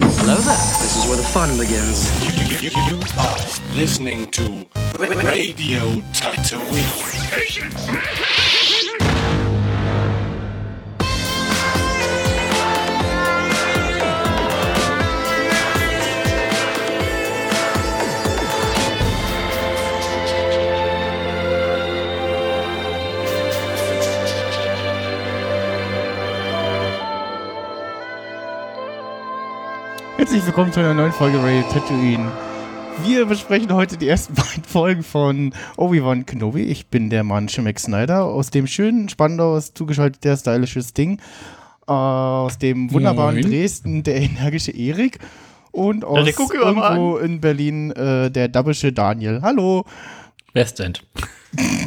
Hello there. This is where the fun begins. You, you, you are listening to Radio Tatooine. Herzlich willkommen zu einer neuen Folge Radio Tatooine. Wir besprechen heute die ersten beiden Folgen von Obi-Wan Kenobi. Ich bin der Mann Shimek Snyder. Aus dem schönen Spandau ist zugeschaltet der stylische Sting. Aus dem wunderbaren Moin. Dresden der energische Erik. Und aus mal irgendwo in Berlin äh, der dabbische Daniel. Hallo. Westend.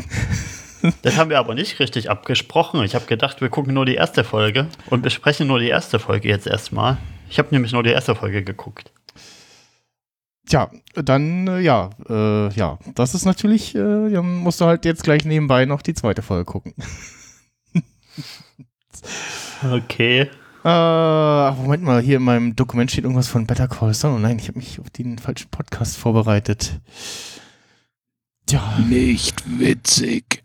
Das haben wir aber nicht richtig abgesprochen. Ich habe gedacht, wir gucken nur die erste Folge und besprechen nur die erste Folge jetzt erstmal. Ich habe nämlich nur die erste Folge geguckt. Tja, dann, äh, ja, äh, ja, das ist natürlich, äh, ja, musst du halt jetzt gleich nebenbei noch die zweite Folge gucken. Okay. Äh, Moment mal, hier in meinem Dokument steht irgendwas von Better Call Saul. Oh nein, ich habe mich auf den falschen Podcast vorbereitet. Tja, Nicht witzig.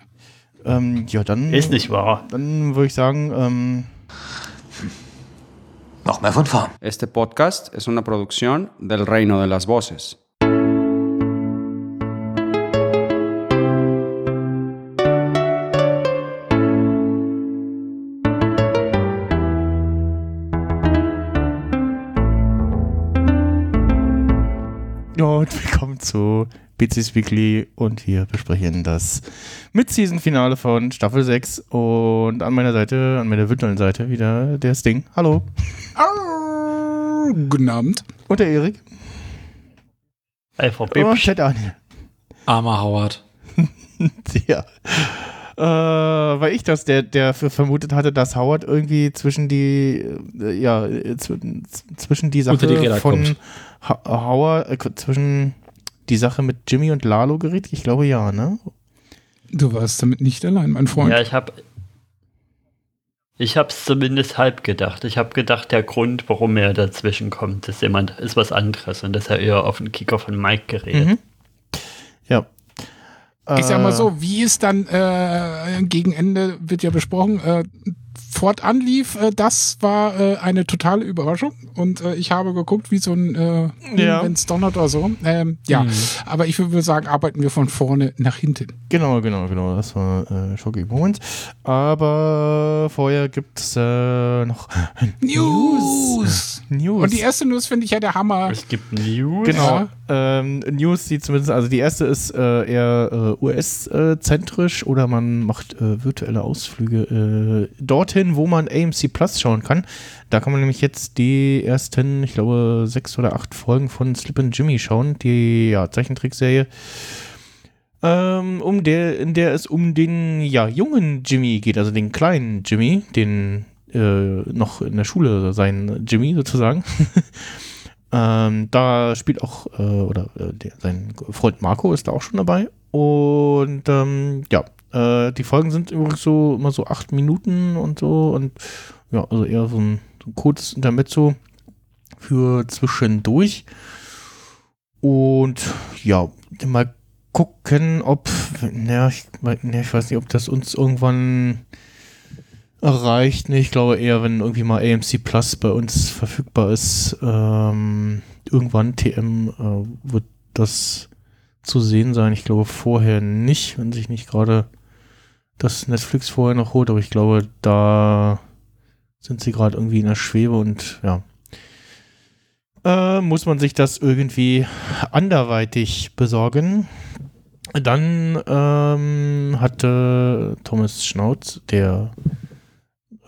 ähm, ja, dann, Ist nicht wahr. dann würde ich sagen, ähm, Este podcast es una producción del Reino de las Voces. Und willkommen zu BC's Weekly und wir besprechen das Mid-Season-Finale von Staffel 6 und an meiner Seite, an meiner virtuellen Seite wieder der Sting. Hallo. Arr, guten Abend. Und der Erik. Und Bibsch. der Daniel. Armer Howard. Ja. Äh, weil ich das, der, der für vermutet hatte, dass Howard irgendwie zwischen die, äh, ja, äh, zw zwischen die Sache Unter die von kommt. Ha Howard, äh, zwischen die Sache mit Jimmy und Lalo gerät? Ich glaube ja, ne? Du warst damit nicht allein, mein Freund. Ja, ich habe ich habe es zumindest halb gedacht. Ich habe gedacht, der Grund, warum er dazwischen kommt, ist jemand, ist was anderes und dass er eher auf den Kicker von Mike gerät. Mhm. Ja. ich sag mal Äh, so, wie es dann äh, gegen Ende wird ja besprochen, äh, fortan lief, äh, das war äh, eine totale Überraschung. Und äh, ich habe geguckt, wie so ein, äh, Ja. wenn es donnert oder so. Ähm, ja, aber ich würde sagen, arbeiten wir von vorne nach hinten. Genau, genau, genau. Das war äh, Shocking Moment. Aber vorher gibt es äh, noch News! News. Und die erste News finde ich ja der Hammer. Es gibt News. Genau. Ähm, News, die zumindest, also die erste ist äh, eher äh, US-zentrisch oder man macht äh, virtuelle Ausflüge äh, dorthin, wo man AMC Plus schauen kann. Da kann man nämlich jetzt die ersten, ich glaube, sechs oder acht Folgen von Slip and Jimmy schauen, die ja, Zeichentrickserie. Ähm, um der, in der es um den ja, jungen Jimmy geht, also den kleinen Jimmy, den äh, noch in der Schule sein Jimmy sozusagen. Ähm, da spielt auch, äh, oder äh, der, sein Freund Marco ist da auch schon dabei. Und ähm, ja, äh, die Folgen sind übrigens so immer so acht Minuten und so. Und ja, also eher so ein, so ein kurzes Intermezzo für zwischendurch. Und ja, mal gucken, ob, naja, ich, na, ich weiß nicht, ob das uns irgendwann erreicht. Nee, ich glaube eher, wenn irgendwie mal AMC Plus bei uns verfügbar ist, ähm, irgendwann TM äh, wird das zu sehen sein. Ich glaube vorher nicht, wenn sich nicht gerade das Netflix vorher noch holt, aber ich glaube, da sind sie gerade irgendwie in der Schwebe und ja. Äh, muss man sich das irgendwie anderweitig besorgen. Dann ähm, hatte Thomas Schnauz, der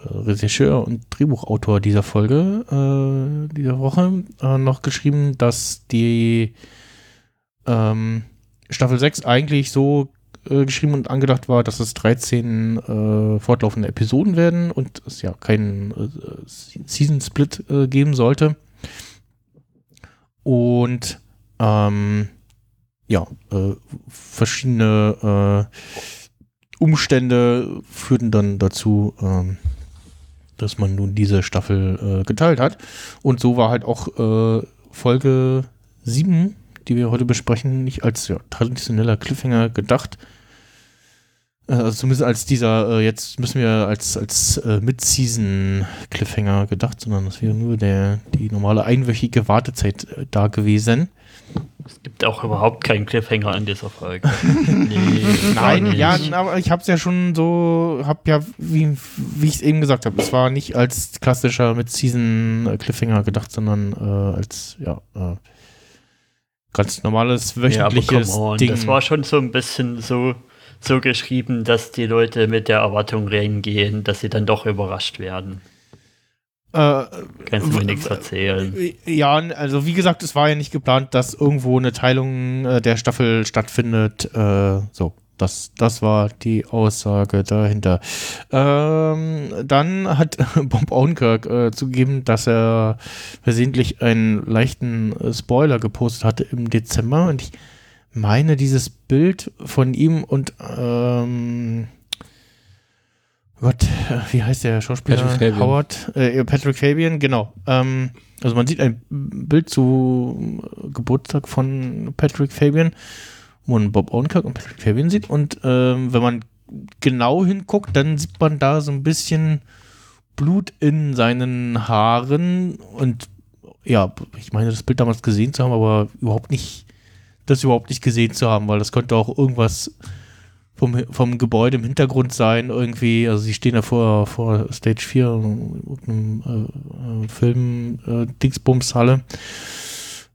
Regisseur und Drehbuchautor dieser Folge, äh, dieser Woche, äh, noch geschrieben, dass die ähm, Staffel 6 eigentlich so äh, geschrieben und angedacht war, dass es 13 äh, fortlaufende Episoden werden und es ja keinen äh, Season-Split äh, geben sollte. Und ähm, ja, verschiedene Umstände führten dann dazu, ähm, dass man nun diese Staffel äh, geteilt hat. Und so war halt auch äh, Folge 7, die wir heute besprechen, nicht als ja, traditioneller Cliffhanger gedacht. Äh, Also zumindest als dieser, äh, jetzt müssen wir als, als äh, Mid-Season-Cliffhanger gedacht, sondern das wäre nur der, die normale einwöchige Wartezeit äh, da gewesen. Es gibt auch überhaupt keinen Cliffhanger an dieser Folge. nee, Nein, ja, aber ich habe es ja schon so, habe ja, wie, wie ich es eben gesagt habe, es war nicht als klassischer Mid-Season-Cliffhanger gedacht, sondern äh, als, ja, äh, ganz normales Ja, aber wöchentliches come on, Ding. das war schon so ein bisschen so, so geschrieben, dass die Leute mit der Erwartung reingehen, dass sie dann doch überrascht werden. Äh, Kannst du mir nichts erzählen. Ja, also wie gesagt, es war ja nicht geplant, dass irgendwo eine Teilung äh, der Staffel stattfindet. Äh, so, das, das war die Aussage dahinter. Ähm, dann hat Bob Odenkirk äh, zugegeben, dass er versehentlich einen leichten äh, Spoiler gepostet hatte im Dezember und ich meine dieses Bild von ihm und ähm, Gott, wie heißt der Schauspieler? Patrick Fabian. Howard, äh, Patrick Fabian, genau. Ähm, also man sieht ein Bild zu Geburtstag von Patrick Fabian, wo man Bob Odenkirk und Patrick Fabian sieht. Und ähm, wenn man genau hinguckt, dann sieht man da so ein bisschen Blut in seinen Haaren. Und ja, ich meine, das Bild damals gesehen zu haben, aber überhaupt nicht, das überhaupt nicht gesehen zu haben, weil das könnte auch irgendwas vom, vom Gebäude im Hintergrund sein, irgendwie. Also sie stehen da vor, vor Stage 4, irgendeinem äh, äh, Film, äh, Dingsbums-Halle.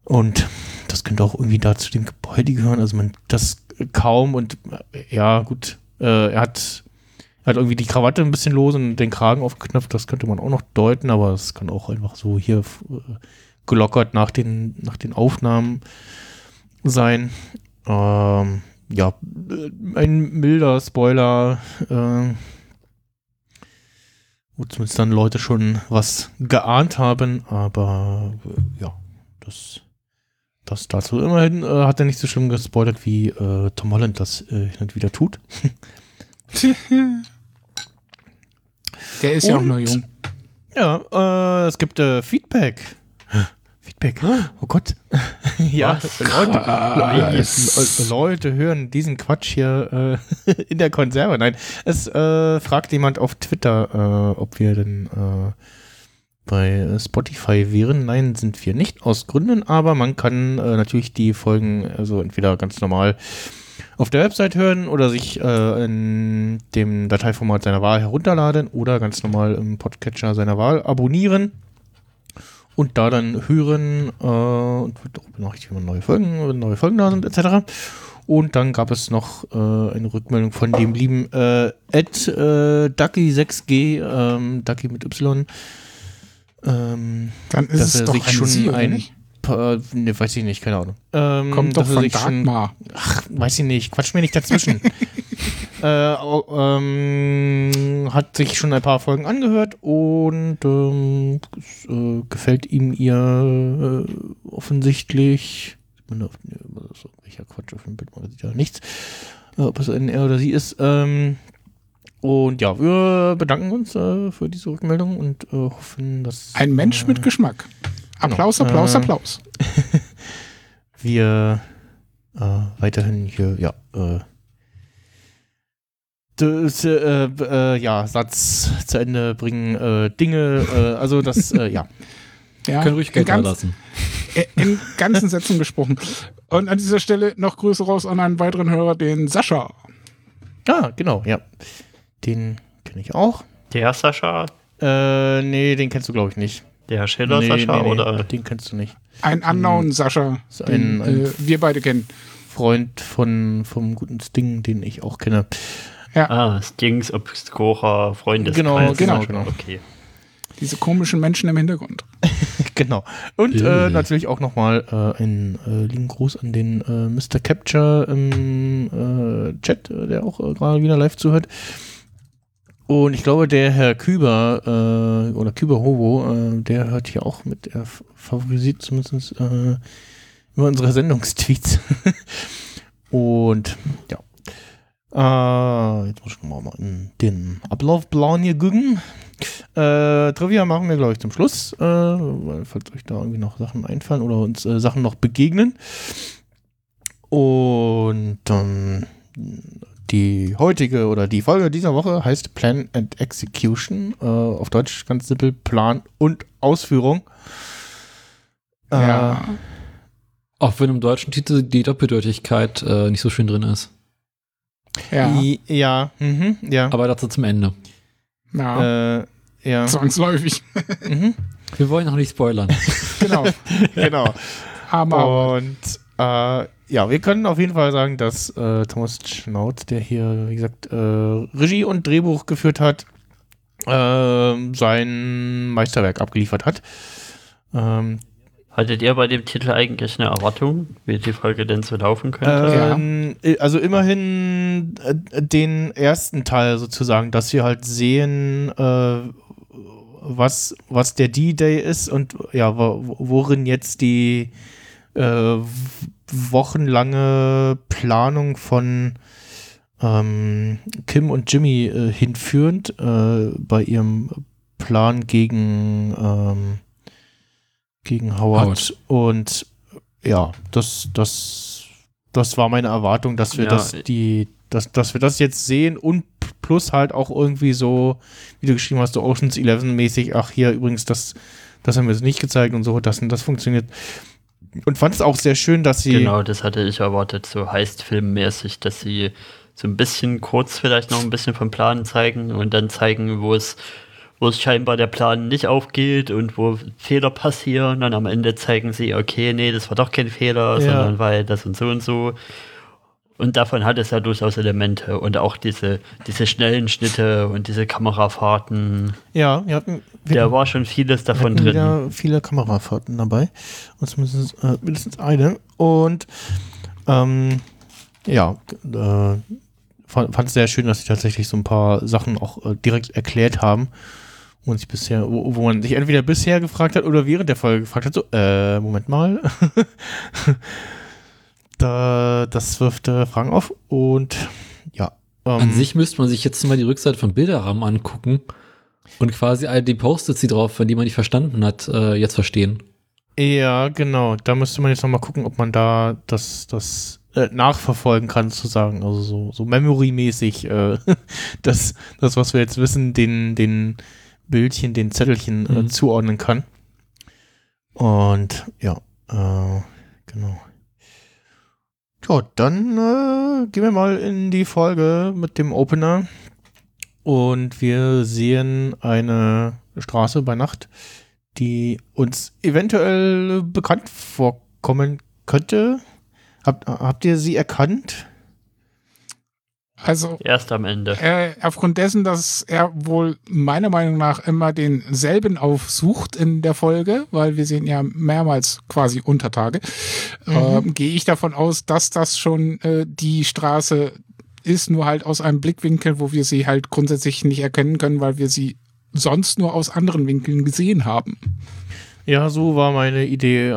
Und das könnte auch irgendwie da zu dem Gebäude gehören. Also man das kaum und äh, ja, gut, äh, er hat, hat irgendwie die Krawatte ein bisschen los und den Kragen aufgeknöpft, das könnte man auch noch deuten, aber es kann auch einfach so hier äh, gelockert nach den, nach den Aufnahmen sein. Ähm, ja, äh, ein milder Spoiler, äh, wo zumindest dann Leute schon was geahnt haben, aber äh, ja, das, das dazu. Immerhin äh, hat er nicht so schlimm gespoilert, wie äh, Tom Holland das äh, hin und wieder tut. Der ist ja auch Und- nur jung. Ja, äh, es gibt Feedback. Feedback. Oh Gott. ja, Leute, Le- Leute hören diesen Quatsch hier äh, in der Konserve. Nein, es äh, fragt jemand auf Twitter, äh, ob wir denn äh, bei Spotify wären. Nein, sind wir nicht aus Gründen, aber man kann äh, natürlich die Folgen also entweder ganz normal auf der Website hören oder sich äh, in dem Dateiformat seiner Wahl herunterladen oder ganz normal im Podcatcher seiner Wahl abonnieren und da dann hören äh, und wird auch benachrichtigt, wenn neue Folgen, wenn neue Folgen da sind, etc. Und dann gab es noch äh, eine Rückmeldung von dem lieben äh, Ed äh, Ducky6G, ähm, Ducky mit Y, ähm, Dann ist dass es er doch sich ein schon Sie, ein, paar, ne, weiß ich nicht, keine Ahnung. Ähm, Kommt doch von sich schon- Dagmar. Ach, weiß ich nicht, quatsch mir nicht dazwischen. äh, ähm, hat sich schon ein paar Folgen angehört und ähm, es, äh, gefällt ihm ihr äh, offensichtlich. Ich meine, auf, das ist irgendwelcher Quatsch auf dem Bild, man sieht ja nichts. Äh, ob es ein er oder sie ist. Ähm, und ja, wir bedanken uns äh, für diese Rückmeldung und äh, hoffen, dass Ein Mensch mit Geschmack. Applaus, Applaus, Äh, Applaus. wir weiterhin hier, ja, äh, das, äh, äh, ja, Satz zu Ende bringen, äh, Dinge, äh, also das, äh, ja. Ja, Können ruhig Geld lassen. äh, in ganzen Sätzen gesprochen. Und an dieser Stelle noch Grüße raus an einen weiteren Hörer, den Sascha. Ah, genau, ja. Den kenne ich auch. Der Sascha, Äh, nee, den kennst du, glaube ich, nicht. der Schiller nee, Sascha nee, nee, oder Den kennst du nicht. Ein Unknown Sascha, So den ein- ein- äh, wir beide kennen. Freund von, vom guten Sting, den ich auch kenne. Ah, Stings obskurer Freundeskreis. Genau, genau, genau. Okay. Diese komischen Menschen im Hintergrund. Genau. Und äh, Billig. natürlich auch nochmal äh, einen äh, lieben Gruß an den äh, Mr. Capture im äh, Chat, äh, der auch äh, gerade wieder live zuhört. Und ich glaube, der Herr Küber äh, oder Küber Hobo, äh, der hört hier auch mit. Er favorisiert zumindest äh, immer unsere Sendungstweets. Und ja. Äh, jetzt muss ich mal in den Ablaufplan hier gucken. Äh, Trivia machen wir, glaube ich, zum Schluss, äh, weil, falls euch da irgendwie noch Sachen einfallen oder uns äh, Sachen noch begegnen. Und dann die heutige oder die Folge dieser Woche heißt Plan and Execution. Äh, auf Deutsch ganz simpel Plan und Ausführung. Äh, Ja. Auch wenn im deutschen Titel die Doppeldeutigkeit äh, nicht so schön drin ist. Ja. Ja, mhm, ja. Aber dazu zum Ende. ja. Äh, ja. Zwangsläufig. Mhm, Wir wollen noch nicht spoilern. genau, genau. Aber Und äh, ja, wir können auf jeden Fall sagen, dass äh, Thomas Schnaut, der hier, wie gesagt, äh, Regie und Drehbuch geführt hat, äh, sein Meisterwerk abgeliefert hat. Ähm, Hattet ihr bei dem Titel eigentlich eine Erwartung, wie die Folge denn so laufen könnte? ähm, äh, Also immerhin äh, den ersten Teil sozusagen, dass wir halt sehen, äh, was, was der D-Day ist und ja, wo, worin jetzt die äh, wochenlange Planung von ähm, Kim und Jimmy äh, hinführend äh, bei ihrem Plan gegen, ähm, gegen Howard. Howard. Und ja, das, das, das war meine Erwartung, dass wir Ja, das, die, dass, dass wir das jetzt sehen und plus halt auch irgendwie so, wie du geschrieben hast, so Oceans 11 mäßig, ach hier übrigens, das, das haben wir jetzt nicht gezeigt und so, das und das funktioniert. Und fand es auch sehr schön, dass sie. Genau, das hatte ich erwartet, so heißt filmmäßig, dass sie so ein bisschen kurz vielleicht noch ein bisschen vom Plan zeigen und dann zeigen, wo es, wo es scheinbar der Plan nicht aufgeht und wo Fehler passieren. Und am Ende zeigen sie, okay, nee, das war doch kein Fehler, Ja. sondern weil das und so und so. Und davon hat es ja durchaus Elemente und auch diese, diese schnellen Schnitte und diese Kamerafahrten. Ja, wir hatten, wir Da war schon vieles davon drin. wieder viele Kamerafahrten dabei. Und zumindest äh, mindestens eine. Und ähm, ja, äh, fand es sehr schön, dass sie tatsächlich so ein paar Sachen auch äh, direkt erklärt haben. Und sich bisher, wo, wo man sich entweder bisher gefragt hat oder während der Folge gefragt hat, so, äh, Moment mal. da, das wirft äh, Fragen auf. Und ja. ähm, An sich müsste man sich jetzt mal die Rückseite von Bilderrahmen angucken und quasi all die Post-its, die drauf waren, die man nicht verstanden hat, äh, jetzt verstehen. Ja, genau. Da müsste man jetzt nochmal gucken, ob man da das, das äh, nachverfolgen kann, sozusagen. Also so, so Memory-mäßig, äh, das, das, was wir jetzt wissen, den, den Bildchen, den Zettelchen äh, Mhm. zuordnen kann. Und ja, äh, genau. Ja, dann äh, gehen wir mal in die Folge mit dem Opener. Und wir sehen eine Straße bei Nacht, die uns eventuell bekannt vorkommen könnte. Habt, habt ihr sie erkannt? Also Erst am Ende. äh, aufgrund dessen, dass er wohl meiner Meinung nach immer denselben aufsucht in der Folge, weil wir sehen ja mehrmals quasi Untertage, ähm, gehe ich davon aus, dass das schon äh, die Straße ist, nur halt aus einem Blickwinkel, wo wir sie halt grundsätzlich nicht erkennen können, weil wir sie sonst nur aus anderen Winkeln gesehen haben. Ja, so war meine Idee, äh,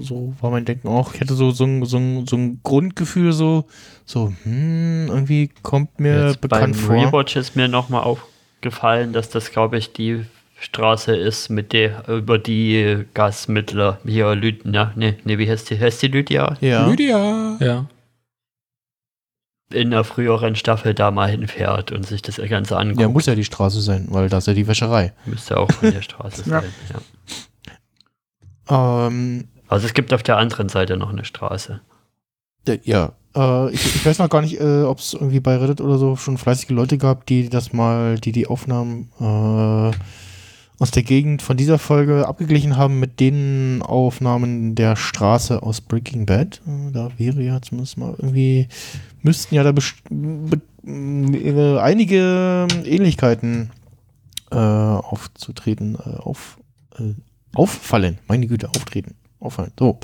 so war mein Denken auch. Ich hatte so, so, ein, so, ein, so ein Grundgefühl, so, so, hm, irgendwie kommt mir Jetzt bekannt beim vor. Rewatch ist mir nochmal aufgefallen, dass das, glaube ich, die Straße ist, mit der, über die Gasmittler, hier Lyd, ja, nee, nee, wie heißt die, heißt die Lydia? Ja. Lydia! Ja. In der früheren Staffel da mal hinfährt und sich das Ganze anguckt. ja, muss ja die Straße sein, weil das ist ja die Wäscherei. Müsste auch von der Straße Ja. sein. Ja. Ähm, Also es gibt auf der anderen Seite noch eine Straße. ja, äh, ich, ich weiß noch gar nicht, äh, ob es irgendwie bei Reddit oder so schon fleißige Leute gab, die das mal, die die Aufnahmen äh, aus der Gegend von dieser Folge abgeglichen haben mit den Aufnahmen der Straße aus Breaking Bad. Äh, da wäre ja zumindest mal irgendwie, müssten ja da äh, einige Ähnlichkeiten äh, aufzutreten, äh, auf, äh, auffallen. Meine Güte, auftreten. Auffallen. So.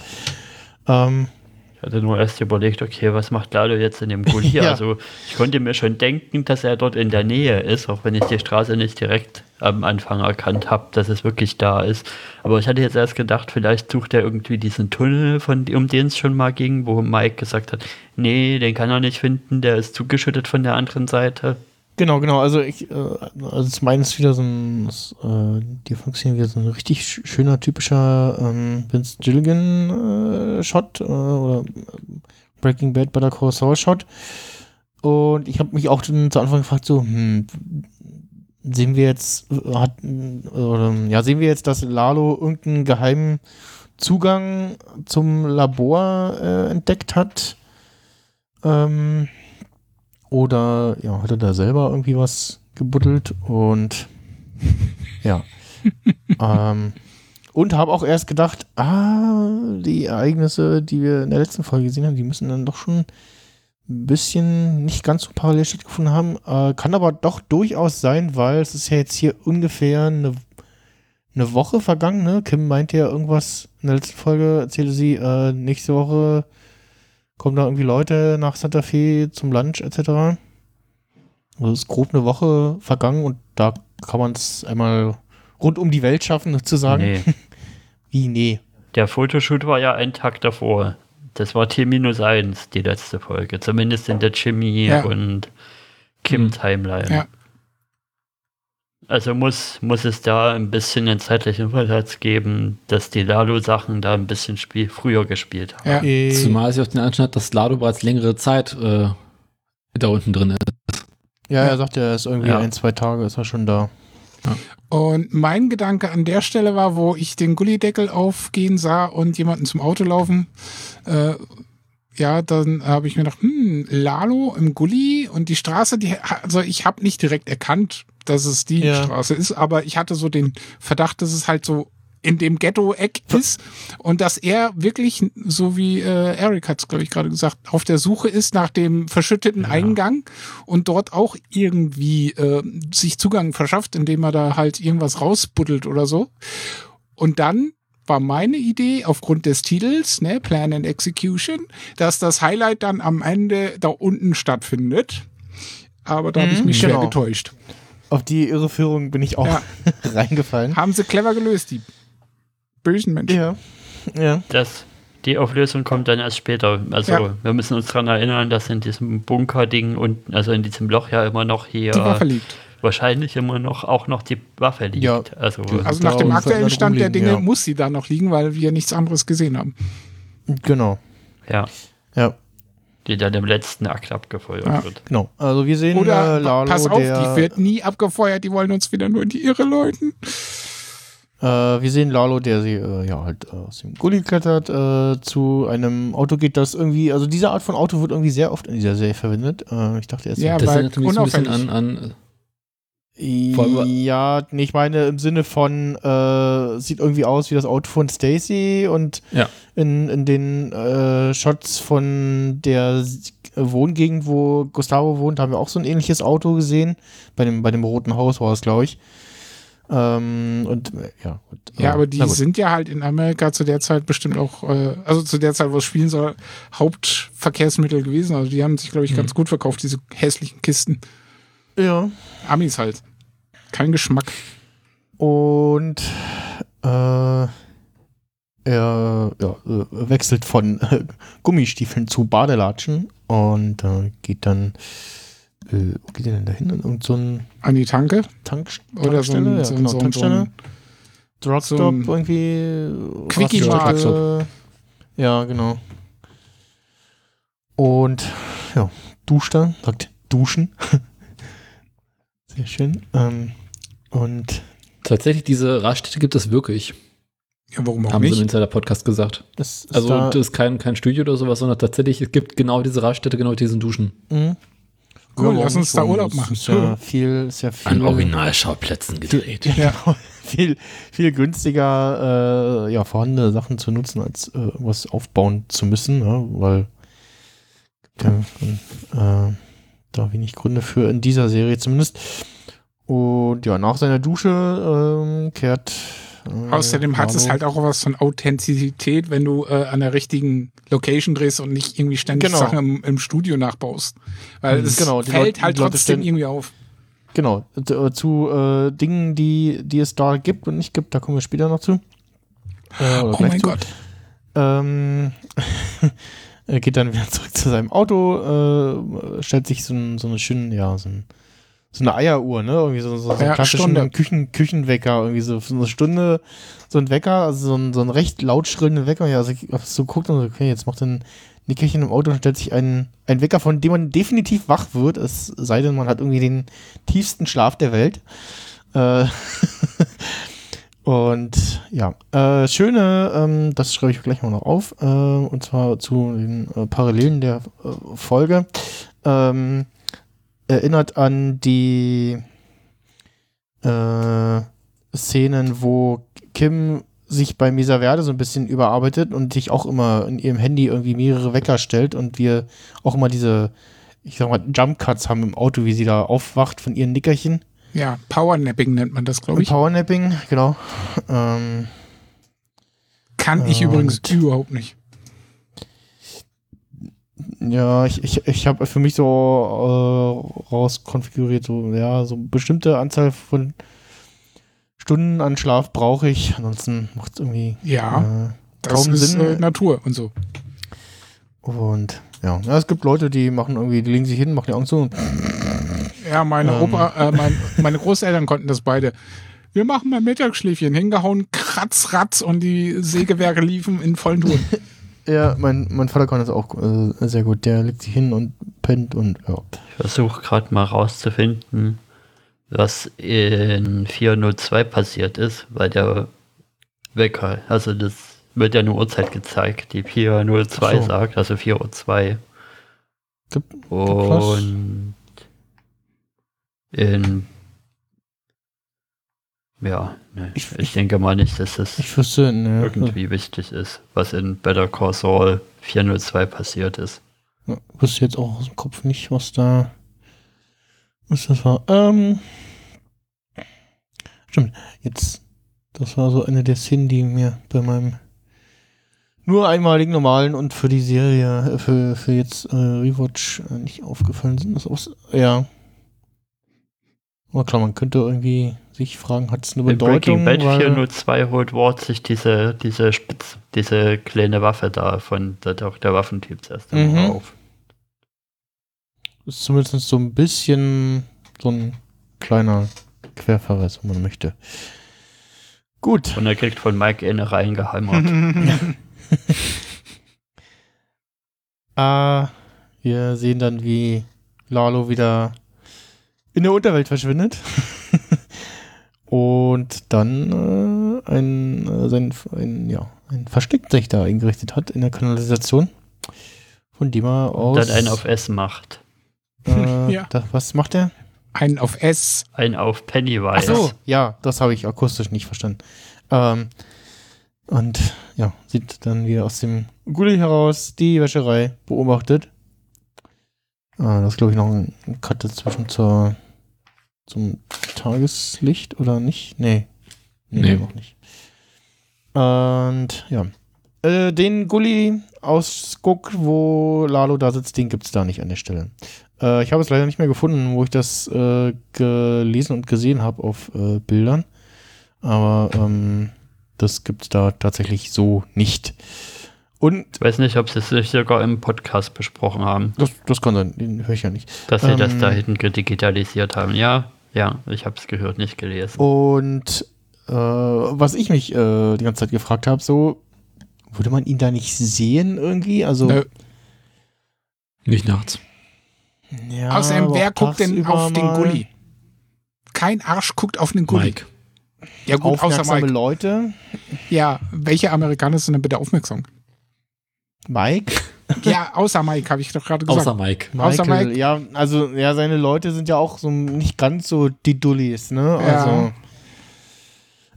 Ähm, Ich hatte nur erst überlegt, okay, was macht Lalo jetzt in dem Gully? Ja. Also ich konnte mir schon denken, dass er dort in der Nähe ist, auch wenn ich die Straße nicht direkt am Anfang erkannt habe, dass es wirklich da ist. Aber ich hatte jetzt erst gedacht, vielleicht sucht er irgendwie diesen Tunnel, von, um den es schon mal ging, wo Mike gesagt hat, nee, den kann er nicht finden, der ist zugeschüttet von der anderen Seite. Genau, genau. Also ich, äh, also zum einen ist wieder so ein, äh, die funktionieren wieder so ein richtig sch- schöner, typischer ähm, Vince Gilligan äh, Shot äh, oder äh, Breaking Bad Better Call Saul Shot. Und ich habe mich auch dann zu Anfang gefragt, so, hm, sehen wir jetzt, äh, hat, oder, ja, sehen wir jetzt, dass Lalo irgendeinen geheimen Zugang zum Labor äh, entdeckt hat? Ähm, oder ja, hat er da selber irgendwie was gebuddelt und ja. ähm, und habe auch erst gedacht, ah, die Ereignisse, die wir in der letzten Folge gesehen haben, die müssen dann doch schon ein bisschen nicht ganz so parallel stattgefunden haben. Äh, kann aber doch durchaus sein, weil es ist ja jetzt hier ungefähr eine, eine Woche vergangen. Ne? Kim meinte ja irgendwas in der letzten Folge, erzählte sie, äh, nächste Woche kommen da irgendwie Leute nach Santa Fe zum Lunch etc. Also es ist grob eine Woche vergangen und da kann man es einmal rund um die Welt schaffen, sozusagen. Nee, Wie, nee. der Fotoshoot war ja einen Tag davor. Das war T-1, die letzte Folge. Zumindest in der Jimmy Ja. und Kim-Timeline. Ja. Also muss, muss es da ein bisschen einen zeitlichen Versatz geben, dass die Lalo-Sachen da ein bisschen spiel früher gespielt haben. Ja. Zumal sich auch den Anschein hat, dass Lado bereits längere Zeit äh, da unten drin ist. ja, er sagt ja, er ist irgendwie Ja. ein, zwei Tage ist er schon da. Und mein Gedanke an der Stelle war, wo ich den Gullideckel aufgehen sah und jemanden zum Auto laufen, äh, ja, dann habe ich mir gedacht, hm, Lalo im Gully und die Straße, die, also ich habe nicht direkt erkannt, dass es die Ja. Straße ist, aber ich hatte so den Verdacht, dass es halt so in dem Ghetto-Eck ist und dass er wirklich, so wie äh, Eric hat es, glaube ich, gerade gesagt, auf der Suche ist nach dem verschütteten Eingang und dort auch irgendwie äh, sich Zugang verschafft, indem er da halt irgendwas rausbuddelt oder so. Und dann war meine Idee aufgrund des Titels, ne, Plan and Execution, dass das Highlight dann am Ende da unten stattfindet. Aber da habe ich Mhm, mich schwer genau. getäuscht. Auf die Irreführung bin ich auch Ja. reingefallen. Haben sie clever gelöst, die bösen Menschen. Ja. Ja. Das, die Auflösung kommt dann erst später. Also Ja. wir müssen uns daran erinnern, dass in diesem Bunker-Ding unten, also in diesem Loch ja immer noch hier Die Waffe liegt. wahrscheinlich immer noch auch noch die Waffe liegt. Ja. Also Also nach dem und aktuellen Stand der rumliegen, Dinge ja. muss sie da noch liegen, weil wir nichts anderes gesehen haben. Genau. ja, Ja, die dann im letzten Akt abgefeuert Ja. wird. genau. Also wir sehen Oder äh, Lalo, pass auf, der, die wird nie abgefeuert, die wollen uns wieder nur in die Irre läuten. Äh, wir sehen Lalo, der sie äh, ja halt äh, aus dem Gully klettert, äh, zu einem Auto geht, das irgendwie, also diese Art von Auto wird irgendwie sehr oft in dieser Serie verwendet. Äh, ich dachte erst, Ja, das erinnert mich so ein bisschen an, an ja, ich meine im Sinne von, äh, sieht irgendwie aus wie das Auto von Stacy und Ja. in, in den äh, Shots von der Wohngegend, wo Gustavo wohnt, haben wir auch so ein ähnliches Auto gesehen. Bei dem, bei dem roten Haus war es, glaube ich. Ähm, und äh, ja, gut, Ja, aber die sind ja halt in Amerika zu der Zeit bestimmt auch, äh, also zu der Zeit, wo es spielen soll, Hauptverkehrsmittel gewesen. Also die haben sich, glaube ich, Mhm. ganz gut verkauft, diese hässlichen Kisten. Ja. Amis halt. Kein Geschmack. Und äh, er ja, äh, wechselt von äh, Gummistiefeln zu Badelatschen und äh, geht dann, äh, wo geht er denn da hin? In irgendein so ein An die Tanke. Tank, Oder so Tankstelle? ein, ja, so genau, so so Tankstelle. ein Drugstop so irgendwie. Quickie Raststätte. Ja, genau. Und ja, duscht dann, sagt duschen. Sehr schön. Ähm, und tatsächlich diese Raststätte gibt es wirklich, Ja, warum auch haben sie im nicht? Insider-Podcast gesagt. das ist Also da, das ist kein, kein Studio oder sowas, sondern tatsächlich, es gibt genau diese Raststätte, genau diesen Duschen. Mhm. Cool, lass uns nicht? da Urlaub nicht? machen. Ist ja viel, ist ja viel, Originalschauplätzen gedreht. Ja. genau, viel, viel günstiger, äh, ja, vorhandene Sachen zu nutzen, als äh, irgendwas aufbauen zu müssen, ja, weil äh, da wenig Gründe für in dieser Serie zumindest. Und ja, nach seiner Dusche ähm, kehrt Äh, Außerdem hat es halt auch was von Authentizität, wenn du äh, an der richtigen Location drehst und nicht irgendwie ständig Genau. Sachen im, im Studio nachbaust. Weil Mhm, es genau, fällt Leute- halt trotzdem irgendwie auf. Genau, äh, zu äh, Dingen, die, die es da gibt und nicht gibt, da kommen wir später noch zu. Äh, Oh mein zu. Gott. Ähm, er geht dann wieder zurück zu seinem Auto, äh, stellt sich so, ein, so eine schöne, ja, so, ein, so eine Eieruhr, ne? Irgendwie so, so, so einen Ja, klassischen. Küchen, Küchenwecker, irgendwie so für eine Stunde, so ein Wecker, also so ein, so ein recht laut schrillender Wecker. Ja, also ich hab so geguckt und so, okay, jetzt macht ein Nickerchen im Auto und stellt sich ein, ein Wecker, von dem man definitiv wach wird, es sei denn, man hat irgendwie den tiefsten Schlaf der Welt. Äh, und ja, äh, schöne, ähm, das schreibe ich gleich mal noch auf, äh, und zwar zu den äh, Parallelen der äh, Folge. Ähm, erinnert an die äh, Szenen, wo Kim sich bei Mesa Verde so ein bisschen überarbeitet und sich auch immer in ihrem Handy irgendwie mehrere Wecker stellt und wir auch immer diese, ich sag mal, Jump Cuts haben im Auto, wie sie da aufwacht von ihren Nickerchen. Ja, Powernapping nennt man das, glaube ich. Powernapping, genau. Ähm, Kann ich übrigens überhaupt nicht. ja, ich, ich, ich habe für mich so äh, rauskonfiguriert, so, ja, so bestimmte Anzahl von Stunden an Schlaf brauche ich. Ansonsten macht es irgendwie Ja, äh, das ist Sinn. äh, Natur und so. Und ja. ja, es gibt Leute, die machen irgendwie, die legen sich hin, machen die Augen zu und Ja, meine Ähm. Opa, äh, mein, meine Großeltern konnten das beide. Wir machen mal Mittagsschläfchen, hingehauen, kratz, ratz und die Sägewerke liefen in vollen Touren. ja, mein, mein Vater kann das auch äh, sehr gut. Der legt sich hin und pennt und ja. Ich versuche gerade mal rauszufinden, was in 402 passiert ist, weil der Wecker, also das wird ja eine Uhrzeit gezeigt, die 402 Ach so. sagt, also 4.02 Uhr. Gibt, Und in ja, ne, Ich- ich, denke mal nicht, dass das ich wüsste, ne, irgendwie wichtig ist, was in Better Call Saul 402 passiert ist. Ja, wüsste jetzt auch aus dem Kopf nicht, was da. Was das war. Ähm. Stimmt, jetzt. Das war so eine der Szenen, die mir bei meinem nur einmaligen normalen und für die Serie, äh, für, für jetzt äh, Rewatch äh, nicht aufgefallen sind. Das auch, ja. Aber klar, man könnte irgendwie sich fragen, hat es eine In Bedeutung? Breaking Bad weil- 402 holt Ward sich diese, diese Spitz, diese kleine Waffe da von der, der Waffentyp zuerst einmal Mhm. auf. ist zumindest so ein bisschen so ein kleiner Querverweis, wenn man möchte. Gut. Und er kriegt von Mike eine reingeheimert. Ah, wir sehen dann, wie Lalo wieder in der Unterwelt verschwindet. Und dann äh, ein, äh, sein, ein, ja, ein Versteck sich da eingerichtet hat in der Kanalisation. Von dem er aus. Und dann einen auf S macht. Äh, Ja. da, was macht er? Einen auf S. Einen auf Ach Pennywise. so, ja, das habe ich akustisch nicht verstanden. Ähm, und ja, sieht dann wieder aus dem Gully heraus die Wäscherei beobachtet. Ah, das ist, glaube ich, noch ein Cut dazwischen zur, zum Tageslicht oder nicht? Nee. Nee, Nee. noch nicht. Und ja. Äh, den Gully-Ausguck, wo Lalo da sitzt, den gibt es da nicht an der Stelle. Äh, ich habe es leider nicht mehr gefunden, wo ich das äh, gelesen und gesehen habe auf äh, Bildern. Aber ähm, das gibt es da tatsächlich so nicht. Und Ich weiß nicht, ob sie es sogar im Podcast besprochen haben, das, das kann sein, den höre ich ja nicht. dass sie das Ähm. da hinten digitalisiert haben. Ja, ja, ich habe es gehört, nicht gelesen. Und äh, was ich mich äh, die ganze Zeit gefragt habe, so, würde man ihn da nicht sehen irgendwie? Also, Nö. Nicht nachts. ja, Außerdem, wer guckt denn auf den Gully? Kein Arsch guckt auf den Gully. Mike. Ja gut, außer Aufmerksame Mike. Leute. Ja, welche Amerikaner sind denn bitte aufmerksam? Mike. Ja, außer Mike, habe ich doch gerade gesagt. Außer Mike. Außer Michael, Mike. ja, also, ja, seine Leute sind ja auch so nicht ganz so die Dullis, ne? Ja. Also.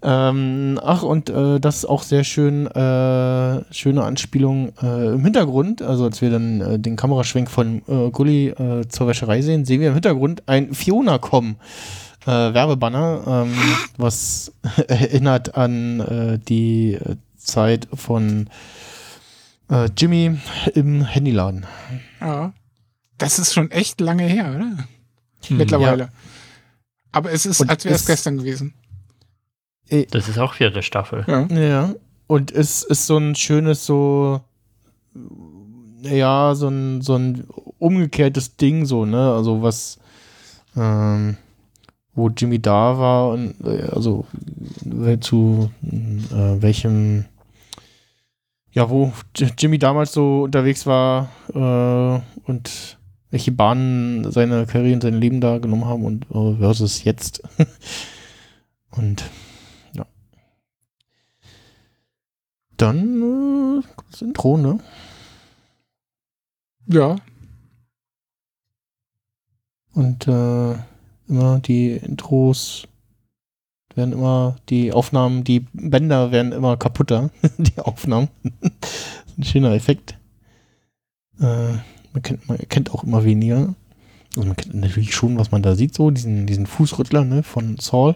Ähm, ach, und äh, das ist auch sehr schön, äh, schöne Anspielung äh, im Hintergrund. Also, als wir dann äh, den Kameraschwenk von äh, Gully äh, zur Wäscherei sehen, sehen wir im Hintergrund ein Fiona kommen. äh, Werbebanner, ähm, was erinnert an äh, die Zeit von äh, Jimmy im Handyladen. Ja. Das ist schon echt lange her, oder? Mittlerweile. Aber es ist, Und als wäre es es- gestern gewesen. Das ist auch vierte Staffel. Ja. Ja. Und es ist so ein schönes, so, ja, so ein, so ein umgekehrtes Ding, so, ne? Also was, ähm, wo Jimmy da war und äh, also äh, zu äh, welchem, ja, wo Jimmy damals so unterwegs war äh, und welche Bahnen seine Karriere und sein Leben da genommen haben und äh, versus jetzt. und ja. Dann äh, das Intro, ne? Ja. Und äh, immer die Intros werden immer, die Aufnahmen, die Bänder werden immer kaputter, die Aufnahmen. ein schöner Effekt. Äh, man, kennt, man erkennt auch immer weniger. Also man kennt natürlich schon, was man da sieht, so, diesen, diesen Fußrüttler, ne, von Saul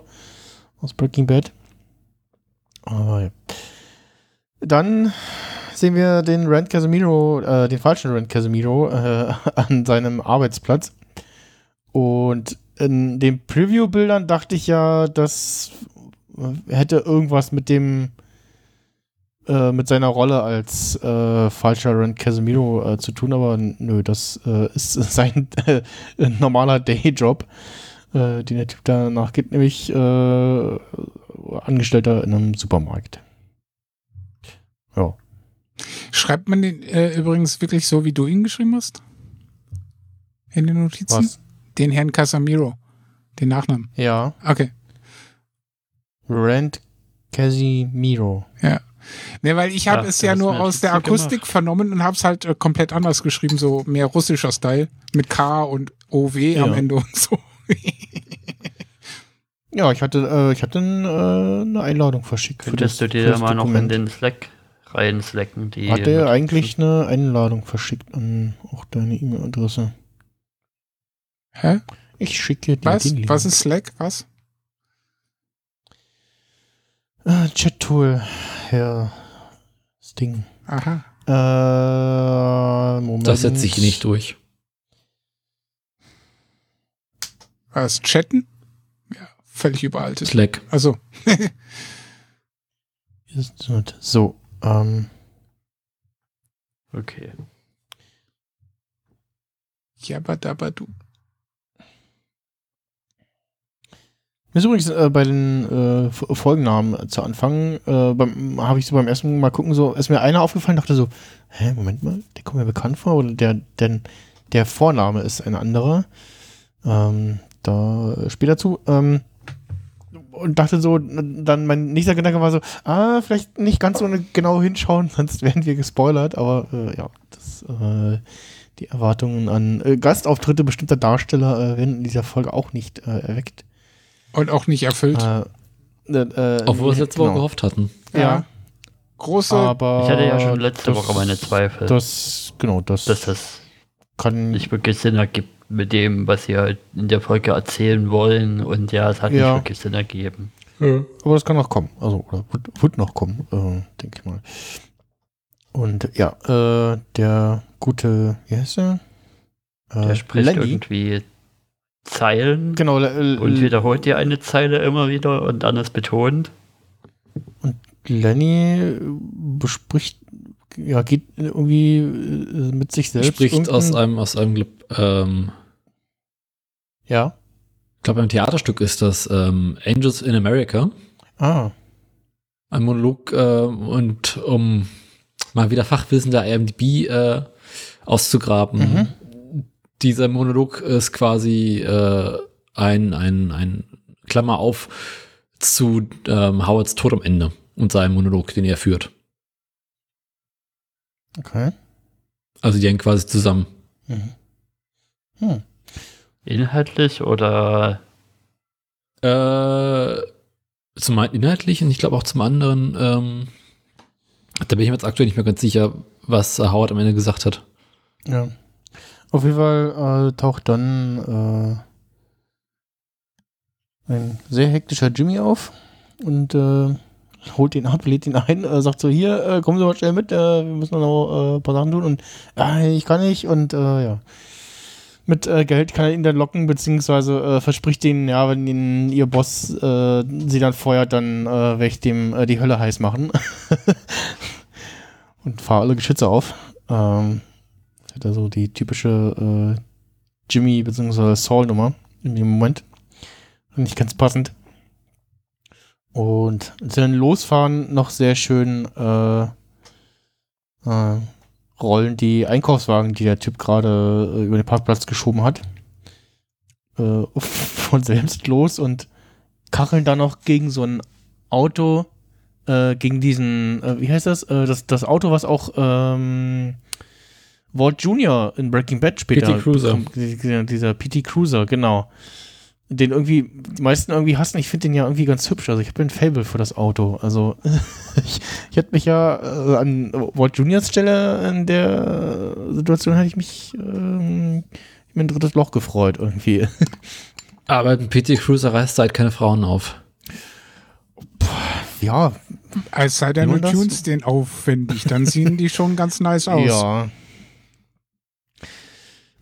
aus Breaking Bad. Aber ja. Dann sehen wir den Rand Casemiro, äh, den falschen Rand Casemiro äh, an seinem Arbeitsplatz. Und in den Preview-Bildern dachte ich ja, das hätte irgendwas mit dem äh, mit seiner Rolle als äh, falscher Rand Casemiro äh, zu tun, aber nö, das äh, ist sein äh, normaler Dayjob, äh, den der Typ danach geht, nämlich äh, Angestellter in einem Supermarkt. Ja. Schreibt man den äh, übrigens wirklich so, wie du ihn geschrieben hast? In den Notizen? Was? Den Herrn Casamiro. Den Nachnamen. Ja. Okay. Rand Casimiro. Ne, weil ich habe Ja, es ja nur aus der Akustik gemacht. vernommen und habe es halt äh, komplett anders geschrieben, so mehr russischer Style mit K und OW am Ja. Ende und so. Ja, ich hatte, äh, ich hatte äh, eine Einladung verschickt. für Könntest das- du dir mal noch in den Slack reinslacken? Die Hat er eigentlich eine Einladung verschickt an auch deine E-Mail-Adresse? Hä? Ich schicke dir Was? den Link. Was ist Slack? Was? Ah, Chat-Tool, Herr Sting. Aha. Äh, Moment. Das setzt sich nicht durch. Was? Chatten? Ja, völlig überaltet. Slack. Also, Ist nicht. So, ähm, Okay. Jabba-Dabba-Du. Mir ist übrigens äh, bei den äh, Folgennamen zu Anfang, äh, habe ich so beim ersten Mal gucken, so ist mir einer aufgefallen, dachte so, hä, Moment mal, der kommt mir bekannt vor, oder der, denn der Vorname ist ein anderer. Ähm, da äh, später zu. Ähm, und dachte so, dann mein nächster Gedanke war so, ah, vielleicht nicht ganz so genau hinschauen, sonst werden wir gespoilert, aber äh, ja, das, äh, die Erwartungen an äh, Gastauftritte bestimmter Darsteller äh, werden in dieser Folge auch nicht äh, erweckt. Und auch nicht erfüllt. Äh, äh, äh, Obwohl wir es letzte Woche genau. gehofft hatten. Ja, Große. aber Ich hatte ja schon letzte das- Woche meine Zweifel, Das, genau, das, dass das kann nicht wirklich Sinn ergibt mit dem, was sie halt in der Folge erzählen wollen. Und ja, es hat Ja. nicht wirklich Sinn ergeben. Aber das kann noch kommen. Also, oder wird, wird noch kommen, äh, denke ich mal. Und ja, äh, der gute, wie heißt der? Äh, Der spricht Lenny. irgendwie Zeilen Genau, und wiederholt dir eine Zeile immer wieder und dann ist betont. Lenny äh, bespricht, ja, geht irgendwie äh, mit sich selbst. Spricht aus einem, aus einem, ähm, Ja. ich glaube, ein Theaterstück ist das ähm, Angels in America. Ah, Ein Monolog äh, und um mal wieder Fachwissen der IMDb äh, auszugraben. Mhm. Dieser Monolog ist quasi äh, ein, ein, ein Klammer auf zu ähm, Howards Tod am Ende und seinem Monolog, den er führt. okay. Also die hängen quasi zusammen. Mhm. Hm. Inhaltlich oder Äh, zum einen inhaltlich und ich glaube auch zum anderen, ähm, da bin ich mir jetzt aktuell nicht mehr ganz sicher, was Howard am Ende gesagt hat. Ja. Auf jeden Fall äh, taucht dann ein sehr hektischer Jimmy auf und äh, holt ihn ab, lädt ihn ein, äh, sagt so, hier, äh, kommen Sie mal schnell mit, äh, wir müssen noch äh, ein paar Sachen tun und äh, ich kann nicht und äh, ja. Mit äh, Geld kann er ihn dann locken, beziehungsweise äh, verspricht ihnen, ja, wenn ihn ihr Boss äh, sie dann feuert, dann äh, werde ich dem äh, die Hölle heiß machen. und fahre alle Geschütze auf. Ähm, das hat er so die typische äh, Jimmy- bzw. Saul-Nummer in dem Moment. Ich ganz passend. Und dann losfahren, noch sehr schön äh, äh, rollen die Einkaufswagen, die der Typ gerade äh, über den Parkplatz geschoben hat, äh, von selbst los und kacheln dann noch gegen so ein Auto, äh, gegen diesen, äh, wie heißt das? Das? Das Auto, was auch ähm, Walt Jr. in Breaking Bad später. PT Cruiser. bekommt. Dieser, PT Cruiser, genau. Den irgendwie, die meisten irgendwie hassen. Ich finde den ja irgendwie ganz hübsch. Also ich habe ein Fable für das Auto. Also ich, ich hätte mich ja äh, an Walt Juniors Stelle in der Situation hätte ich mich ähm, mir ein drittes Loch gefreut irgendwie. Aber ein PT Cruiser reißt halt keine Frauen auf. ja, Es sei denn, du tunst den aufwendig, dann sehen die schon ganz nice aus. ja.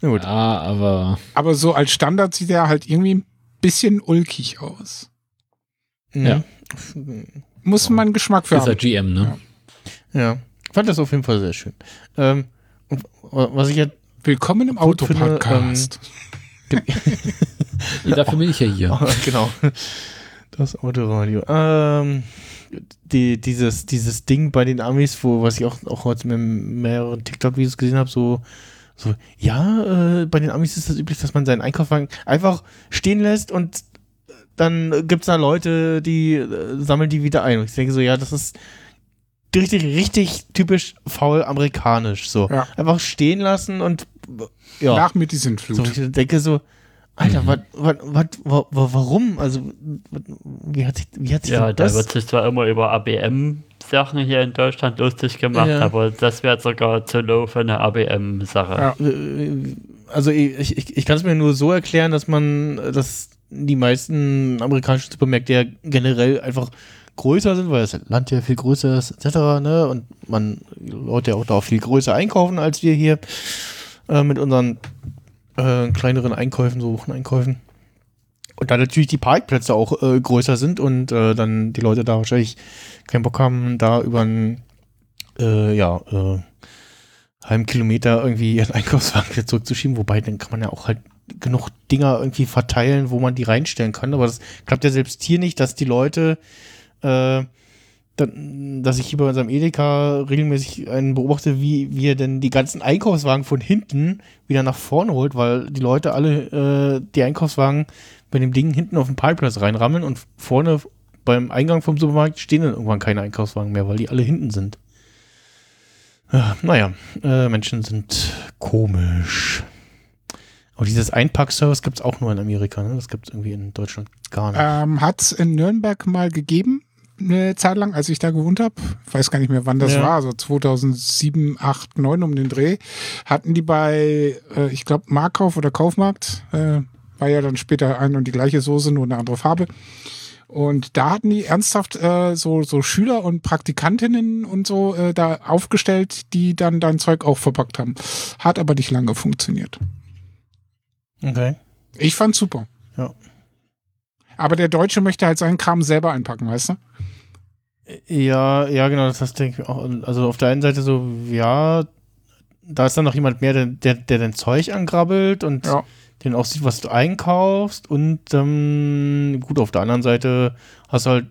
Na gut. Ja, aber Aber so als Standard sieht er halt irgendwie ein bisschen ulkig aus. Ja. Muss man Geschmack für ist er haben. GM, ne? Ja. Ich fand das auf jeden Fall sehr schön. Ähm, und was ich jetzt Willkommen im Autopodcast. Ja, Dafür bin ich ja hier. genau. Das Autoradio. Ähm, die, dieses, dieses Ding bei den Amis, wo, was ich auch, auch heute mit mehreren TikTok-Videos gesehen habe, so, so, ja, äh, bei den Amis ist das üblich, dass man seinen Einkaufswagen einfach stehen lässt und dann gibt es da Leute, die äh, sammeln die wieder ein. Und ich denke so, ja, das ist richtig, richtig typisch faul amerikanisch. So. Ja. Einfach stehen lassen und ja. Nach mir die Sintflut. So, ich denke so, Alter, was, was, was, wa- wa- warum? Also, wat- wie hat sich, wie hat sich Ja, denn da das? wird sich zwar immer über ABM-Sachen hier in Deutschland lustig gemacht, Ja. aber das wäre sogar zu low für eine ABM-Sache. Ja. Äh, Also, ich, ich, ich kann es mir nur so erklären, dass man, dass die meisten amerikanischen Supermärkte ja generell einfach größer sind, weil das Land ja viel größer ist, etc. Ne? Und man Leute ja auch da viel größer einkaufen als wir hier äh, mit unseren äh, kleineren Einkäufen, so Wocheneinkäufen. Und da natürlich die Parkplätze auch äh, größer sind und äh, dann die Leute da wahrscheinlich keinen Bock haben, da über einen äh, ja, äh, halben Kilometer irgendwie ihren Einkaufswagen wieder zurückzuschieben. Wobei, dann kann man ja auch halt genug Dinger irgendwie verteilen, wo man die reinstellen kann. Aber das klappt ja selbst hier nicht, dass die Leute, äh, dass ich hier bei unserem Edeka regelmäßig einen beobachte, wie, er denn die ganzen Einkaufswagen von hinten wieder nach vorne holt, weil die Leute alle äh, die Einkaufswagen bei dem Ding hinten auf den Parkplatz reinrammeln und vorne beim Eingang vom Supermarkt stehen dann irgendwann keine Einkaufswagen mehr, weil die alle hinten sind. Ja, naja, äh, Menschen sind komisch. Aber dieses Einpackservice gibt es auch nur in Amerika, ne? Das gibt es irgendwie in Deutschland gar nicht. Ähm, Hat es in Nürnberg mal gegeben, eine Zeit lang, als ich da gewohnt habe. Weiß gar nicht mehr, wann das Ja. war, so 2007, 8, 9 um den Dreh. Hatten die bei, äh, ich glaube, Markauf oder Kaufmarkt, äh, war ja dann später ein und die gleiche Soße, nur eine andere Farbe. Und da hatten die ernsthaft äh, so, so Schüler und Praktikantinnen und so äh, da aufgestellt, die dann dein Zeug auch verpackt haben. Hat aber nicht lange funktioniert. Okay. Ich fand's super. Ja. Aber der Deutsche möchte halt seinen Kram selber einpacken, weißt du? Ja, ja, genau, das heißt, denke ich auch. Also auf der einen Seite so, ja, da ist dann noch jemand mehr, der, der, der dein Zeug angrabbelt und Ja. den auch sieht, was du einkaufst. Und ähm, gut, auf der anderen Seite hast du halt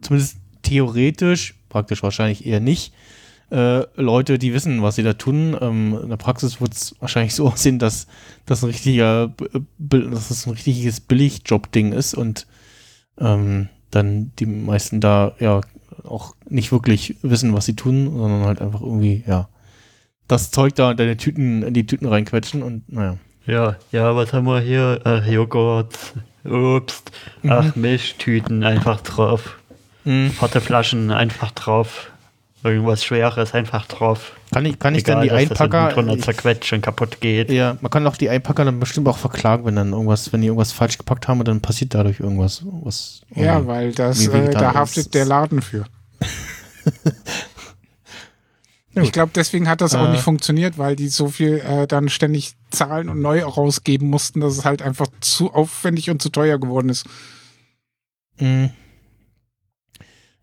zumindest theoretisch, praktisch wahrscheinlich eher nicht, äh, Leute, die wissen, was sie da tun. Ähm, in der Praxis wird es wahrscheinlich so aussehen, dass das ein richtiger, dass das ein richtiges Billigjob-Ding ist und ähm, dann die meisten da ja auch nicht wirklich wissen, was sie tun, sondern halt einfach irgendwie, ja, das Zeug da in deine Tüten, in die Tüten reinquetschen und naja. Ja, ja, was haben wir hier? Äh, Joghurt, Obst, ach, Milchtüten einfach drauf. Mhm. Flaschen einfach drauf. Irgendwas Schweres einfach drauf. Kann ich, kann ich Egal, dann die dass das Einpacker. hinten drunter zerquetscht und kaputt geht. ja, man kann auch die Einpacker dann bestimmt auch verklagen, wenn dann irgendwas, wenn die irgendwas falsch gepackt haben und dann passiert dadurch irgendwas. Was Ja, weil das, äh, da ist. haftet der Laden für. Ich glaube, deswegen hat das auch Äh. nicht funktioniert, weil die so viel äh, dann ständig zahlen und neu rausgeben mussten, dass es halt einfach zu aufwendig und zu teuer geworden ist. Mhm.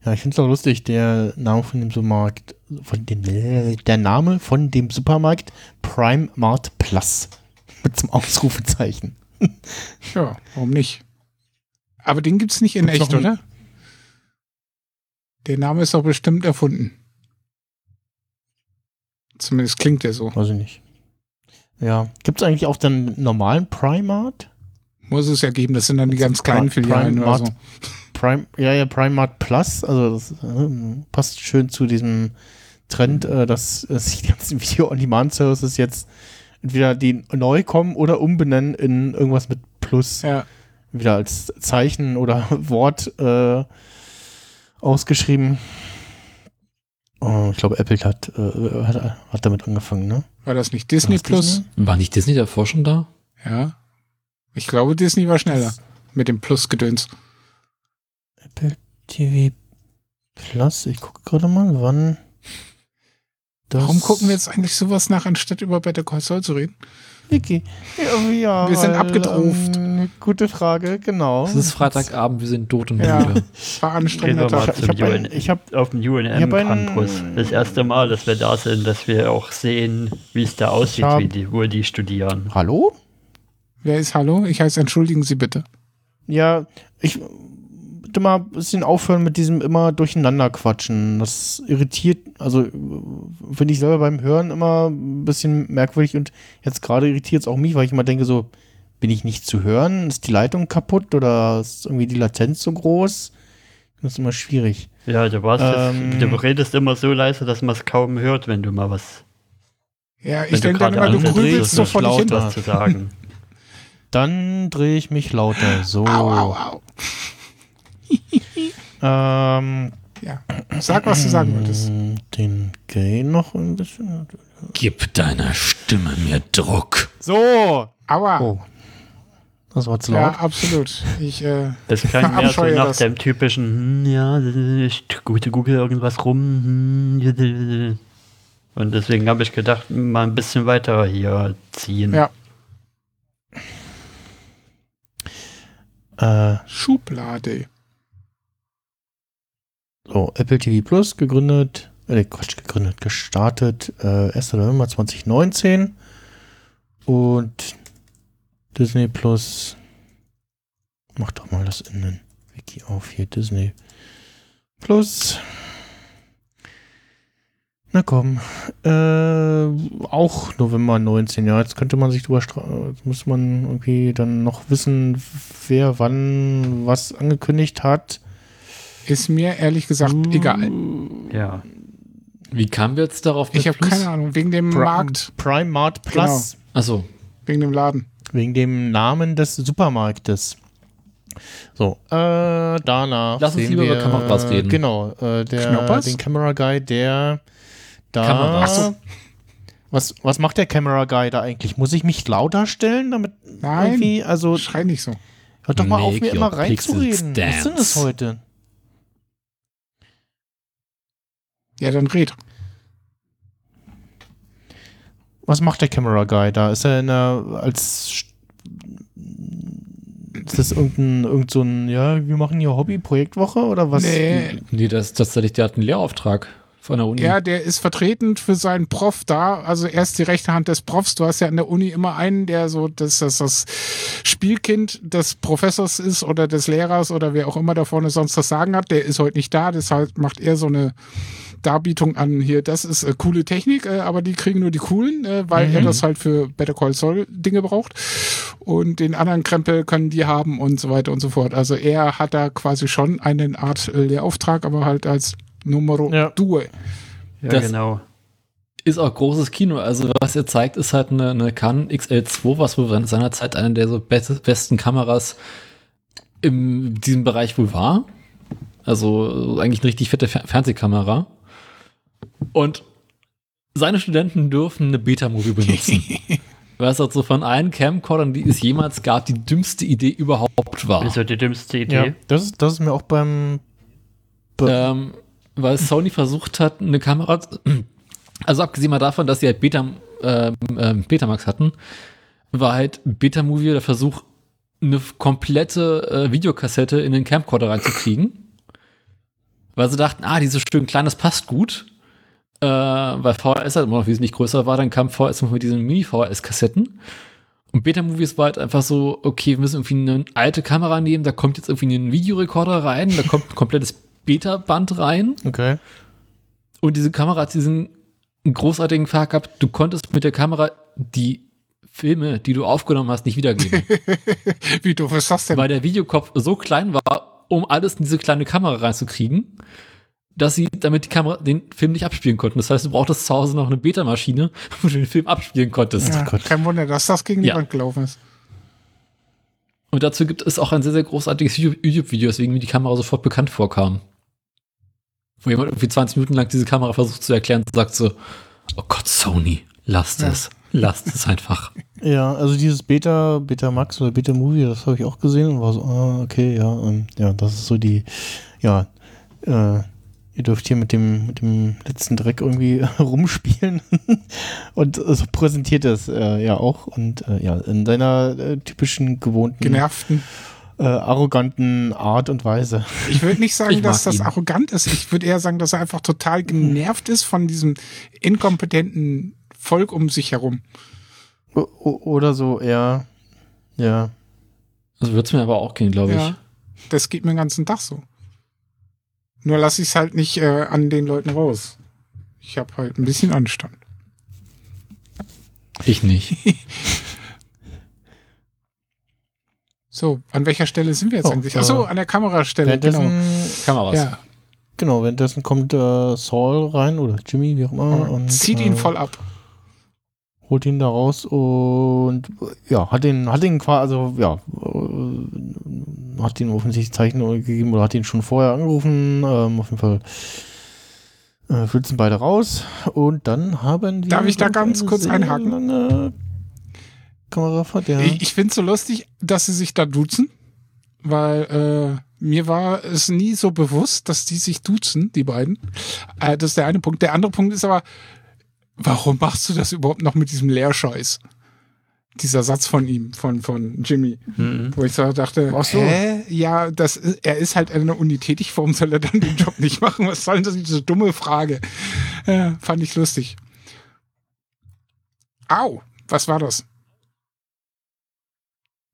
Ja, ich finde es auch lustig, der Name von dem Supermarkt, von dem, der Name von dem Supermarkt Prime Mart Plus. Mit zum Ausrufezeichen. Ja, warum nicht? Aber den gibt's nicht in Gibt's echt, oder? Der Name ist doch bestimmt erfunden. Zumindest klingt der so. Weiß ich nicht. Ja. Gibt es eigentlich auch den normalen Primart? Muss es ja geben, das sind dann die ganz kleinen Filialen oder so. Prime, ja, ja, Primart Plus, also das äh, passt schön zu diesem Trend, äh, dass sich die ganzen Video-on-Demand-Services jetzt entweder die neu kommen oder umbenennen in irgendwas mit Plus. Ja. Wieder als Zeichen oder Wort äh, ausgeschrieben. Oh, ich glaube, Apple hat, äh, hat, hat damit angefangen, ne? War das nicht Disney Was, Plus? Disney? War nicht Disney davor schon da? Ja. Ich glaube, Disney war schneller mit dem Plus-Gedöns. Apple TV Plus, ich gucke gerade mal, wann. Das Warum gucken wir jetzt eigentlich sowas nach, anstatt über Better Call Saul zu reden? Wiki. Ja, ja, Wir sind abgedruft. Ähm, gute Frage, genau. Es ist Freitagabend, wir sind tot und Ja. müde. War anstrengender Tag. Ich zum hab ein- UN, ich hab- auf dem UNM-Campus. Das erste Mal, dass wir da sind, dass wir auch sehen, wie es da aussieht, hab- wie die, wo die studieren. Hallo? Wer ist Hallo? Ich heiße, entschuldigen Sie bitte. Ja, ich bitte mal ein bisschen aufhören mit diesem immer durcheinander quatschen. Das irritiert, also finde ich selber beim Hören immer ein bisschen merkwürdig und jetzt gerade irritiert es auch mich, weil ich immer denke so, bin ich nicht zu hören? Ist die Leitung kaputt oder ist irgendwie die Latenz so groß? Das ist immer schwierig. Ja, du warst Ähm. jetzt, du redest immer so leise, dass man es kaum hört, wenn du mal was, Ja, ich denke dann immer, du grübelst so vor dich hin. lauter. was zu sagen. Dann drehe ich mich lauter. So. Au, au, au. Ähm, Ja. Sag, was du sagen wolltest. Den Gain noch ein bisschen. Gib deiner Stimme mehr Druck. So. Aua. Oh. Das war zu ja, laut. absolut. Ich, äh, Das klang mehr so nach das. dem typischen, hm, ja, ich google google irgendwas rum. hm, Und deswegen habe ich gedacht, mal ein bisschen weiter hier ziehen. ja, Äh, Schublade. So, Apple TV Plus gegründet. Äh, Quatsch, gegründet, gestartet. Äh, 1. November 2019. Und Disney Plus. Mach doch mal das in den Wiki auf hier. Disney Plus. Na komm. Äh, auch November 19, ja. Jetzt könnte man sich drüber Jetzt muss man irgendwie dann noch wissen, wer wann was angekündigt hat. Ist mir ehrlich gesagt egal. Ja. Wie kamen wir jetzt darauf? Ich habe keine Ahnung. Wegen dem Prime, Markt, Prime Mart Plus. Achso, wegen dem Laden. Wegen dem Namen des Supermarktes. So, äh, danach. Lass uns sehen lieber über wir, Kameras reden. Genau, äh, der, Knoppers? den Camera Guy, der da. Kameras. So. Was, was macht der Camera Guy da eigentlich? Muss ich mich lauter stellen, damit Nein. irgendwie, also Schrei nicht so. hört doch mal auf, Make mir immer reinzureden. Was ist denn das heute? Ja, dann red. Was macht der Camera Guy da? Ist er in der, als St- ist das irgendein, irgend so ein, ja, wir machen hier Hobby-Projektwoche oder was? Nee, nee, das, das, der hat einen Lehrauftrag von der Uni. ja, der ist vertretend für seinen Prof da. Also er ist die rechte Hand des Profs. Du hast ja an der Uni immer einen, der so das, das, das Spielkind des Professors ist oder des Lehrers oder wer auch immer da vorne sonst das Sagen hat. Der ist heute nicht da, deshalb macht er so eine Darbietung an hier. Das ist äh, coole Technik, äh, aber die kriegen nur die coolen, äh, weil er das halt für Better Call Saul Dinge braucht. Und den anderen Krempel können die haben und so weiter und so fort. Also er hat da quasi schon eine Art äh, Lehrauftrag, aber halt als Numero Ja. due. Ja, Das- genau. Ist auch großes Kino. Also, was er zeigt, ist halt eine, eine Canon XL2, was wohl seinerzeit eine der so best, besten Kameras in diesem Bereich wohl war. Also, eigentlich eine richtig fette Fer Fernsehkamera. Und seine Studenten dürfen eine Beta-Movie benutzen. Weil es halt so von allen Camcordern, die es jemals gab, die dümmste Idee überhaupt war. Wieso die dümmste Idee? Ja, das ist, das ist mir auch beim. Ähm, weil Sony versucht hat, eine Kamera. Also abgesehen mal davon, dass sie halt Beta, ähm, ähm, Betamax hatten, war halt Beta-Movie der Versuch, eine komplette äh, Videokassette in den Camcorder reinzukriegen. Weil sie dachten, ah, dieses schön kleines passt gut. Äh, weil VHS halt immer noch wesentlich größer war, dann kam VHS noch mit diesen Mini-VHS-Kassetten. Und Beta-Movies war halt einfach so, okay, wir müssen irgendwie eine alte Kamera nehmen, da kommt jetzt irgendwie ein Videorekorder rein, da kommt ein komplettes Beta-Band rein. Okay. Und diese Kamera hat diesen großartigen Fakt gehabt, du konntest mit der Kamera die Filme, die du aufgenommen hast, nicht wiedergeben. Wie doof ist das denn? weil der Videokopf so klein war, um alles in diese kleine Kamera reinzukriegen, dass sie damit die Kamera den Film nicht abspielen konnten. Das heißt, du brauchtest zu Hause noch eine Beta-Maschine, wo du den Film abspielen konntest. ja, kein Wunder, dass das gegen die Ja. Wand gelaufen ist. Und dazu gibt es auch ein sehr, sehr großartiges YouTube-Video, weswegen mir die Kamera sofort bekannt vorkam. Wo jemand irgendwie 20 Minuten lang diese Kamera versucht zu erklären und sagt so, oh Gott, Sony, lasst es. Lasst es einfach. Ja, also dieses Beta, Beta Max oder Beta Movie, das habe ich auch gesehen und war so, ah, okay, ja, ähm, ja, das ist so die, ja, äh, ihr dürft hier mit dem, mit dem letzten Dreck irgendwie rumspielen und so präsentiert das äh, ja auch und äh, ja, in seiner äh, typischen gewohnten, Genervten. äh, arroganten Art und Weise. Ich würde nicht sagen, Ich dass das ihn. arrogant ist. Ich würde eher sagen, dass er einfach total genervt ist von diesem inkompetenten Volk um sich herum. O oder so, ja, ja. Also wird es mir aber auch gehen, glaube Ja. Das geht mir den ganzen Tag so. Nur lasse ich es halt nicht äh, an den Leuten raus. Ich habe halt ein bisschen Anstand. ich. Ich nicht. So, an welcher Stelle sind wir jetzt Oh, eigentlich? Achso, äh, an der Kamerastelle, Währenddessen, genau. Kameras. Ja, genau, währenddessen kommt äh, Saul rein oder Jimmy, wie auch immer. Und, zieht ihn äh, voll ab. holt ihn da raus und äh, ja, hat den, hat ihn quasi, also ja, äh, hat ihn offensichtlich Zeichen gegeben oder hat ihn schon vorher angerufen. Ähm, auf jeden Fall äh, flitzen beide raus und dann haben wir. Darf ich da ganz kurz einhaken? Kamerafahrt, ja. Ich, ich finde es so lustig, dass sie sich da duzen, weil äh, mir war es nie so bewusst, dass die sich duzen, die beiden. Äh, das ist der eine Punkt. Der andere Punkt ist aber, warum machst du das überhaupt noch mit diesem Leerscheiß? Dieser Satz von ihm, von, von Jimmy, Mhm. wo ich so dachte, Ach so. hä? Ja, das, er ist halt an der Uni tätig, warum soll er dann den Job nicht machen? Was soll denn das, diese dumme Frage? Ja, fand ich lustig. Au, was war das?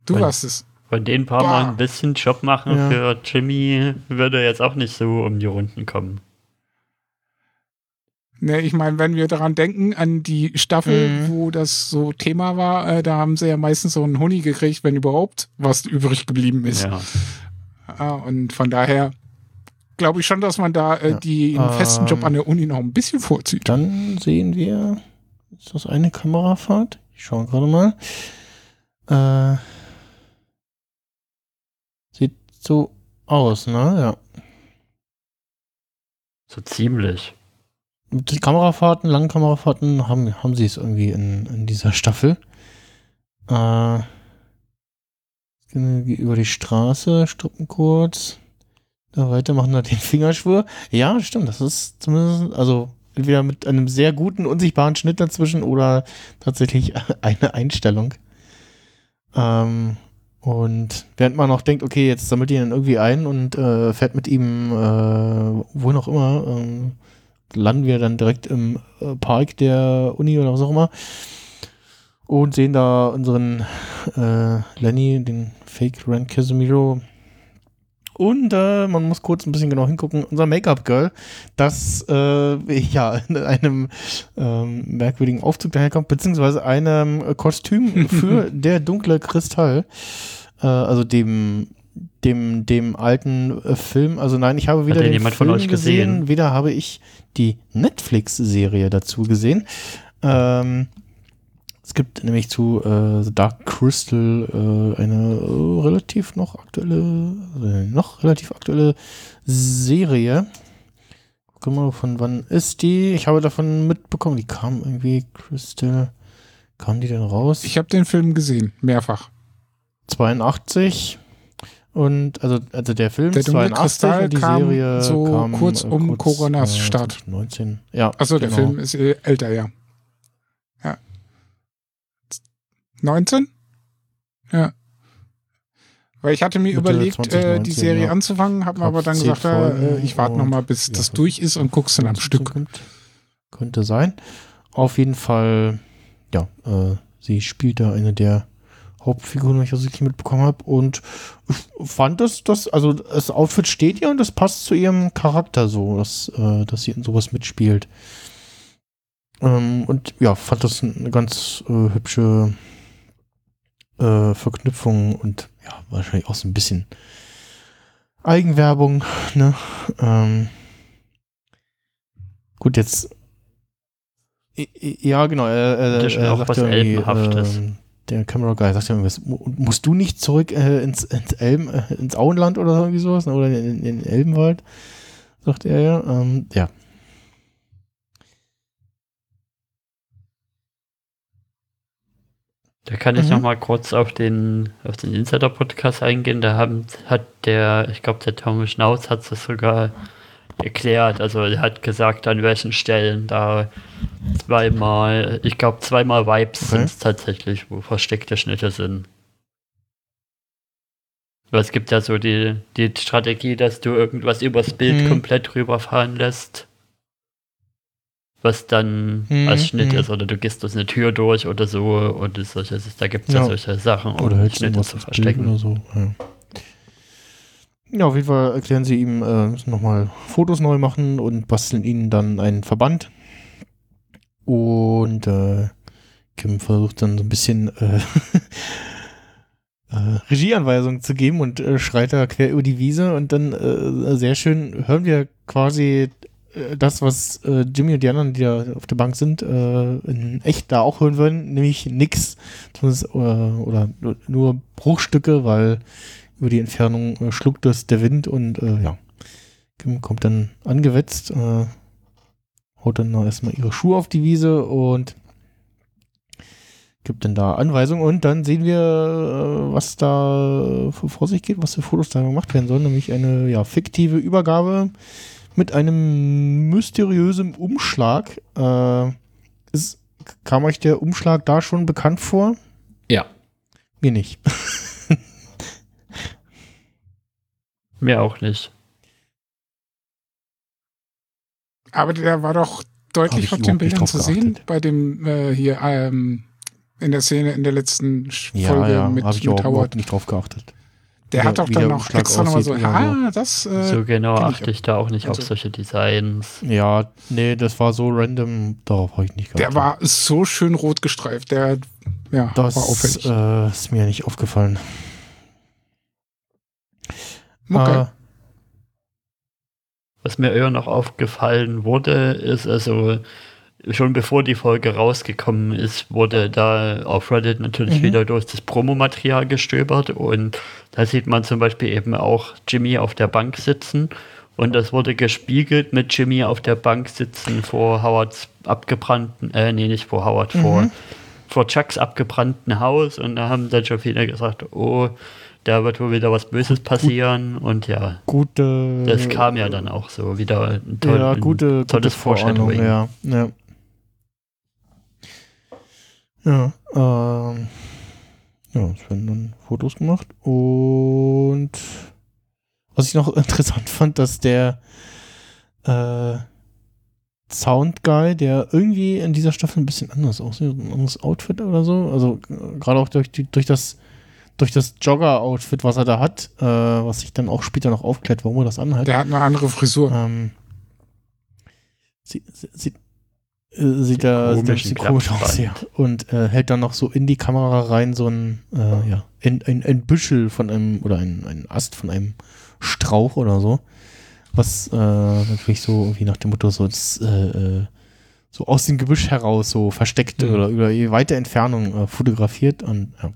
Du Mein- warst es. Von den paar Bah. Mal ein bisschen Job machen Ja. für Jimmy würde jetzt auch nicht so um die Runden kommen. Ne, ich meine, wenn wir daran denken, an die Staffel, Mhm. wo das so Thema war, äh, da haben sie ja meistens so einen Honig gekriegt, wenn überhaupt was übrig geblieben ist. Ja. Ah, und von daher glaube ich schon, dass man da äh, Ja. die einen festen Job Ähm. an der Uni noch ein bisschen vorzieht. Dann sehen wir, ist das eine Kamerafahrt? Ich schaue gerade mal. Äh, sieht so aus, ne? Ja. So ziemlich. Die Kamerafahrten, langen Kamerafahrten haben, haben sie es irgendwie in, in dieser Staffel. Äh, über die Straße, stoppen kurz. Da weiter machen wir den Fingerschwur. Ja, stimmt, das ist zumindest, also entweder mit einem sehr guten, unsichtbaren Schnitt dazwischen oder tatsächlich eine Einstellung. Ähm, und während man noch denkt, okay, jetzt sammelt ihr ihn irgendwie ein und äh, fährt mit ihm, äh, wo noch immer, ähm, landen wir dann direkt im äh, Park der Uni oder was auch immer und sehen da unseren äh, Lenny, den Fake Ren Casemiro. Und äh, man muss kurz ein bisschen genau hingucken, unser Make-up-Girl, das äh, ja in einem ähm, merkwürdigen Aufzug daherkommt, beziehungsweise einem Kostüm für der dunkle Kristall, äh, also dem dem, dem alten äh, Film, also nein, ich habe weder den den jemand von Film euch gesehen, gesehen? weder habe ich die Netflix-Serie dazu gesehen. Ähm, es gibt nämlich zu äh, The Dark Crystal äh, eine äh, relativ noch aktuelle, äh, noch relativ aktuelle Serie. Guck mal, von wann ist die? Ich habe davon mitbekommen, die kam irgendwie, Crystal. Kam die denn raus? Ich habe den Film gesehen, mehrfach. 82. Und also, also der Film Der dunkle 82 Kristall und die kam Serie so kam kurz äh, um Coronas Start. 2019. Ja. Achso, der genau. Film ist äh, älter, ja. Ja. 19? Ja. Weil ich hatte mir Mitte überlegt, äh, die 2019, Serie ja. anzufangen, habe mir aber dann gesagt, äh, ich warte noch und- mal, bis ja, das das- durch ist und guck's dann am Stück. Kommt. Könnte sein. Auf jeden Fall, ja, äh, sie spielt da eine der Hauptfiguren, wenn ich das richtig mitbekommen habe. Und ich fand das, das, also das Outfit steht ihr und das passt zu ihrem Charakter so, dass, äh, dass sie in sowas mitspielt. Ähm, und ja, fand das eine ganz äh, hübsche äh, Verknüpfung und ja, wahrscheinlich auch so ein bisschen Eigenwerbung, ne? Ähm, gut, jetzt ja, genau. Er, er, er auch sagt was ja irgendwie, Elbenhaftes. Der Camera Guy sagt ja irgendwas. mu- Musst du nicht zurück äh, ins, ins Elben, äh, ins Auenland oder irgendwie sowas? ne? Oder in, den Elbenwald? Sagt er ja. Ähm, ja. Da kann ich Mhm. noch mal kurz auf den, auf den Insider-Podcast eingehen. Da haben, hat der, ich glaube, der Tom Schnauz hat es sogar erklärt. Also er hat gesagt, an welchen Stellen da zweimal, ich glaube, zweimal Vibes Okay. sind es tatsächlich, wo versteckte Schnitte sind. Weil es gibt ja so die, die Strategie, dass du irgendwas übers Bild Mhm. komplett rüberfahren lässt. Was dann Mhm, als Schnitt mhm. ist, oder du gehst durch eine Tür durch oder so und solche, da gibt es ja. Ja. solche Sachen, um Oder Schnitte zu verstecken. oder so. Ja. Ja, auf jeden Fall erklären sie ihm, äh, nochmal Fotos neu machen und basteln ihnen dann einen Verband. Und äh, Kim versucht dann so ein bisschen äh, äh, Regieanweisungen zu geben und äh, schreit da quer über die Wiese und dann äh, sehr schön hören wir quasi das, was Jimmy und die anderen, die da auf der Bank sind, in echt da auch hören würden, nämlich nix. Zumindest, oder nur Bruchstücke, weil über die Entfernung äh, schluckt es der Wind und äh, ja, Kim kommt dann angewetzt, äh, haut dann noch erstmal ihre Schuhe auf die Wiese und gibt dann da Anweisungen und dann sehen wir, äh, was da vor vor sich geht, was für Fotos da gemacht werden sollen, nämlich eine ja, fiktive Übergabe mit einem mysteriösen Umschlag. Äh, ist, kam euch der Umschlag da schon bekannt vor? Ja. Mir nicht. Mir auch nicht. Aber der war doch Hab deutlich ich auf den Bildern zu sehen, geachtet. bei dem äh, hier ähm, in der Szene in der letzten Ja, Folge ja, mit, habe ich mit auch Howard. nicht drauf geachtet. Der wie hat der- doch wie dann der noch extra nochmal so, ah, das, äh, so genau achte ich da auch nicht auf Also- solche Designs. Ja, nee, das war so random, darauf habe ich nicht der geachtet. war so schön rot gestreift, der, ja, Das war auffällig. äh, ist mir nicht aufgefallen. Okay. Äh, Was mir eher noch aufgefallen wurde, ist also, schon bevor die Folge rausgekommen ist, wurde da auf Reddit natürlich Mhm. wieder durch das Promomaterial gestöbert und da sieht man zum Beispiel eben auch Jimmy auf der Bank sitzen und das wurde gespiegelt mit Jimmy auf der Bank sitzen vor Howards abgebrannten, äh, nee, nicht vor Howard, vor, Mhm. vor Chucks abgebrannten Haus und da haben dann schon viele gesagt, oh, da wird wohl wieder was Böses passieren und ja, gute. das kam ja dann auch so wieder ein, toll, ja, ein gute, gute tolles Vorahnung, Foreshadowing. ja. Ja, ja ähm, ja, es werden dann Fotos gemacht und was ich noch interessant fand, dass der äh, Sound Guy, der irgendwie in dieser Staffel ein bisschen anders aussieht, ein anderes Outfit oder so, also äh, gerade auch durch, die, durch das durch das Jogger-Outfit, was er da hat, äh, was sich dann auch später noch aufklärt, warum er das anhat. Der hat eine andere Frisur. Ähm, sie, sie, sie, äh, sieht da sieht, da ein bisschen komisch aus, ja. Und äh, hält dann noch so in die Kamera rein so ein, äh, ja, ein, ein, ein Büschel von einem, oder ein, ein Ast von einem Strauch oder so. Was äh, natürlich so irgendwie nach dem Motto so, das, äh, äh, so aus dem Gebüsch heraus so versteckt Mhm. oder über weite Entfernung äh, fotografiert und ja.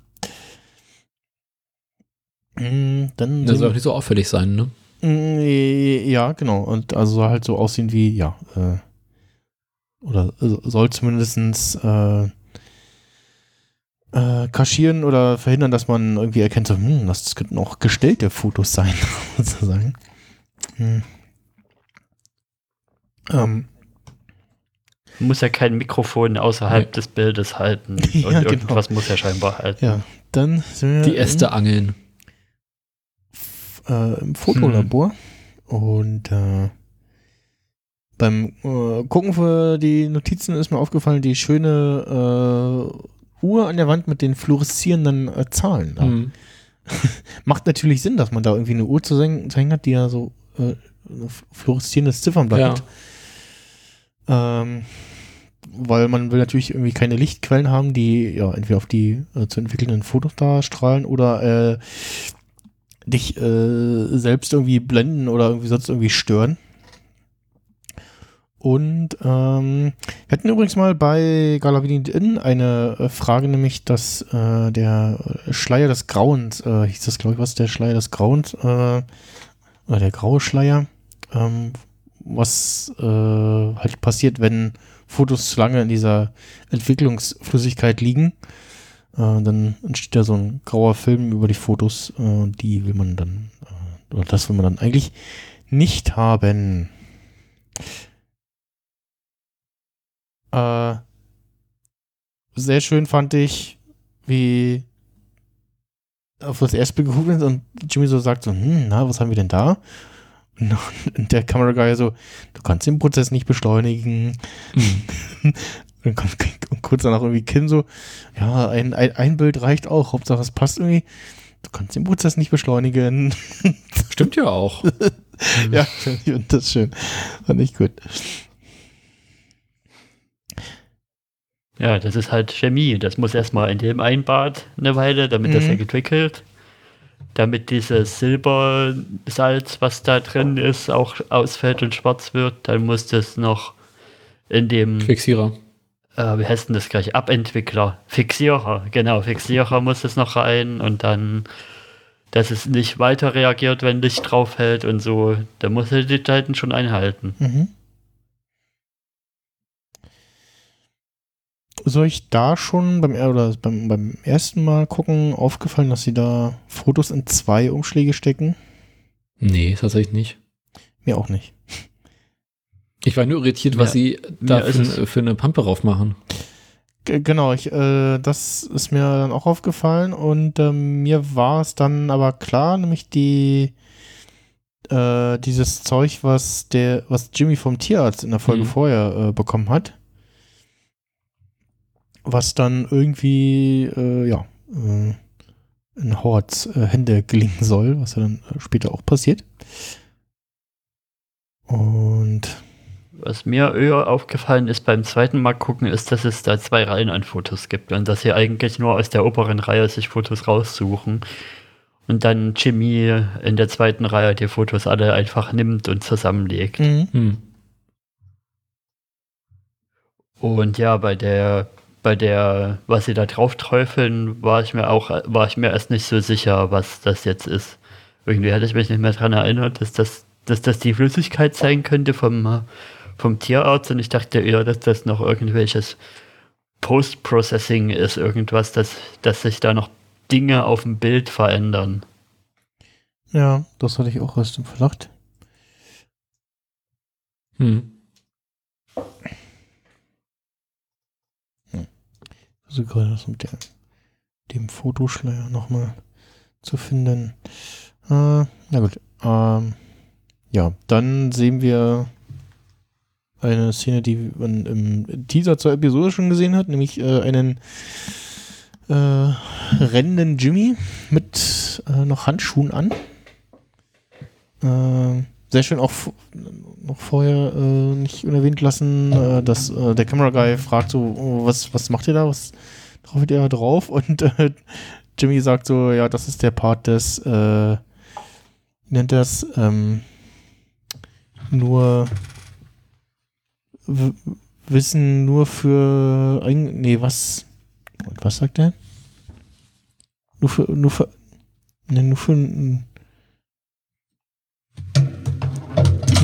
Mm, Dann Das soll auch nicht so auffällig sein, ne? Mm, Ja, genau. Und also soll halt so aussehen wie, ja, äh, oder soll zumindestens äh, äh, kaschieren oder verhindern, dass man irgendwie erkennt, so, hm, das könnten auch gestellte Fotos sein, sozusagen. Hm. Ähm, Muss ja kein Mikrofon außerhalb Nee. des Bildes halten. Und Ja, genau. irgendwas muss ja scheinbar halten. ja, dann sind wir Die Äste angeln. Im, äh, im Fotolabor und äh, beim äh, Gucken für die Notizen ist mir aufgefallen, die schöne äh, Uhr an der Wand mit den fluoreszierenden äh, Zahlen. Da. Mhm. Macht natürlich Sinn, dass man da irgendwie eine Uhr zu hängen, hat, die ja so äh, fluoreszierendes Ziffernblatt Ja. hat. Ähm, weil man will natürlich irgendwie keine Lichtquellen haben, die ja entweder auf die äh, zu entwickelnden Fotos da strahlen oder äh, dich äh, selbst irgendwie blenden oder irgendwie sonst irgendwie stören. Und ähm, wir hatten übrigens mal bei Galavini Inn eine äh, Frage, nämlich, dass äh, der Schleier des Grauens, äh, hieß das glaube ich was, der Schleier des Grauens, äh, oder der graue Schleier, ähm, was äh, halt passiert, wenn Fotos zu lange in dieser Entwicklungsflüssigkeit liegen. Äh, dann entsteht da so ein grauer Film über die Fotos, äh, und die will man dann, äh, oder das will man dann eigentlich nicht haben. Äh, sehr schön fand ich, wie auf das erste Bild geguckt wird und Jimmy so sagt so, hm, na, was haben wir denn da? Und der Kameraguy so, du kannst den Prozess nicht beschleunigen. kommt, und kurz danach irgendwie Kim so, ja, ein, ein, ein Bild reicht auch, Hauptsache es passt irgendwie. Du kannst den Prozess nicht beschleunigen. Stimmt ja auch. ja, ich fand das schön. Fand ich gut. Ja, das ist halt Chemie. Das muss erstmal in dem Einbad eine Weile, damit das Mhm. ja entwickelt. Damit dieses Silbersalz, was da drin ist, auch ausfällt und schwarz wird. Dann muss das noch in dem, Fixierer. Äh, wie heißt denn das gleich? Abentwickler. Fixierer, genau. Fixierer muss es noch rein und dann, dass es nicht weiter reagiert, wenn Licht drauf hält und so. Da muss er die Zeiten schon einhalten. Mhm. Soll ich da schon beim, oder beim, beim ersten Mal gucken aufgefallen, dass sie da Fotos in zwei Umschläge stecken? Nee, tatsächlich nicht. Mir auch nicht. Ich war nur irritiert, was Ja, sie da für, für eine Pampe raufmachen. Genau, ich, äh, das ist mir dann auch aufgefallen und ähm, mir war es dann aber klar, nämlich die äh, dieses Zeug, was der, was Jimmy vom Tierarzt in der Folge Mhm. vorher äh, bekommen hat, was dann irgendwie äh, ja äh, in äh, Hände gelingen soll, was ja dann äh, später auch passiert. Und Was mir eher aufgefallen ist beim zweiten Mal gucken, ist, dass es da zwei Reihen an Fotos gibt und dass sie eigentlich nur aus der oberen Reihe sich Fotos raussuchen und dann Jimmy in der zweiten Reihe die Fotos alle einfach nimmt und zusammenlegt. mhm. Hm. Und ja, bei der, bei der, was sie da drauf träufeln, war ich mir auch, war ich mir erst nicht so sicher, was das jetzt ist. Irgendwie hatte ich mich nicht mehr daran erinnert, dass das, dass das die Flüssigkeit sein könnte vom, vom Tierarzt und ich dachte eher, dass das noch irgendwelches Post-Processing ist, irgendwas, dass, dass sich da noch Dinge auf dem Bild verändern. ja, das hatte ich auch erst im Verdacht. Hm. Also gerade das mit der, dem Fotoschleier nochmal zu finden. Äh, na gut. Ähm, ja, dann sehen wir eine Szene, die man im Teaser zur Episode schon gesehen hat, nämlich äh, einen äh, rennenden Jimmy mit äh, noch Handschuhen an. Äh, sehr schön auch noch vorher äh, nicht unerwähnt lassen, äh, dass äh, der Camera Guy fragt so, oh, was, was macht ihr da? Was drauf ihr da drauf? Und Jimmy sagt so, ja, das ist der Part des, nennt das, ähm, nur Wissen nur für, ein- nee, was, was sagt er? Nur für, nur für, ne, nur für,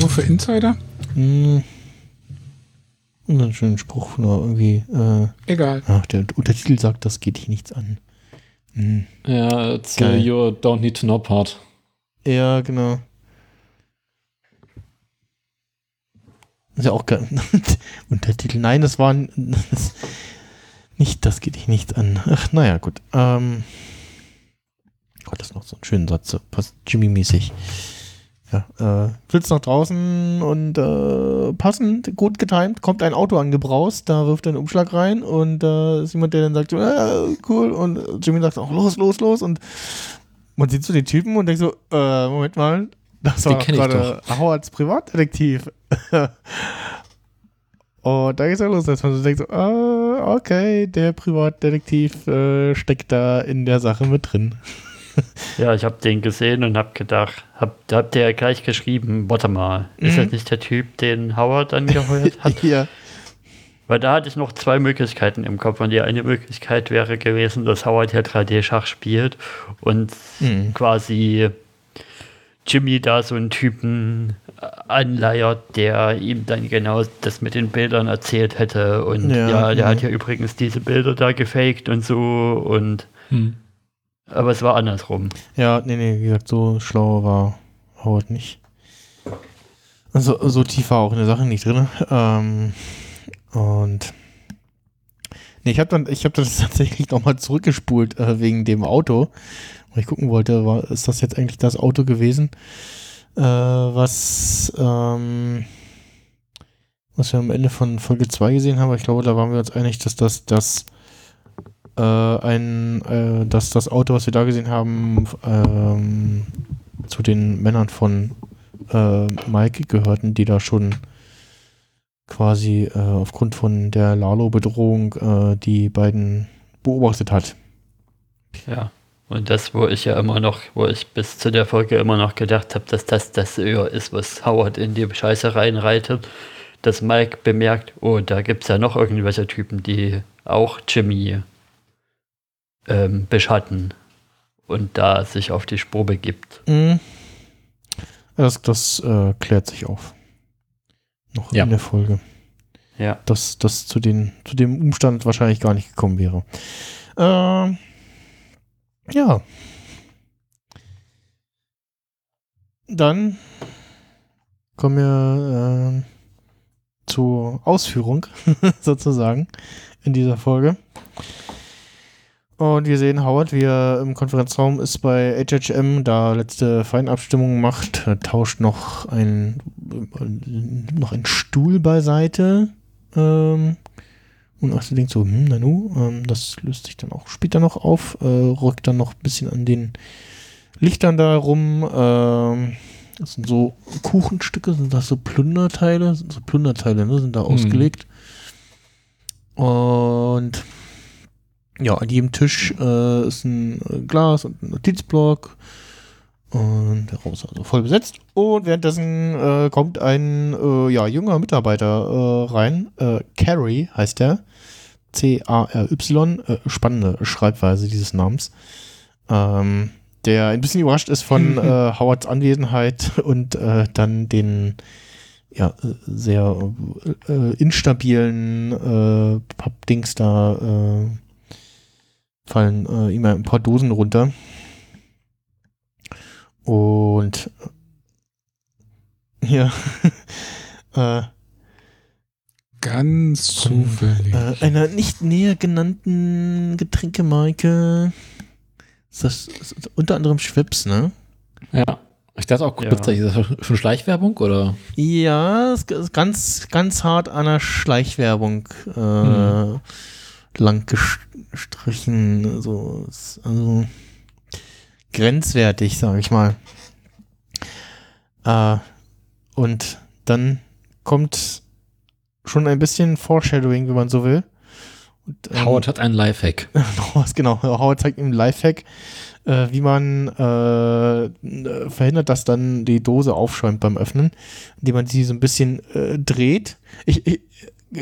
für Insider? Hm. Und einen schönen Spruch nur irgendwie. Äh, Egal. ach, der Untertitel sagt, das geht dich nichts an. Hm. Ja, it's uh, Geil. your don't need to know part. Ja, genau. Ist ja auch geil. Untertitel. Nein, das war das, nicht, das geht dich nichts an. Ach, naja, gut. Ähm, Gott, das ist noch so ein schöner Satz, so passt Jimmy-mäßig. Ja, äh, sitzt noch draußen und äh, passend, gut getimt, kommt ein Auto angebraust, da wirft er einen Umschlag rein und äh, ist jemand, der dann sagt, äh, cool, und Jimmy sagt auch, los, los, los und man sieht so den Typen und denkt so, äh, Moment mal, das Den war gerade Howards Privatdetektiv. und da geht's ja los, dass man so denkt so, ah, okay, der Privatdetektiv äh, steckt da in der Sache mit drin. Ja, ich habe den gesehen und habe gedacht, hab, da habt ihr ja gleich geschrieben, warte mal, ist Mhm. das nicht der Typ, den Howard angeheuert hat? ja. Weil da hatte ich noch zwei Möglichkeiten im Kopf. Und die eine Möglichkeit wäre gewesen, dass Howard ja 3D-Schach spielt und Mhm. quasi Jimmy da so einen Typen äh, anleiert, der ihm dann genau das mit den Bildern erzählt hätte. Und Ja, ja, der mhm. hat ja übrigens diese Bilder da gefaked und so. Und Hm. aber es war andersrum. Ja, nee, nee, wie gesagt, so schlau war Howard nicht. Also, so tief war auch in der Sache nicht drin. Ähm, und nee, ich habe dann, ich habe das tatsächlich nochmal zurückgespult äh, wegen dem Auto, weil ich gucken wollte, war, ist das jetzt eigentlich das Auto gewesen, äh, was, ähm, was wir am Ende von Folge 2 gesehen haben. Ich glaube, da waren wir uns einig, dass das das äh, ein, äh, dass das Auto, was wir da gesehen haben, ähm, zu den Männern von äh, Mike gehörten, die da schon quasi äh, aufgrund von der Lalo-Bedrohung äh, die beiden beobachtet hat. Ja. Und das, wo ich ja immer noch, wo ich bis zu der Folge immer noch gedacht habe, dass das das eher ist, was Howard in die Scheiße reinreitet, dass Mike bemerkt, oh, da gibt es ja noch irgendwelche Typen, die auch Jimmy ähm, beschatten und da sich auf die Spur begibt. Mhm. Das, das äh, klärt sich auf. Noch Ja. in der Folge. Ja. Dass das zu, den, zu dem Umstand wahrscheinlich gar nicht gekommen wäre. Ähm, ja. Dann kommen wir äh, zur Ausführung sozusagen in dieser Folge. Und wir sehen Howard, wie er im Konferenzraum ist bei HHM, da letzte Feinabstimmung macht, tauscht noch ein, noch einen Stuhl beiseite. Ähm, und Axel denkt so, hm, Nanu, ähm, das löst sich dann auch später noch auf, äh, rückt dann noch ein bisschen an den Lichtern da rum. Ähm, das sind so Kuchenstücke, sind das so Plunderteile? Sind so Plunderteile, ne? Sind da ausgelegt. Und ja, an jedem Tisch äh, ist ein äh, Glas und ein Notizblock. Und der Raum ist also voll besetzt. Und währenddessen äh, kommt ein äh, ja, junger Mitarbeiter äh, rein. Äh, Carrie heißt er. C-A-R-Y. Äh, spannende Schreibweise dieses Namens. Ähm, der ein bisschen überrascht ist von äh, Howards Anwesenheit und dann den ja, sehr instabilen äh, Pappdings da fallen ihm ein paar Dosen runter. Und ja, äh, Ganz zufällig. äh, einer nicht näher genannten Getränkemarke. Ist das ist unter anderem Schwips, ne? Ja. Ich dachte auch kurzzeitig, ist das schon Schleichwerbung oder? Ja, es ist ganz, ganz hart an der Schleichwerbung äh, Mhm. lang gestrichen. So, ist also grenzwertig, sage ich mal. Äh, und dann kommt schon ein bisschen Foreshadowing, wenn man so will. Und, ähm, Howard hat einen Lifehack. Howard, genau, Howard zeigt ihm einen Lifehack, äh, wie man äh, verhindert, dass dann die Dose aufschäumt beim Öffnen, indem man sie so ein bisschen äh, dreht. Ich, ich,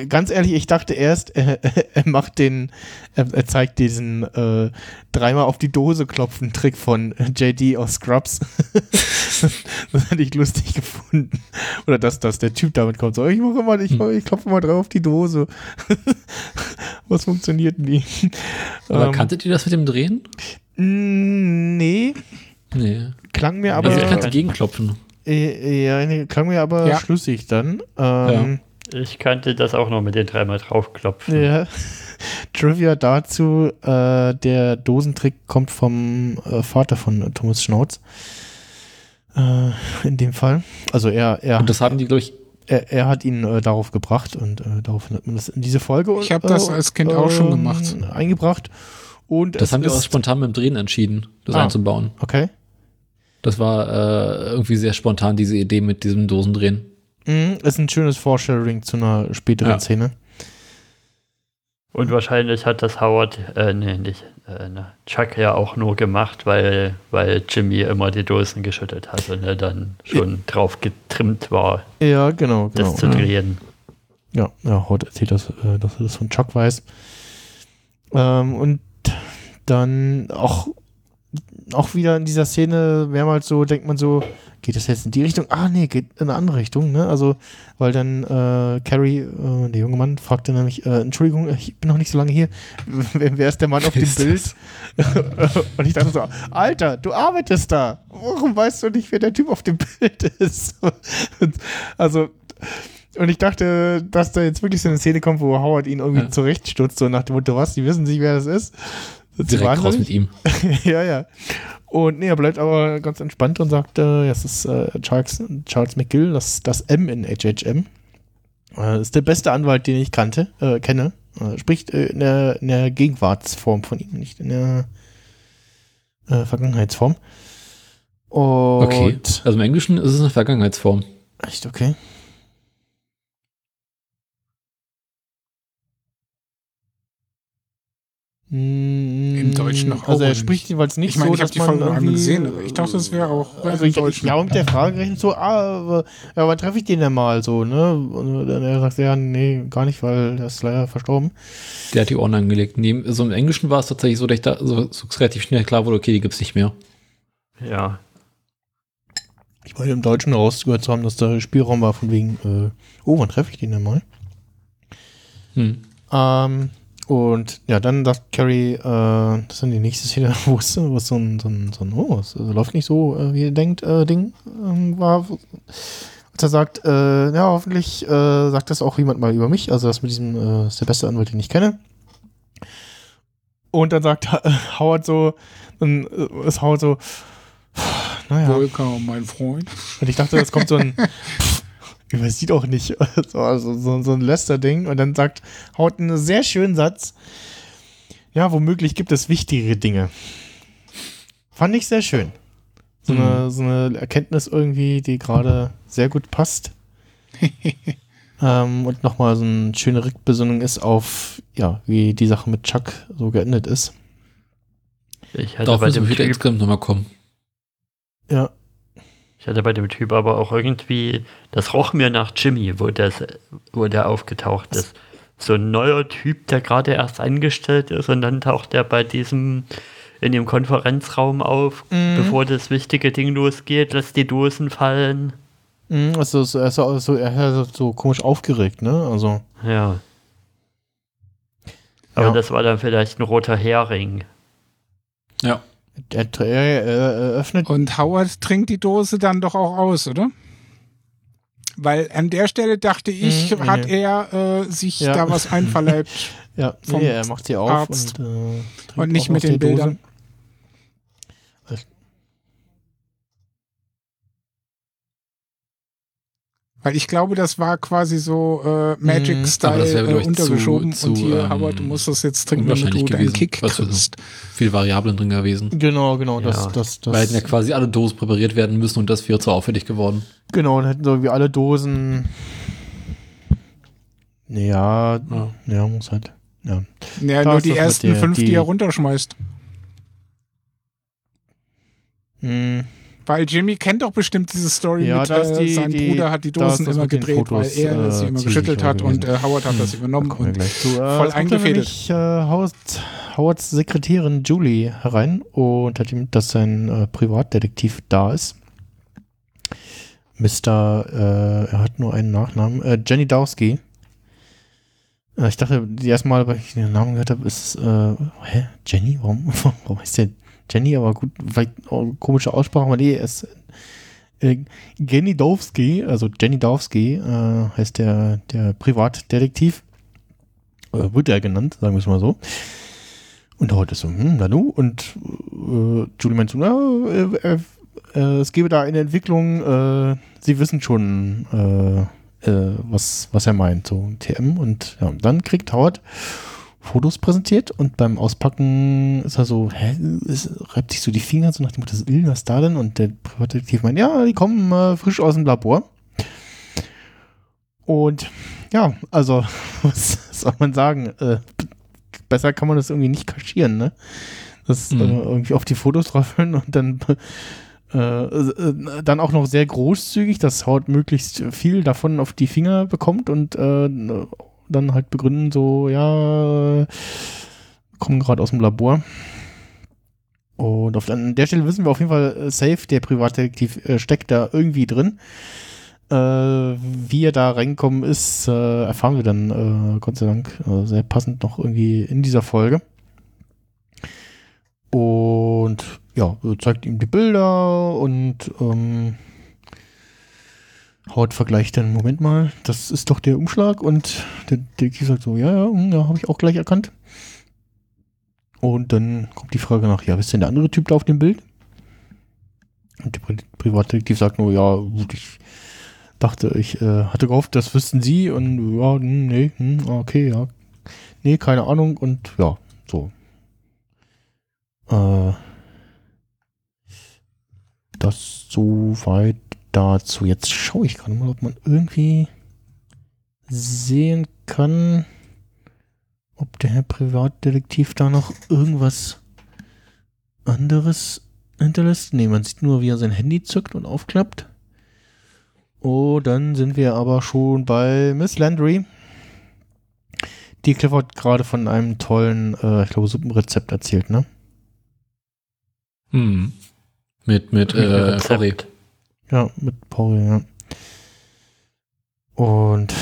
ganz ehrlich, ich dachte erst, er, er macht den, er, er zeigt diesen äh, dreimal auf die Dose klopfen Trick von JD aus Scrubs. das hätte ich lustig gefunden. Oder dass, dass der Typ damit kommt. So, ich mache mal, ich, ich klopfe mal drauf auf die Dose. Was funktioniert nie? Aber Ähm, kanntet ihr das mit dem Drehen? nee, Nee. klang mir aber. Also ich kannte gegenklopfen. äh, ja, klang mir aber Ja. schlüssig dann. Ähm, Ich kannte das auch noch mit den dreimal draufklopfen. Ja. Trivia dazu, äh, der Dosentrick kommt vom äh, Vater von Thomas Schnauz. Äh, in dem Fall. Also er, er, Und das haben die, glaube ich, er, er hat ihn äh, darauf gebracht und äh, daraufhin hat man das in diese Folge Ich hab das als Kind auch schon gemacht. Eingebracht. Und das haben die auch spontan beim Drehen entschieden, das Ah. einzubauen. Okay. Das war äh, irgendwie sehr spontan, diese Idee mit diesem Dosendrehen. Mhm, ist ein schönes Foreshadowing zu einer späteren Ja. Szene. Und wahrscheinlich hat das Howard, äh, nee, nicht, äh, ne, Chuck ja auch nur gemacht, weil, weil Jimmy immer die Dosen geschüttet hat und er dann schon drauf getrimmt war, Ja, genau. genau. das zu drehen. Ja, ja, Hort erzählt das, äh, dass er das von Chuck weiß. Ähm, und dann auch, auch wieder in dieser Szene mehrmals so, denkt man so, geht das jetzt in die Richtung? Ah, nee, geht in eine andere Richtung, ne? Also, weil dann äh, Carrie, äh, der junge Mann, fragte nämlich, äh, Entschuldigung, ich bin noch nicht so lange hier. wer, wer ist der Mann auf dem Bild? und ich dachte so, Alter, du arbeitest da. Warum weißt du nicht, wer der Typ auf dem Bild ist? Und, also, und ich dachte, dass da jetzt wirklich so eine Szene kommt, wo Howard ihn irgendwie Ja. zurechtstutzt, so nach dem Motto, was, die wissen nicht, wer das ist. Direkt raus mit ihm. ja, ja. Und nee, er bleibt aber ganz entspannt und sagt, äh, ja, es ist äh, Charles, Charles McGill, das, das M in HHM. Äh, ist der beste Anwalt, den ich kannte, äh, kenne. Äh, spricht äh, in, der, in der Gegenwartsform von ihm, nicht in der äh, Vergangenheitsform. Und Okay. Also im Englischen ist es eine Vergangenheitsform. Echt, okay. Im Im Deutschen noch Also er spricht jeweils nicht Ich meine, so, ich habe dass die man Folge einmal irgendwie- gesehen, aber ich dachte, das wäre auch Also im ich, ich Deutschen. habe mit der Frage gerechnet, so, ah, aber, ja, wann treffe ich den denn mal so, ne? Und dann er sagt, ja, nee, gar nicht, weil er ist leider verstorben. Der hat die Ohren angelegt. Nee, so im Englischen war es tatsächlich so, dass ich da so, so relativ schnell klar wurde, okay, die gibt's nicht mehr. Ja, Ich meine, im Deutschen rausgehört zu haben, dass da Spielraum war von wegen, äh, oh, wann treffe ich den denn mal? Hm. Ähm, und ja, dann sagt Carrie, äh, das dann die nächste Szene, wo es, wo es so ein, so ein, so ein oh, es läuft nicht so, äh, wie ihr denkt, äh, Ding ähm, war. Als er sagt, äh, ja, hoffentlich äh, sagt das auch jemand mal über mich, also das mit diesem, äh, ist der beste Anwalt, den ich kenne. Und dann sagt äh, Howard so, dann ist Howard so, naja. Volker, mein Freund. Und ich dachte, das kommt so ein, übersieht auch nicht, so, also so, so ein Lester-Ding. Und dann sagt, haut einen sehr schönen Satz. Ja, womöglich gibt es wichtigere Dinge. Fand ich sehr schön. So, eine, so eine Erkenntnis irgendwie, die gerade sehr gut passt. ähm, und nochmal so eine schöne Rückbesinnung ist auf, ja, wie die Sache mit Chuck so geendet ist. ich hatte Darauf bei dem wir insgesamt nochmal kommen. Ja, ich hatte bei dem Typ aber auch irgendwie, das roch mir nach Jimmy, wo, das, wo der aufgetaucht ist. So ein neuer Typ, der gerade erst angestellt ist und dann taucht er bei diesem in dem Konferenzraum auf, bevor das wichtige Ding losgeht, lässt die Dosen fallen. Mhm, also, so, er ist so, so, er ist so komisch aufgeregt, ne? Also. Ja. Aber Ja. das war dann vielleicht ein roter Hering. Ja. Er, er, er eröffnet. Und Howard trinkt die Dose dann doch auch aus, oder? Weil an der Stelle dachte ich, Mhm, hat nee. er äh, sich Ja. da was einverleibt Ja, vom nee, er macht sie auf Arzt. und, äh, und nicht mit den der Dose. Weil ich glaube, das war quasi so äh, Mhm. Magic-Style das wäre, äh, ich, untergeschoben. zu- und zu, hier, ähm, Howard, du musst das jetzt trinken, damit du deinen Kick weißt du, so. kriegst. Viel Variablen drin gewesen. Genau, genau, Ja. das, das, das. Weil hätten ja quasi alle Dosen präpariert werden müssen und das wäre zu auffällig geworden. Genau, dann hätten so wie alle Dosen. Ja, ja, Ja. muss halt. Ja. Ja, Da nur die ersten der- fünf, die, die- er runterschmeißt. Hm, Weil Jimmy kennt doch bestimmt diese Story Ja, mit, da ist äh, die- sein die- Bruder hat die da Dosen immer gedreht, Fotos, weil er sie äh, immer ziemlich geschüttelt hat gewesen. und äh, Howard hat das übernommen Kommen wir und zu. Äh, voll eingefädelt. nämlich, äh, Howard, Howards Sekretärin Julie herein und hat ihm, dass sein äh, Privatdetektiv da ist. Mr. Äh, er hat nur einen Nachnamen. Jenny Dowski. Ich dachte, die erste Mal, weil ich den Namen gehört habe, ist, hä? Jenny? Warum, warum heißt der Jenny? Aber gut, vielleicht auch komische Aussprache, aber nee, ist äh, Jenny Dowski, also Jenny Dowski, äh, heißt der, der Privatdetektiv. Äh, wird er genannt, sagen wir es mal so. Und heute ist so, hm, na nu, und äh, Julie meint so, na, äh, äh, äh, es gebe da eine Entwicklung, sie wissen schon, was, was er meint, so TM. Und ja, dann kriegt Howard Fotos präsentiert und beim Auspacken ist er so, hä, es reibt sich so die Finger, so nach dem Motto, "Ih, was da denn? Und der Privatdetektiv meint, ja, die kommen äh, frisch aus dem Labor. Und ja, also, was soll man sagen? Äh, besser kann man das irgendwie nicht kaschieren, ne? Das Mhm. äh, irgendwie auf die Fotos draufhören und dann äh, äh, dann auch noch sehr großzügig, dass Howard möglichst viel davon auf die Finger bekommt und äh, dann halt begründen, so, ja, kommen gerade aus dem Labor. Und auf, an der Stelle wissen wir auf jeden Fall äh, safe, der Privatdetektiv äh, steckt da irgendwie drin. Äh, wie er da reingekommen ist, äh, erfahren wir dann, äh, Gott sei Dank, äh, sehr passend noch irgendwie in dieser Folge. Und ja, zeigt ihm die Bilder und ähm, Howard vergleicht dann, Moment mal, das ist doch der Umschlag und der Detektiv sagt so, ja, ja, hm, ja, habe ich auch gleich erkannt. Und dann kommt die Frage nach, ja, wer ist denn der andere Typ da auf dem Bild? Und der Pri Privatdetektiv sagt nur, ja, ich dachte, ich äh, hatte gehofft, das wüssten Sie und ja, hm, nee, hm, okay, ja. Nee, keine Ahnung und ja, so. Äh, das soweit dazu. Jetzt schaue ich gerade mal, ob man irgendwie sehen kann, ob der Herr Privatdetektiv da noch irgendwas anderes hinterlässt. Ne, man sieht nur, wie er sein Handy zückt und aufklappt. Oh, dann sind wir aber schon bei Miss Landry. Die Clifford gerade von einem tollen, äh, ich glaube, Suppenrezept erzählt, ne? Hm. Mit, mit, äh, Rezept. Ja, mit Paul, ja. Und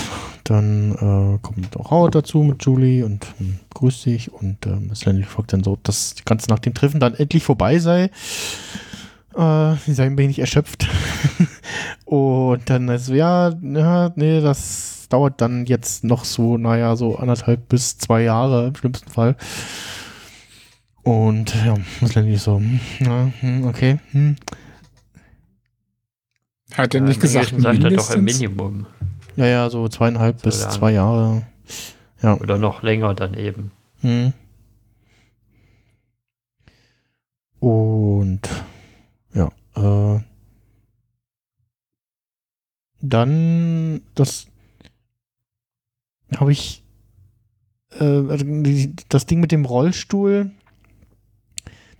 dann äh, kommt auch Howard dazu mit Julie und hm, grüßt sich und äh, Miss Landry fragt dann so, ob das Ganze nach dem Treffen dann endlich vorbei sei. Äh, sie sei ein wenig erschöpft. und dann ist so, ja, ja, nee, das dauert dann jetzt noch so, naja, so anderthalb bis zwei Jahre im schlimmsten Fall. Und ja, Miss Landry so, hm, ja, hm, okay, hm, Hat er Ja, nicht im gesagt, sagt er doch ein mindestens? Minimum. Ja, ja, so zweieinhalb So bis lang. zwei Jahre. Oder noch länger dann eben. Hm. Und ja, äh, dann das habe ich äh, also das Ding mit dem Rollstuhl.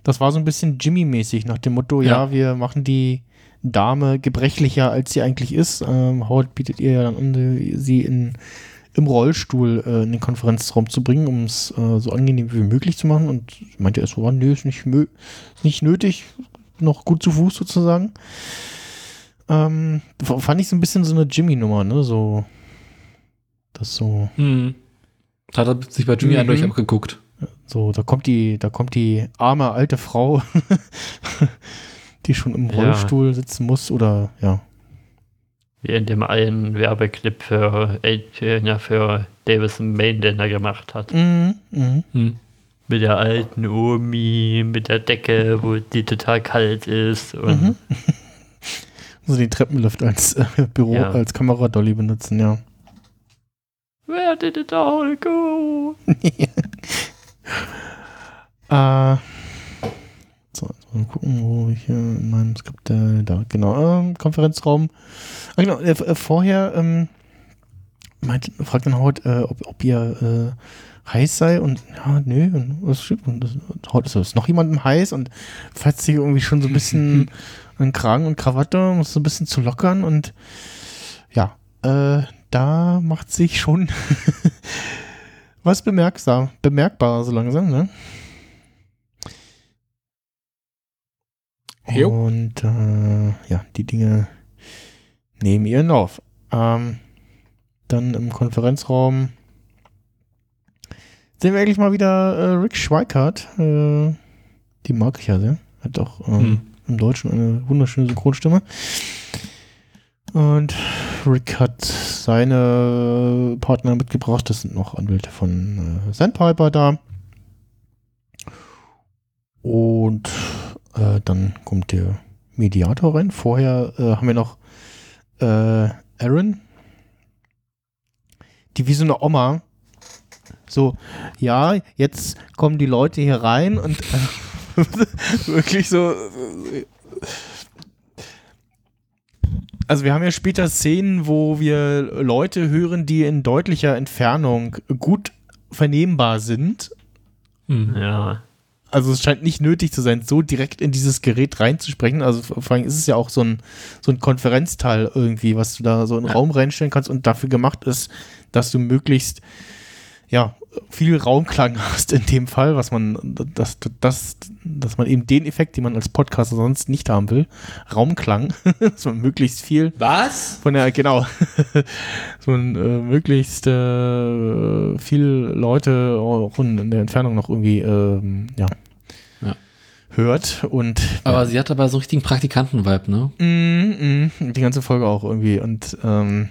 Das war so ein bisschen Jimmy-mäßig nach dem Motto, ja. Ja. wir machen die Dame gebrechlicher, als sie eigentlich ist. Ähm, Howard bietet ihr ja dann an, sie- in, im Rollstuhl äh, in den Konferenzraum zu bringen, um es äh, so angenehm wie möglich zu machen. Und meinte erst so, ah, nö, ist nicht, mö ist nicht nötig, noch gut zu Fuß sozusagen. Ähm, fand ich so ein bisschen so eine Jimmy-Nummer, ne? So, das so, Hm. Hat er sich bei Jimmy Mhm. eindeutig abgeguckt. so, da kommt die, da kommt die arme alte Frau, die schon im Ja. Rollstuhl sitzen muss oder ja. Wie in dem einen Werbeclip für, äh, für, ja, für Davison Main, den er gemacht hat. Mhm, mhm. Hm. Mit der alten Omi, mit der Decke, wo die total kalt ist. Und Mhm. Also den Treppenlift als äh, Büro, Ja. als Kameradolly benutzen, ja. Where did it all go? Äh, so, jetzt mal gucken, wo ich hier in meinem Skript, äh, da, genau, ähm, Konferenzraum. Ah, genau, äh, äh, vorher, ähm, meint, fragt dann Howard, äh, ob, ob ihr äh, heiß sei und ja, nö, und was stimmt, und das, Howard ist, noch jemandem heiß und fährt sich irgendwie schon so ein bisschen an Kragen und Krawatte, um es so ein bisschen zu lockern und ja, äh, da macht sich schon was bemerkbar, bemerkbar so langsam, ne? Jo. Und äh, ja, die Dinge nehmen ihren Lauf. Ähm, dann im Konferenzraum sehen wir eigentlich mal wieder äh, Rick Schweikart. Äh, die mag ich ja sehr. Hat auch ähm, Hm. im Deutschen eine wunderschöne Synchronstimme. Und Rick hat seine Partner mitgebracht. Das sind noch Anwälte von äh, Sandpiper da. Und äh, dann kommt der Mediator rein. Vorher äh, haben wir noch äh, Aaron, die wie so eine Oma so, ja, jetzt kommen die Leute hier rein und äh, wirklich so. äh, Also wir haben ja später Szenen, wo wir Leute hören, die in deutlicher Entfernung gut vernehmbar sind. Hm. Ja. Also es scheint nicht nötig zu sein, so direkt in dieses Gerät reinzusprechen. Also vor allem ist es ja auch so ein, so ein Konferenzteil irgendwie, was du da so in den Raum reinstellen kannst und dafür gemacht ist, dass du möglichst ja, viel Raumklang hast in dem Fall, was man, dass, dass, dass man eben den Effekt, den man als Podcaster sonst nicht haben will, Raumklang, dass man möglichst viel Was? von der, genau, dass man äh, möglichst äh, viele Leute auch in, der Entfernung noch irgendwie, ähm, ja, Ja. hört und Aber sie hat aber so richtigen Praktikanten-Vibe, ne? Mm, mm, die ganze Folge auch irgendwie. Und ähm,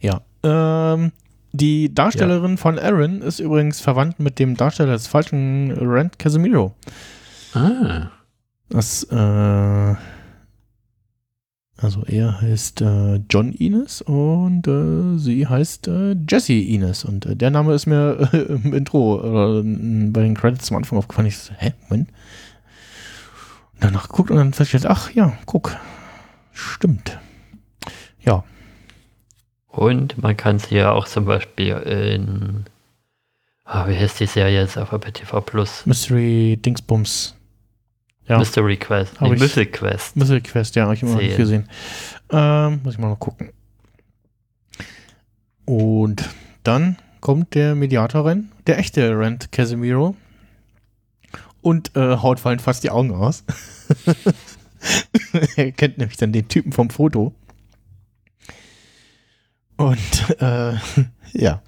ja. Ähm, die Darstellerin von Aaron ist übrigens verwandt mit dem Darsteller des falschen Rand Casemiro. Ah. Das, äh, also er heißt äh, John Ines und äh, sie heißt äh, Jessie Ines. Und äh, der Name ist mir äh, im Intro äh, bei den Credits zum Anfang aufgefallen. Ich so, hä, Moment. Und danach geguckt und dann festgestellt, ach ja, guck, stimmt. Und man kann sie ja auch zum Beispiel in. Ah, wie heißt die Serie jetzt auf Apple TV Plus? Mystery Dingsbums. Ja, Mystery Quest. Nee, Mythic Quest. Mystery Quest, ja, hab ich immer noch nicht Sehen. gesehen. Ähm, muss ich mal noch gucken. Und dann kommt der Mediator rein, der echte Rand Casemiro. Und äh, haut fallen fast die Augen aus. er kennt nämlich dann den Typen vom Foto. Und äh, ja,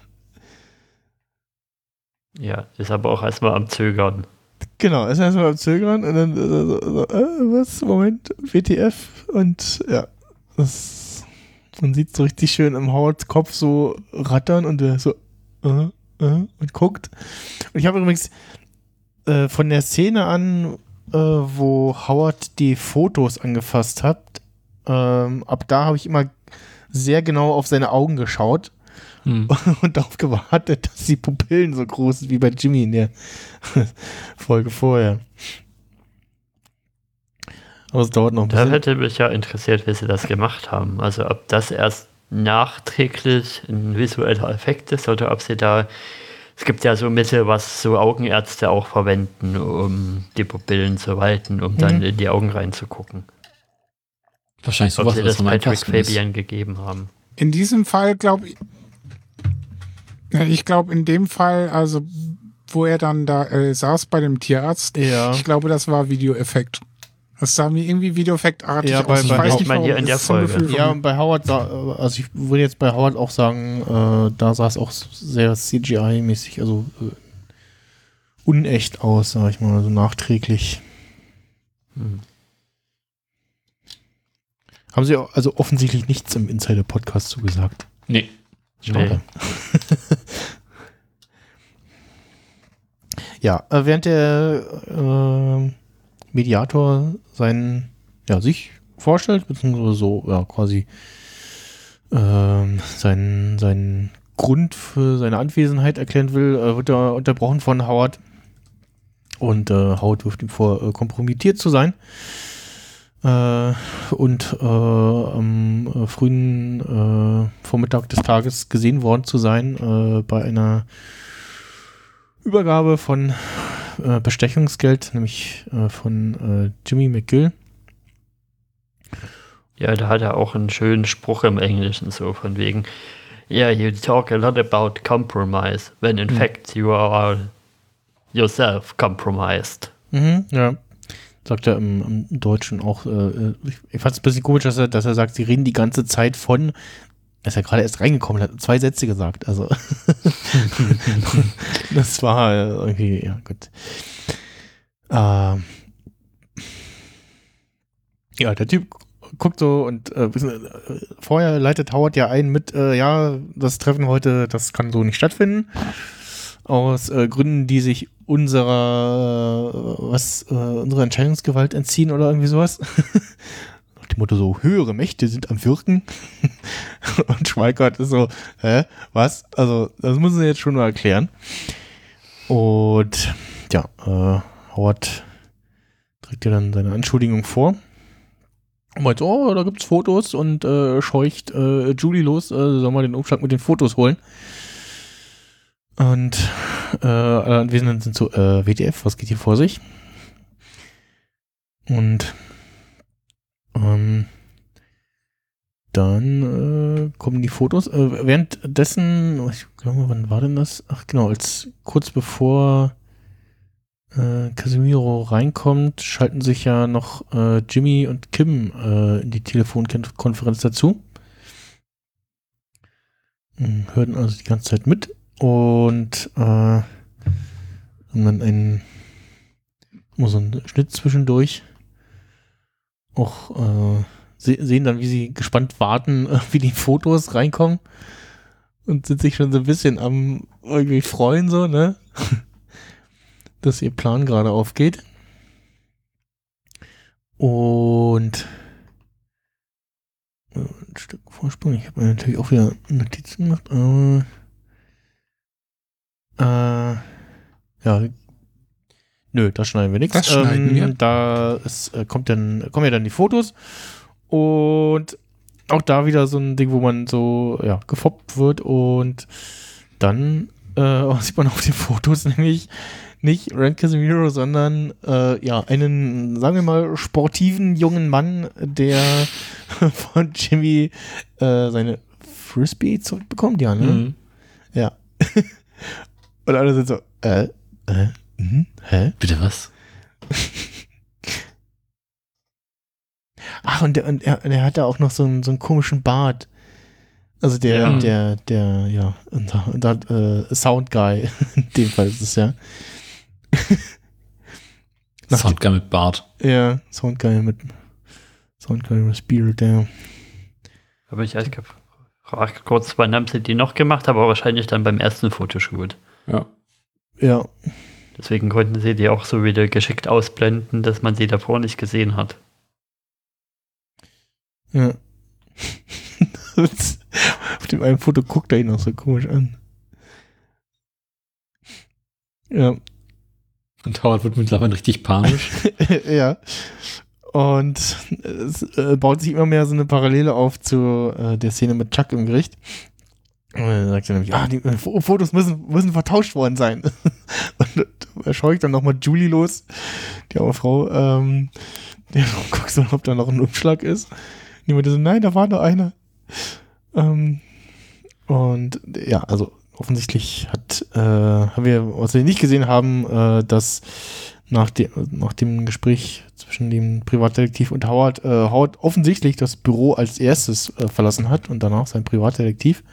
Ja, ist aber auch erstmal am Zögern. genau, ist erstmal am Zögern und dann äh, so, so, äh, was, Moment, WTF und ja, das, man sieht so richtig schön im Howards Kopf so rattern und er so äh, äh, und guckt. Und ich habe übrigens äh, von der Szene an, äh, wo Howard die Fotos angefasst hat, ähm, ab da habe ich immer sehr genau auf seine Augen geschaut Hm. und darauf gewartet, dass die Pupillen so groß sind wie bei Jimmy in der Folge vorher. Aber es dauert noch ein Da bisschen. hätte mich ja interessiert, wie sie das gemacht haben. Also ob das erst nachträglich ein visueller Effekt ist oder ob sie da. Es gibt ja so Mittel, was so Augenärzte auch verwenden, um die Pupillen zu weiten, um dann Mhm. in die Augen reinzugucken. Wahrscheinlich Ob sowas, sie was das am Patrick einfachsten ist. Fabian gegeben haben. In diesem Fall glaube ich, ich glaube in dem Fall, also wo er dann da äh, saß bei dem Tierarzt, Ja. ich glaube, das war Videoeffekt. Das sah mir irgendwie Videoeffektartig Ja, bei- aus. Ich bei- weiß ich nicht, meine, hier warum. in der Das Folge. Ja, und bei Howard, also ich würde jetzt bei Howard auch sagen, äh, da sah es auch sehr CGI-mäßig, also äh, unecht aus, sag ich mal, so nachträglich. Hm. Haben sie also offensichtlich nichts im Insider-Podcast zugesagt. Nee. Schade. ja, äh, während der äh, Mediator seinen, ja, sich vorstellt, beziehungsweise so, ja, quasi ähm, seinen, seinen Grund für seine Anwesenheit erklären will, äh, wird er unterbrochen von Howard. Und äh, Howard wirft ihm vor, äh, kompromittiert zu sein. Äh, und äh, am äh, frühen äh, Vormittag des Tages gesehen worden zu sein äh, bei einer Übergabe von äh, Bestechungsgeld, nämlich von Jimmy McGill. Ja, da hat er auch einen schönen Spruch im Englischen, so von wegen, yeah, you talk a lot about compromise, when in fact you are yourself compromised. Mhm, ja. Sagt er im, im Deutschen auch. Äh, ich ich fand es ein bisschen komisch, dass er, dass er sagt, sie reden die ganze Zeit von. Er ist ja gerade erst reingekommen, hat zwei Sätze gesagt. Also, das war äh, irgendwie, ja, gut. Ähm, ja, der Typ guckt so und äh, äh, vorher leitet Howard ja ein mit, äh, ja, das Treffen heute, das kann so nicht stattfinden. Aus äh, Gründen, die sich unserer, äh, was, äh, unserer Entscheidungsgewalt entziehen oder irgendwie sowas. Nach dem Motto so, höhere Mächte sind am Wirken. und Schweikart ist so, hä, was? Also, das müssen sie jetzt schon mal erklären. Und ja, äh, Howard trägt ja dann seine Anschuldigung vor. Und meint, so, oh, da gibt's Fotos und äh, scheucht äh, Julie los, äh, soll mal den Umschlag mit den Fotos holen. Und äh, alle Anwesenden sind so, äh, WTF, was geht hier vor sich? Und ähm, dann äh, kommen die Fotos. Äh, währenddessen, ich glaube, wann war denn das? Ach genau, als kurz bevor äh, Casemiro reinkommt, schalten sich ja noch äh, Jimmy und Kim äh, in die Telefonkonferenz dazu. Hm, Hörten also die ganze Zeit mit und äh, haben dann einen immer so einen Schnitt zwischendurch. Auch äh, se sehen dann, wie sie gespannt warten, wie die Fotos reinkommen und sind sich schon so ein bisschen am irgendwie freuen, so, ne? dass ihr Plan gerade aufgeht. Und äh, ein Stück Vorsprung. Ich habe natürlich auch wieder Notizen gemacht, aber äh, ja, nö, da schneiden wir nichts. Das schneiden wir. Da ist, äh, kommt dann, kommen ja dann die Fotos und auch da wieder so ein Ding, wo man so ja, gefoppt wird und dann äh, sieht man auf den Fotos nämlich nicht Rand Casemiro, sondern äh, ja, einen, sagen wir mal, sportiven jungen Mann, der von Jimmy äh, seine Frisbee zurückbekommt, ja, ne? Mhm. Ja. Und alle sind so, äh, äh, mhm, hä? Bitte was? Ach, und der, und er, der hat da auch noch so einen, so einen komischen Bart. Also der, Ja. der, der, ja, unser, unser, äh, Sound Guy, in dem Fall ist es ja. Soundguy mit Bart. Ja, Sound Guy mit Sound Guy mit Beard, ja. Aber ich weiß, frage kurz, wann haben sie die noch gemacht, aber wahrscheinlich dann beim ersten Fotoshoot. Ja. Ja, Deswegen konnten sie die auch so wieder geschickt ausblenden, dass man sie davor nicht gesehen hat. ja. Auf dem einen Foto guckt er ihn auch so komisch an. Ja, Und Howard wird mittlerweile richtig panisch. ja. Und es äh, baut sich immer mehr so eine Parallele auf zu äh, der Szene mit Chuck im Gericht. Und dann sagt er nämlich, ah, die äh, Fo- Fotos müssen, müssen vertauscht worden sein. Und er scheucht dann nochmal Julie los, die arme Frau, ähm, der guckt so, ob da noch ein Umschlag ist. Und die meinte so, nein, da war nur einer. Ähm, und ja, also offensichtlich hat, äh, haben wir, was wir nicht gesehen haben, äh, dass nach, de nach dem Gespräch zwischen dem Privatdetektiv und Howard, äh, Howard offensichtlich das Büro als erstes äh, verlassen hat und danach sein Privatdetektiv.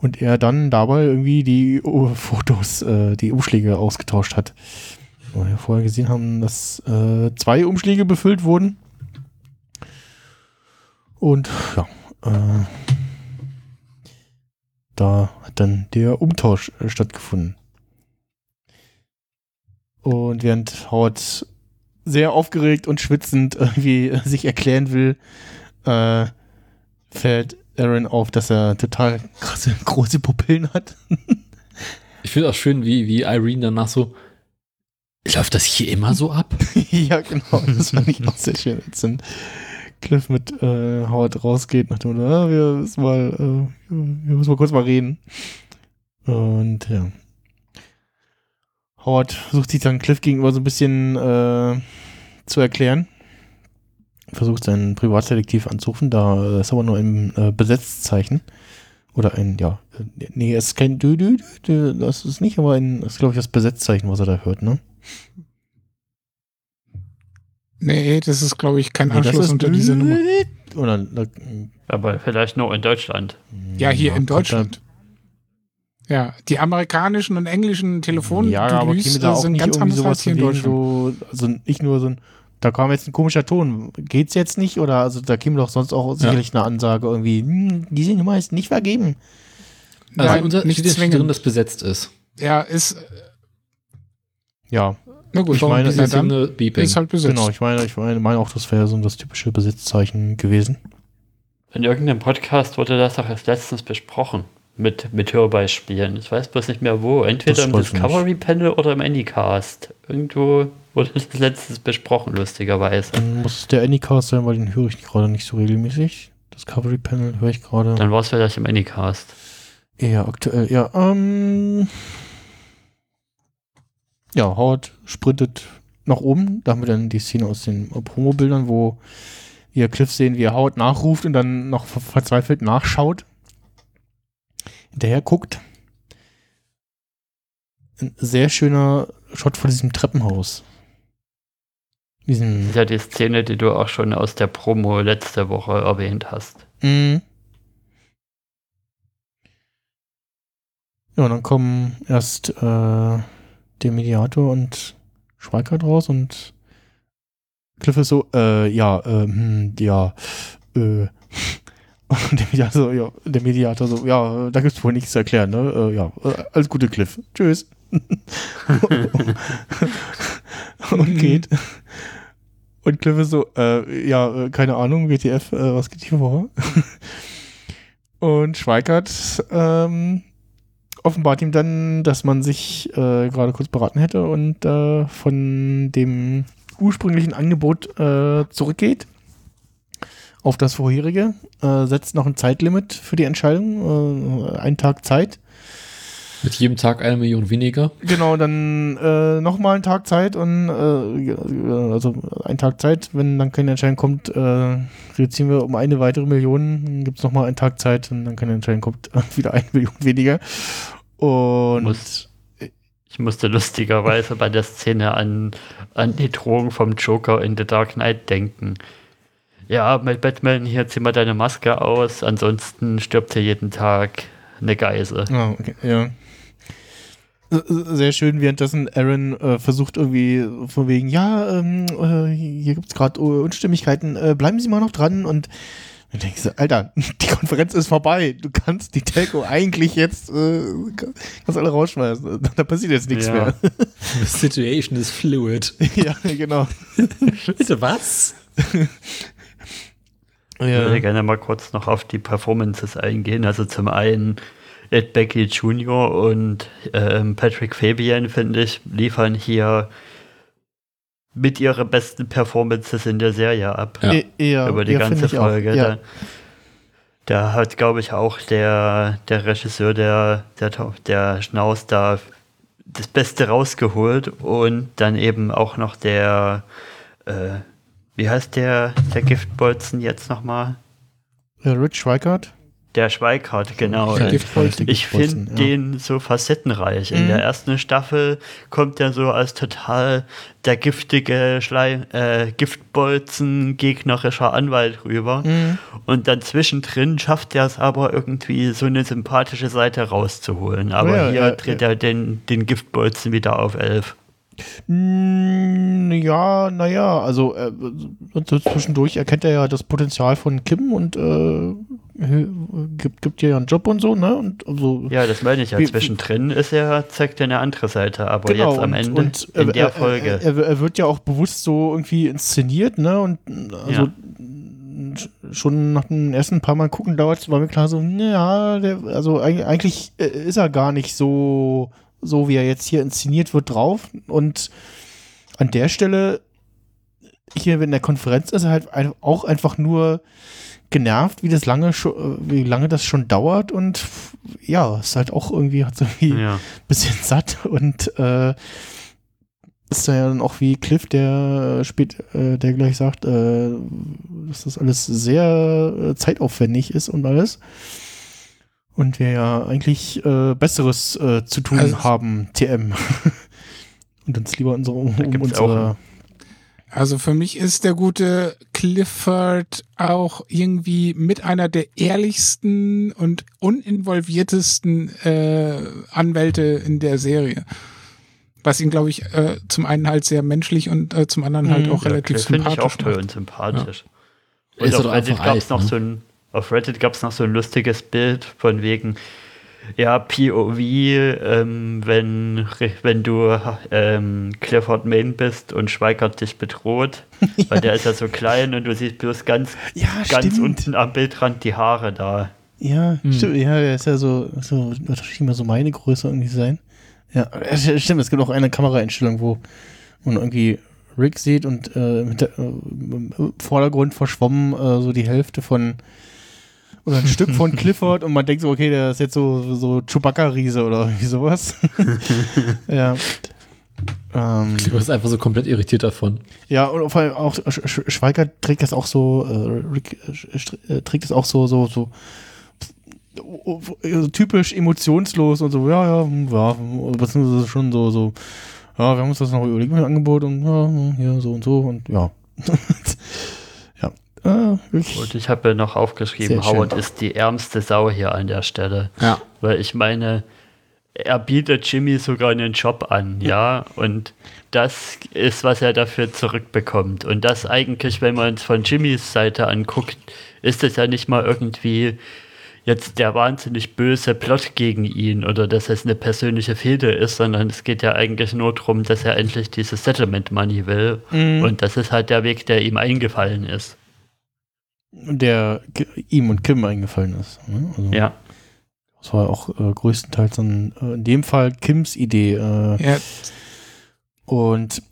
Und er dann dabei irgendwie die Fotos, äh, die Umschläge ausgetauscht hat. Wo wir vorher gesehen haben, dass äh, zwei Umschläge befüllt wurden. Und ja, äh, da hat dann der Umtausch äh, stattgefunden. Und während Howard sehr aufgeregt und schwitzend irgendwie sich erklären will, äh, fällt Aaron auf, dass er total krasse, große Pupillen hat. Ich finde auch schön, wie, wie Irene danach so. Läuft das hier immer so ab? ja, genau. Das fand ich auch sehr schön. Als dann Cliff mit äh, Howard rausgeht, nach dem Motto, ah, wir müssen mal, äh, wir müssen mal kurz mal reden. Und ja. Howard versucht sich dann Cliff gegenüber so ein bisschen äh, zu erklären. Versucht seinen Privatdetektiv anzurufen, da ist aber nur ein äh, Besetzzeichen. Oder ein, ja, äh, nee, es ist kein Dü, Dü, Dü, Dü, das ist nicht, aber ein, das ist, glaube ich, das Besetzzeichen, was er da hört, ne? Nee, das ist, glaube ich, kein Nee, Anschluss unter diese Nummer. Oder, da, Aber vielleicht nur in Deutschland. Ja, hier Ja, in Deutschland. Ja, die amerikanischen und englischen Telefon ja, aber auch sind nicht ganz anders als hier in Deutschland. so, also nicht nur so ein, da kam jetzt ein komischer Ton, geht's jetzt nicht? Oder also da käme doch sonst auch sicherlich eine Ansage irgendwie, hm, diese Nummer ist nicht vergeben. Also Nein, unser nicht steht zwingend. drin, dass besetzt ist. Ja, ist, Ja, na gut, Ich meine, ist dann eine Beeping. ist halt besetzt. genau, ich meine, ich meine, meine auch, das wäre so das typische Besitzzeichen gewesen. In irgendeinem Podcast wurde das doch erst letztens besprochen. Mit, mit Hörbeispielen. Ich weiß bloß nicht mehr wo. Entweder Das im weiß ich Discovery Panel oder im Anycast. Irgendwo wurde das letztens besprochen, lustigerweise. Dann muss es der Anycast sein, weil den höre ich gerade nicht so regelmäßig. Discovery Panel höre ich gerade Dann war es vielleicht im Anycast. eher aktuell. Ja, ähm, ja, Howard sprintet nach oben. Da haben wir dann die Szene aus den äh, Promo-Bildern, wo wir Cliff sehen, wie er Howard nachruft und dann noch ver- verzweifelt nachschaut. Hinterher guckt. Ein sehr schöner Shot von diesem Treppenhaus. Diesen. Das ist ja die Szene, die du auch schon aus der Promo letzte Woche erwähnt hast. Mhm. Ja, und dann kommen erst äh, der Mediator und Schweikart raus und Cliff ist so, äh, ja, ähm, ja, äh. Und der Mediator, so, ja, der Mediator so, ja, da gibt's wohl nichts zu erklären, ne? Äh, ja, äh, alles Gute, Cliff. Tschüss. und geht. Und Cliff ist so, äh, ja, äh, keine Ahnung, WTF, äh, was geht hier vor? und Schweikart ähm, offenbart ihm dann, dass man sich äh, gerade kurz beraten hätte und äh, von dem ursprünglichen Angebot äh, zurückgeht auf das vorherige, äh, setzt noch ein Zeitlimit für die Entscheidung, äh, einen Tag Zeit. Mit jedem Tag eine Million weniger. Genau, dann äh, nochmal einen Tag Zeit und äh, also einen Tag Zeit, wenn dann keine Entscheidung kommt, äh, reduzieren wir um eine weitere Million, dann gibt es nochmal einen Tag Zeit und dann keine Entscheidung kommt, wieder eine Million weniger. Und Muss- Ich musste lustigerweise bei der Szene an, an die Drohung vom Joker in The Dark Knight denken. Ja, mit Batman, hier zieh mal deine Maske aus, ansonsten stirbt hier jeden Tag eine Geise. Ah, okay, ja. S- Sehr schön, währenddessen Aaron äh, versucht irgendwie von wegen, ja, ähm, äh, hier gibt es gerade Unstimmigkeiten, äh, bleiben Sie mal noch dran und dann denkst du, Alter, die Konferenz ist vorbei, du kannst die Telco eigentlich jetzt, äh, kannst alle rausschmeißen, da passiert jetzt nichts Ja. mehr. The situation is fluid. ja, genau. Bitte was? Ich würde gerne mal kurz noch auf die Performances eingehen. Also zum einen Ed Becky Jr. und ähm, Patrick Fabian, finde ich, liefern hier mit ihre besten Performances in der Serie ab. Ja. E- eher, über die ganze auch, Folge. Ja. Da, da hat, glaube ich, auch der, der Regisseur, der, der, der Schnauz da das Beste rausgeholt und dann eben auch noch der, äh, wie heißt der, der Giftbolzen jetzt nochmal? Rich Schweikart. Der Schweikart, genau. Der Ich- finde ja. den so facettenreich. In Mhm. der ersten Staffel kommt er so als total der giftige Schleim, äh, Giftbolzen gegnerischer Anwalt rüber. Mhm. Und dann zwischendrin schafft er es aber irgendwie so eine sympathische Seite rauszuholen. Aber Ja, hier ja, dreht ja. er den, den Giftbolzen wieder auf elf. Mm, Ja, naja, also äh, zwischendurch erkennt er ja das Potenzial von Kim und äh, gibt, gibt ihr ja einen Job und so, ne? Und also Ja, das meine ich ja. Wie- Zwischendrin ist er, zeigt er eine andere Seite. Aber genau, jetzt am und, Ende, und in er, der er, Folge. Er, er, er wird ja auch bewusst so irgendwie inszeniert, ne? Und also sch- schon nach den ersten paar Mal gucken dauert es, war mir klar so, ja, der, also eig- eigentlich äh, ist er gar nicht so, so wie er jetzt hier inszeniert wird drauf. Und an der Stelle, hier in der Konferenz ist er halt ein, auch einfach nur genervt, wie das lange wie lange das schon dauert und ja, ist halt auch irgendwie, hat so irgendwie ja. bisschen satt und äh, ist da ja dann auch wie Cliff, der spät, äh, der gleich sagt, äh, dass das alles sehr äh, zeitaufwendig ist und alles. Und wir ja eigentlich äh, Besseres äh, zu tun Also- haben, TM. und uns lieber unsere, um, um unsere. Also für mich ist der gute Clifford auch irgendwie mit einer der ehrlichsten und uninvolviertesten äh, Anwälte in der Serie. Was ihn, glaube ich, äh, zum einen halt sehr menschlich und äh, zum anderen halt Mhm. auch relativ Cliff finde ich auch sympathisch toll und sympathisch. Er Und ist Reddit einfach gab es alt, noch ne? so ein, auf Reddit gab es noch so ein lustiges Bild von wegen, ja, POV, ähm, wenn, wenn du ähm, Clifford Main bist und Schweigert dich bedroht, weil der ist ja so klein und du siehst bloß ganz, Ja, ganz stimmt. unten am Bildrand die Haare da. Ja, Hm. stimmt. Ja, der ist ja so, so wird wahrscheinlich mal so meine Größe irgendwie sein. Ja, stimmt. Es gibt auch eine Kameraeinstellung, wo man irgendwie Rick sieht und äh, mit der, äh, im Vordergrund verschwommen äh, so die Hälfte von oder ein Stück von Clifford und man denkt so, okay, der ist jetzt so, so Chewbacca-Riese oder irgendwie sowas. ja. Ähm, Du bist einfach so komplett irritiert davon. ja, und vor allem auch Sch Sch Schweiger trägt das auch so, äh, Rick äh, äh, trägt das auch so, so, so typisch emotionslos und so, ja, ja, ja, beziehungsweise schon so, so, ja, wir haben uns das noch überlegt mit dem Angebot und ja, hier so und so und ja. Äh. Und ich habe ja noch aufgeschrieben. Howard ist die ärmste Sau hier an der Stelle. Ja. Weil ich meine, er bietet Jimmy sogar einen Job an, ja, und das ist, was er dafür zurückbekommt. Und das eigentlich, wenn man es von Jimmys Seite anguckt, ist es ja nicht mal irgendwie jetzt der wahnsinnig böse Plot gegen ihn oder dass es eine persönliche Fehde ist, sondern es geht ja eigentlich nur darum, dass er endlich dieses Settlement Money will. Mhm. Und das ist halt der Weg, der ihm eingefallen ist. Der ihm und Kim eingefallen ist. Ne? Also, Ja. Das war auch äh, größtenteils dann äh, in dem Fall Kims Idee. Äh, Ja, Und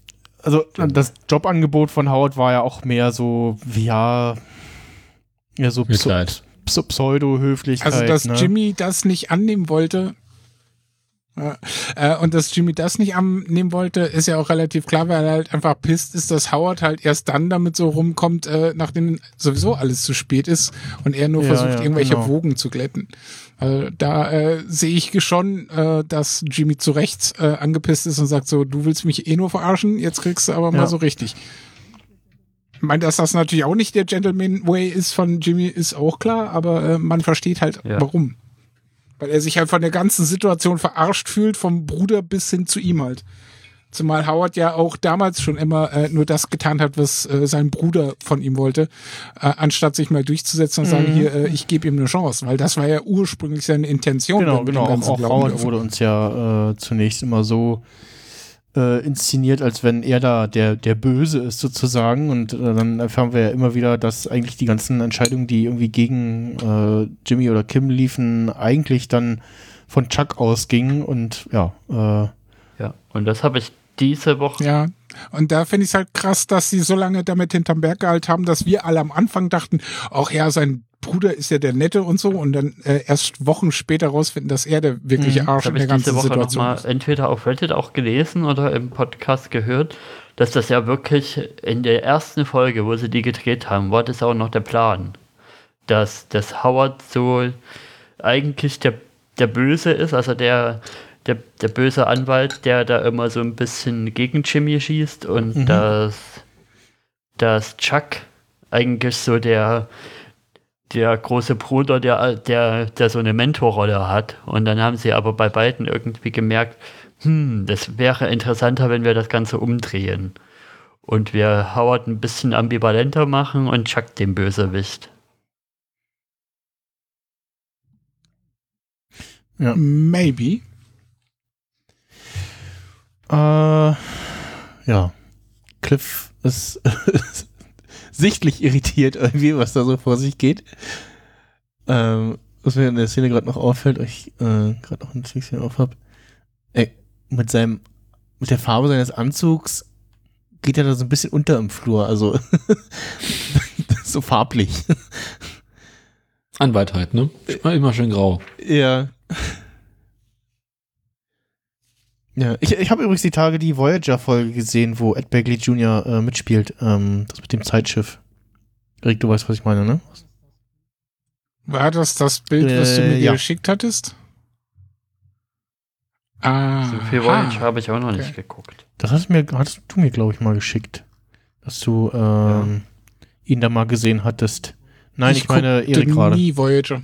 also das Jobangebot von Howard war ja auch mehr so, wie, ja, ja so Pseudo-Höflichkeit. Also, dass ne? Jimmy das nicht annehmen wollte. Ja, äh, und dass Jimmy das nicht annehmen wollte, ist ja auch relativ klar, weil er halt einfach pisst ist, dass Howard halt erst dann damit so rumkommt, äh, nachdem sowieso alles zu spät ist und er nur Ja, versucht, ja, irgendwelche genau. Wogen zu glätten. Also, da äh, sehe ich schon, äh, dass Jimmy zu Rechts äh, angepisst ist und sagt so, du willst mich eh nur verarschen, jetzt kriegst du aber mal so richtig. Ich meine, dass das natürlich auch nicht der Gentleman Way ist von Jimmy, ist auch klar, aber äh, man versteht halt, warum. Weil er sich halt von der ganzen Situation verarscht fühlt, vom Bruder bis hin zu ihm halt. Zumal Howard ja auch damals schon immer äh, nur das getan hat, was äh, sein Bruder von ihm wollte, äh, anstatt sich mal durchzusetzen und sagen, hier, äh, ich gebe ihm eine Chance, weil das war ja ursprünglich seine Intention. Genau, genau. Auch, auch Howard wurde uns ja äh, zunächst immer so äh, inszeniert, als wenn er da der, der Böse ist sozusagen. Und äh, dann erfahren wir ja immer wieder, dass eigentlich die ganzen Entscheidungen, die irgendwie gegen äh, Jimmy oder Kim liefen, eigentlich dann von Chuck ausgingen. Und ja, äh, Ja, und das habe ich diese Woche. Ja, und da finde ich es halt krass, dass sie so lange damit hinterm Berg gehalten haben, dass wir alle am Anfang dachten, ach ja, sein Bruder ist ja der Nette und so und dann äh, erst Wochen später rausfinden, dass er der wirkliche Mhm. Arsch Das in habe der ganzen Woche Situation nochmal ist. entweder auf Reddit auch gelesen oder im Podcast gehört, dass das ja wirklich in der ersten Folge, wo sie die gedreht haben, war das auch noch der Plan. Dass, dass Howard so eigentlich der, der Böse ist, also der, der, der böse Anwalt, der da immer so ein bisschen gegen Jimmy schießt und Mhm. dass, dass Chuck eigentlich so der, der große Bruder, der, der, der so eine Mentorrolle hat. Und dann haben sie aber bei beiden irgendwie gemerkt, hm, das wäre interessanter, wenn wir das Ganze umdrehen. Und wir Howard ein bisschen ambivalenter machen und Chuck den Bösewicht. Maybe. Äh, ja. Cliff ist sichtlich irritiert irgendwie, was da so vor sich geht. Ähm, was mir in der Szene gerade noch auffällt, ich äh, gerade noch ein Stückchen auf hab, ey, mit seinem, mit der Farbe seines Anzugs geht er da so ein bisschen unter im Flur, also so farblich. Anwalt halt, ne? Immer schön grau. Ja. Ja, ich, ich habe übrigens die Tage die Voyager-Folge gesehen, wo Ed Begley Jr. Äh, mitspielt. Ähm, das mit dem Zeitschiff. Rick, du weißt, was ich meine, ne? War das das Bild, was du Äh, mir ja. geschickt hattest? Ah, So viel Voyager habe ich auch noch nicht okay. geguckt. Das hast, mir, hattest du mir, glaube ich, mal geschickt. Dass du ähm, ihn da mal gesehen hattest. Nein, ich, meine guckte Erik gerade. nie Voyager.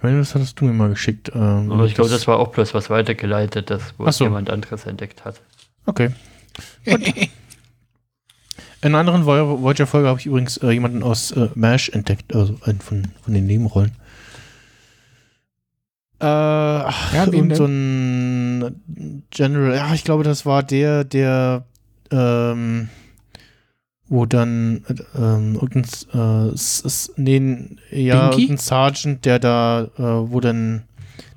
Ich meine, das hattest du mir mal geschickt. Ähm, Aber ich glaube, das war auch bloß was weitergeleitet, das, wo so. jemand anderes entdeckt hat. Okay. In einer anderen Voy- Voyager-Folge habe ich übrigens äh, jemanden aus äh, MASH entdeckt, also einen von, von den Nebenrollen. Äh, ach, Ja, irgend so ein General, ja, ich glaube, das war der, der, ähm, wo dann, äh, ähm, irgendein, äh, s- s- nee, ja, irgendein Sergeant, der da, äh, wo dann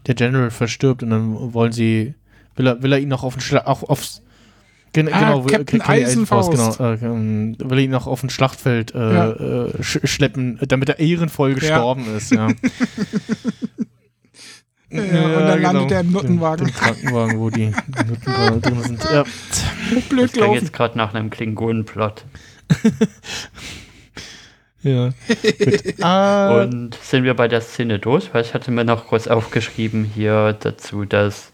der General verstirbt und dann wollen sie, will er, will er ihn noch auf den Schla auch aufs, gen, Ah, genau, Captain Kelly Eisenfaust. genau, äh, ähm, will er ihn noch auf ein Schlachtfeld äh, Ja. äh, sch schleppen, damit er ehrenvoll Ja. gestorben ist, ja. Ja, und dann landet er im Nuttenwagen. Im, Krankenwagen, wo die, Nutten drin sind. Ja. Blöd Das klingt jetzt gerade nach einem Klingonenplot. ja. Ah, Und sind wir bei der Szene durch? Weil ich hatte mir noch kurz aufgeschrieben hier dazu, dass,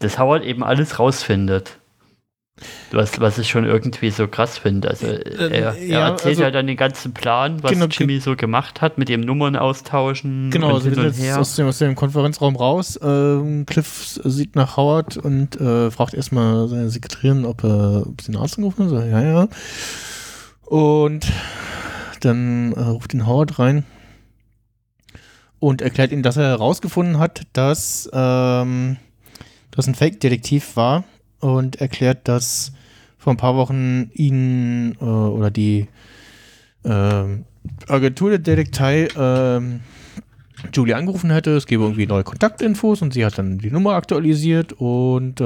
dass Howard eben alles rausfindet. Was, was ich schon irgendwie so krass finde. Also er, er Äh, ja, erzählt also- ja dann den ganzen Plan, was Genau, Jimmy so gemacht hat, mit dem Nummern austauschen Genau, und also hin jetzt her. aus dem, aus dem Konferenzraum raus. Ähm, Cliff sieht nach Howard und äh, fragt erstmal seine Sekretärin, ob, er, ob sie einen Arzt angerufen hat. So, ja, ja. Und dann äh, ruft ihn Howard rein und erklärt ihm, dass er herausgefunden hat, dass ähm, das ein Fake-Detektiv war und erklärt, dass vor ein paar Wochen ihn äh, oder die ähm, Agentur der Detektei ähm, Julie angerufen hätte, es gäbe irgendwie neue Kontaktinfos und sie hat dann die Nummer aktualisiert und äh,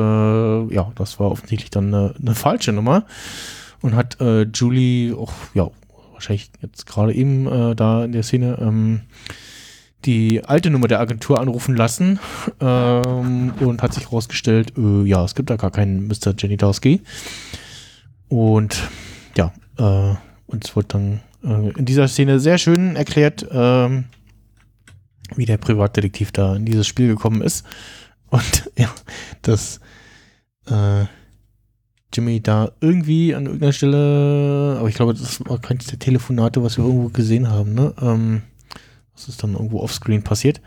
ja, das war offensichtlich dann eine, eine falsche Nummer und hat äh, Julie auch, ja, wahrscheinlich jetzt gerade eben äh, da in der Szene ähm, die alte Nummer der Agentur anrufen lassen ähm, und hat sich herausgestellt, äh, ja, es gibt da gar keinen Mr. Janitowski und ja, äh, uns wird dann äh, in dieser Szene sehr schön erklärt, ähm, wie der Privatdetektiv da in dieses Spiel gekommen ist. Und ja, dass äh, Jimmy da irgendwie an irgendeiner Stelle, aber ich glaube, das war keines der Telefonate, was wir irgendwo gesehen haben, ne? Ähm, das ist dann irgendwo offscreen passiert.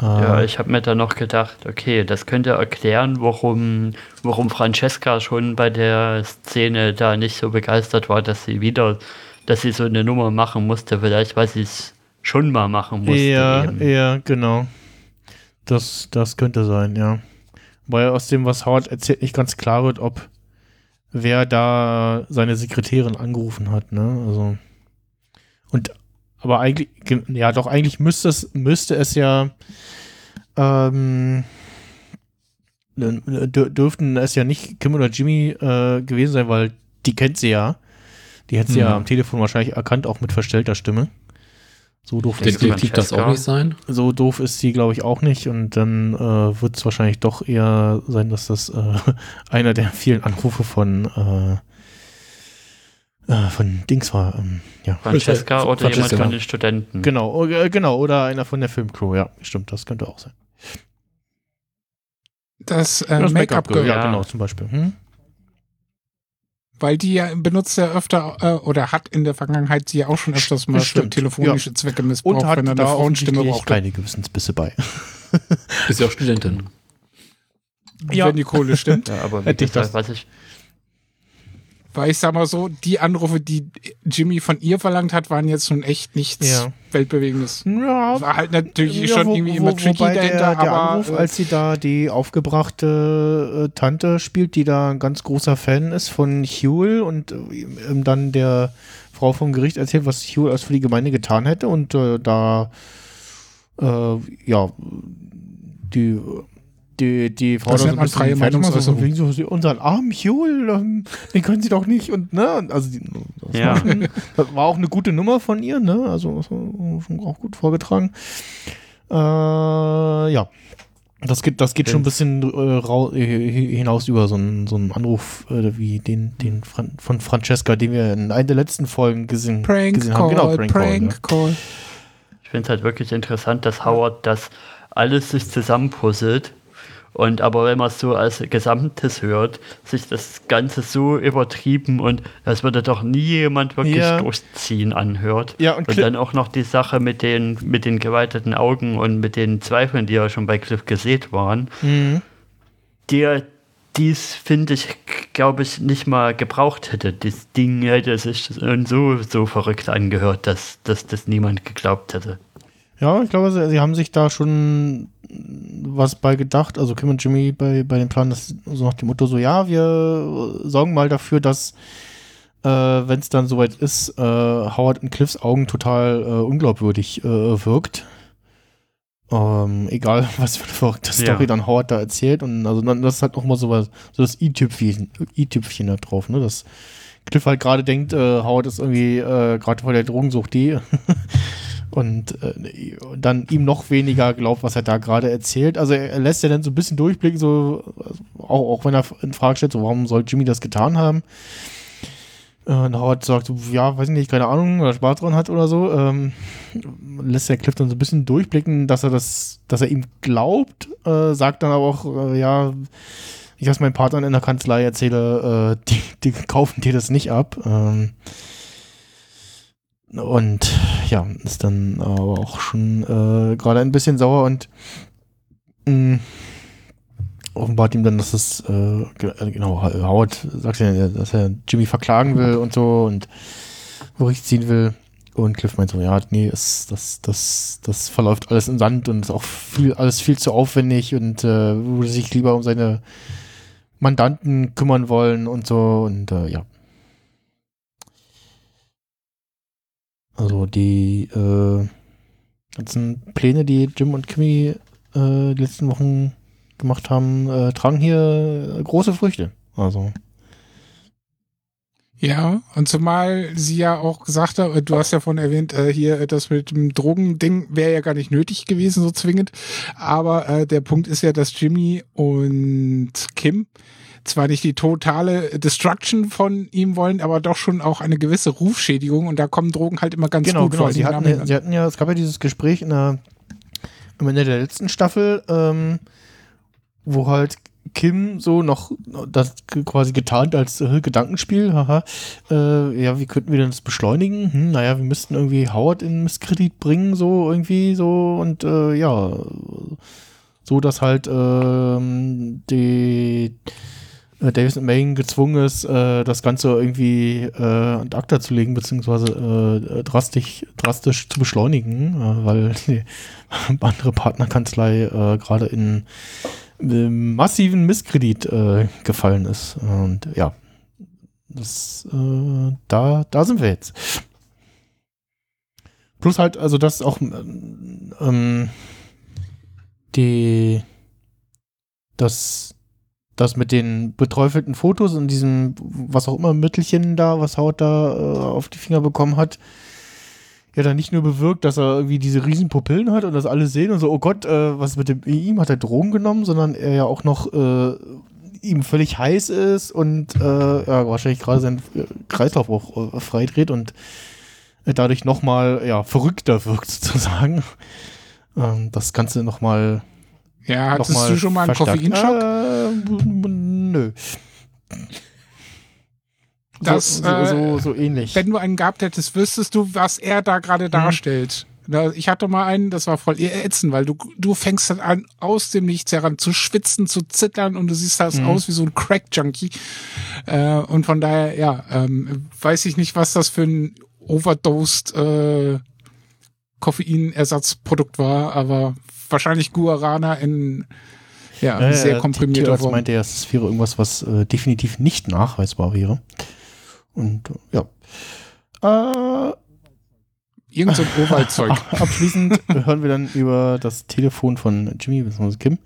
Äh, Ja, ich habe mir dann noch gedacht, okay, das könnte erklären, warum, warum Francesca schon bei der Szene da nicht so begeistert war, dass sie wieder, dass sie so eine Nummer machen musste, vielleicht weil sie es schon mal machen musste. Ja, eben. ja, genau. Das, das könnte sein, ja. Weil aus dem, was Howard erzählt, nicht ganz klar wird, ob wer da seine Sekretärin angerufen hat, ne? Also. Und aber eigentlich, ge- ja doch, eigentlich müsste es, müsste es ja ähm, dür- dürften es ja nicht Kim oder Jimmy äh, gewesen sein, weil die kennt sie ja. Die hätte sie ja Mhm. am Telefon wahrscheinlich erkannt, auch mit verstellter Stimme. So doof ist sie. Detektiv das auch nicht sein. So doof ist sie, glaube ich, auch nicht. Und dann äh, wird es wahrscheinlich doch eher sein, dass das äh, einer der vielen Anrufe von, äh, äh, von Dings war. Ähm, ja. Francesca oder Francesca. jemand von den Studenten. Genau, äh, genau. Oder einer von der Filmcrew. Ja, stimmt, das könnte auch sein. Das, äh, Das Make-up-Girl. Ja, Ja. genau, zum Beispiel. Hm? Weil die ja benutzt ja öfter äh, oder hat in der Vergangenheit sie ja auch schon öfters mal für Stimmt, telefonische Zwecke missbraucht, Und hat wenn er da eine Frauenstimme braucht. keine Gewissensbisse bei. Ist ja auch Studentin. Ja. Wenn die Kohle stimmt. Ja, aber Hätte ich das- was ich, Weil ich sag mal so, die Anrufe, die Jimmy von ihr verlangt hat, waren jetzt nun echt nichts Ja. Weltbewegendes. Ja, War halt natürlich Ja, schon wo- irgendwie wo- immer tricky wobei dahinter, der, der aber Anruf, äh, als sie da die aufgebrachte äh, Tante spielt, die da ein ganz großer Fan ist von Huel und äh, dann der Frau vom Gericht erzählt, was Huel alles für die Gemeinde getan hätte und äh, da äh, ja die die, die Frau Das da nennt man freie so Meinungsäußerung. von wegen so, unseren armen Huel, ähm, den können sie doch nicht und ne, also die, das, Ja. war schon, das war auch eine gute Nummer von ihr, ne, also schon auch gut vorgetragen. Äh, ja. Das geht, das geht schon ein bisschen äh, rau, äh, hinaus über so einen, so einen Anruf äh, wie den, den Fran von Francesca, den wir in einer der letzten Folgen gesehen, Prank gesehen Call, haben. Genau, Prank, Call, ja. Call. Ich finde es halt wirklich interessant, dass Howard das alles sich zusammenpuzzelt. Und aber wenn man es so als Gesamtes hört, sich das Ganze so übertrieben und das würde doch nie jemand wirklich Ja. durchziehen anhört. Ja, und und dann auch noch die Sache mit den, mit den geweiteten Augen und mit den Zweifeln, die ja schon bei Cliff gesät waren. Mhm. Der dies, finde ich, glaube ich, nicht mal gebraucht hätte. Das Ding hätte sich so, so verrückt angehört, dass, dass das niemand geglaubt hätte. Ja, ich glaube, sie, sie haben sich da schon was bei gedacht. Also Kim und Jimmy bei, bei dem Plan, das so nach dem Motto so, ja, wir sorgen mal dafür, dass äh, wenn es dann soweit ist, äh, Howard in Cliffs Augen total äh, unglaubwürdig äh, wirkt. Ähm, egal, was für eine verrückte Ja. Story dann Howard da erzählt. Und also dann, das ist halt noch mal so, was, so das i-Tüpfchen i-Tüpfchen da drauf, ne? Dass Cliff halt gerade denkt, äh, Howard ist irgendwie äh, gerade vor der Drogensucht die und äh, dann ihm noch weniger glaubt, was er da gerade erzählt. Also er, lässt ja dann so ein bisschen durchblicken, so also auch, auch wenn er in Frage stellt, so warum soll Jimmy das getan haben? Äh, Und Howard sagt, ja, weiß ich nicht, keine Ahnung, oder Spaß dran hat oder so. Ähm, lässt der Cliff dann so ein bisschen durchblicken, dass er das, dass er ihm glaubt, äh, sagt dann aber auch, äh, ja, ich was meinen Partnern in der Kanzlei erzähle, äh, die, die kaufen dir das nicht ab. Ähm, und ja, ist dann aber auch schon äh, gerade ein bisschen sauer und mh, offenbart ihm dann, dass es, äh, äh, genau, Howard sagt ja, dass er Jimmy verklagen will und so und Bericht ziehen will. Und Cliff meint so, ja, nee, es, das, das, das verläuft alles im Sand und ist auch viel, alles viel zu aufwendig und äh, würde sich lieber um seine Mandanten kümmern wollen und so und äh, ja. Also die äh, ganzen Pläne, die Jim und Kimmy äh, die letzten Wochen gemacht haben, äh, tragen hier große Früchte. Also Ja, und zumal sie ja auch gesagt hat, äh, du hast ja vorhin erwähnt, äh, hier äh, das mit dem Drogending wäre ja gar nicht nötig gewesen, so zwingend. Aber äh, der Punkt ist ja, dass Jimmy und Kim zwar nicht die totale Destruction von ihm wollen, aber doch schon auch eine gewisse Rufschädigung und da kommen Drogen halt immer ganz genau, gut genau. vor. Sie hatten, ja, sie hatten ja, es gab ja dieses Gespräch in der, am Ende der letzten Staffel, ähm, wo halt Kim so noch das quasi getarnt als äh, Gedankenspiel, haha, äh, ja, wie könnten wir denn das beschleunigen? Hm, naja, wir müssten irgendwie Howard in Misskredit bringen, so irgendwie so und äh, ja, so dass halt ähm, die Davis und Main gezwungen ist, äh, das Ganze irgendwie äh, an ACTA zu legen, beziehungsweise äh, drastisch, drastisch zu beschleunigen, äh, weil die andere Partnerkanzlei äh, gerade in massiven Misskredit äh, gefallen ist. Und ja, das, äh, da, da sind wir jetzt. Plus halt, also das auch ähm, die das das mit den beträufelten Fotos und diesem, was auch immer, Mittelchen da, was Haut da äh, auf die Finger bekommen hat, ja dann nicht nur bewirkt, dass er irgendwie diese riesen Pupillen hat und das alle sehen und so, oh Gott, äh, was mit dem, ihm hat er Drogen genommen, sondern er ja auch noch äh, ihm völlig heiß ist und äh, ja, wahrscheinlich gerade seinen äh, Kreislauf auch äh, freidreht und dadurch nochmal ja, verrückter wirkt sozusagen. Ähm, das Ganze nochmal ja, hattest nochmal du schon mal einen. Koffeinschock? Nö. Das, so, so, äh, so, so ähnlich. Wenn du einen gehabt hättest, wüsstest du, was er da gerade darstellt. Da- Ich hatte mal einen, das war voll ätzend, weil du, du fängst dann an, aus dem Nichts heran zu schwitzen, zu zittern und du siehst das aus wie so ein Crack-Junkie. Äh, und von daher, ja, ähm, weiß ich nicht, was das für ein overdosed äh, Koffeinersatzprodukt war, aber wahrscheinlich Guarana in ja, Äh, sehr komprimierter Tierarzt Form. meinte er, es wäre irgendwas, was äh, definitiv nicht nachweisbar wäre. Und äh, ja. Äh, Irgend so ein Urwaldzeug. abschließend hören wir dann über das Telefon von Jimmy bzw. Kim.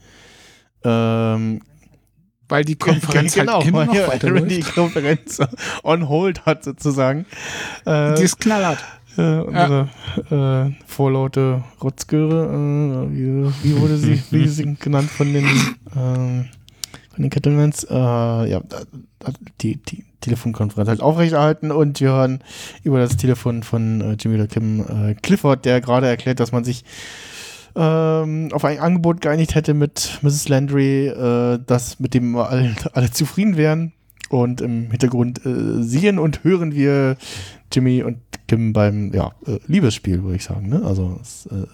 Ähm, weil die Konferenz genau, halt immer noch weil die. Konferenz on hold hat sozusagen. Äh, Die ist knallhart. Äh, unsere äh, vorlaute Rotzgöre, äh, wie, wie wurde sie, wie sie genannt von den, ähm, von den Kettlemans? Äh, ja, die, die Telefonkonferenz halt aufrechterhalten und wir hören über das Telefon von äh, Jimmy oder Kim äh, Clifford, der gerade erklärt, dass man sich ähm, auf ein Angebot geeinigt hätte mit Mrs. Landry, äh, das mit dem alle, alle zufrieden wären. Und im Hintergrund äh, sehen und hören wir Jimmy und Kim beim ja, äh, Liebesspiel, würde ich sagen. Ne? Also es, äh,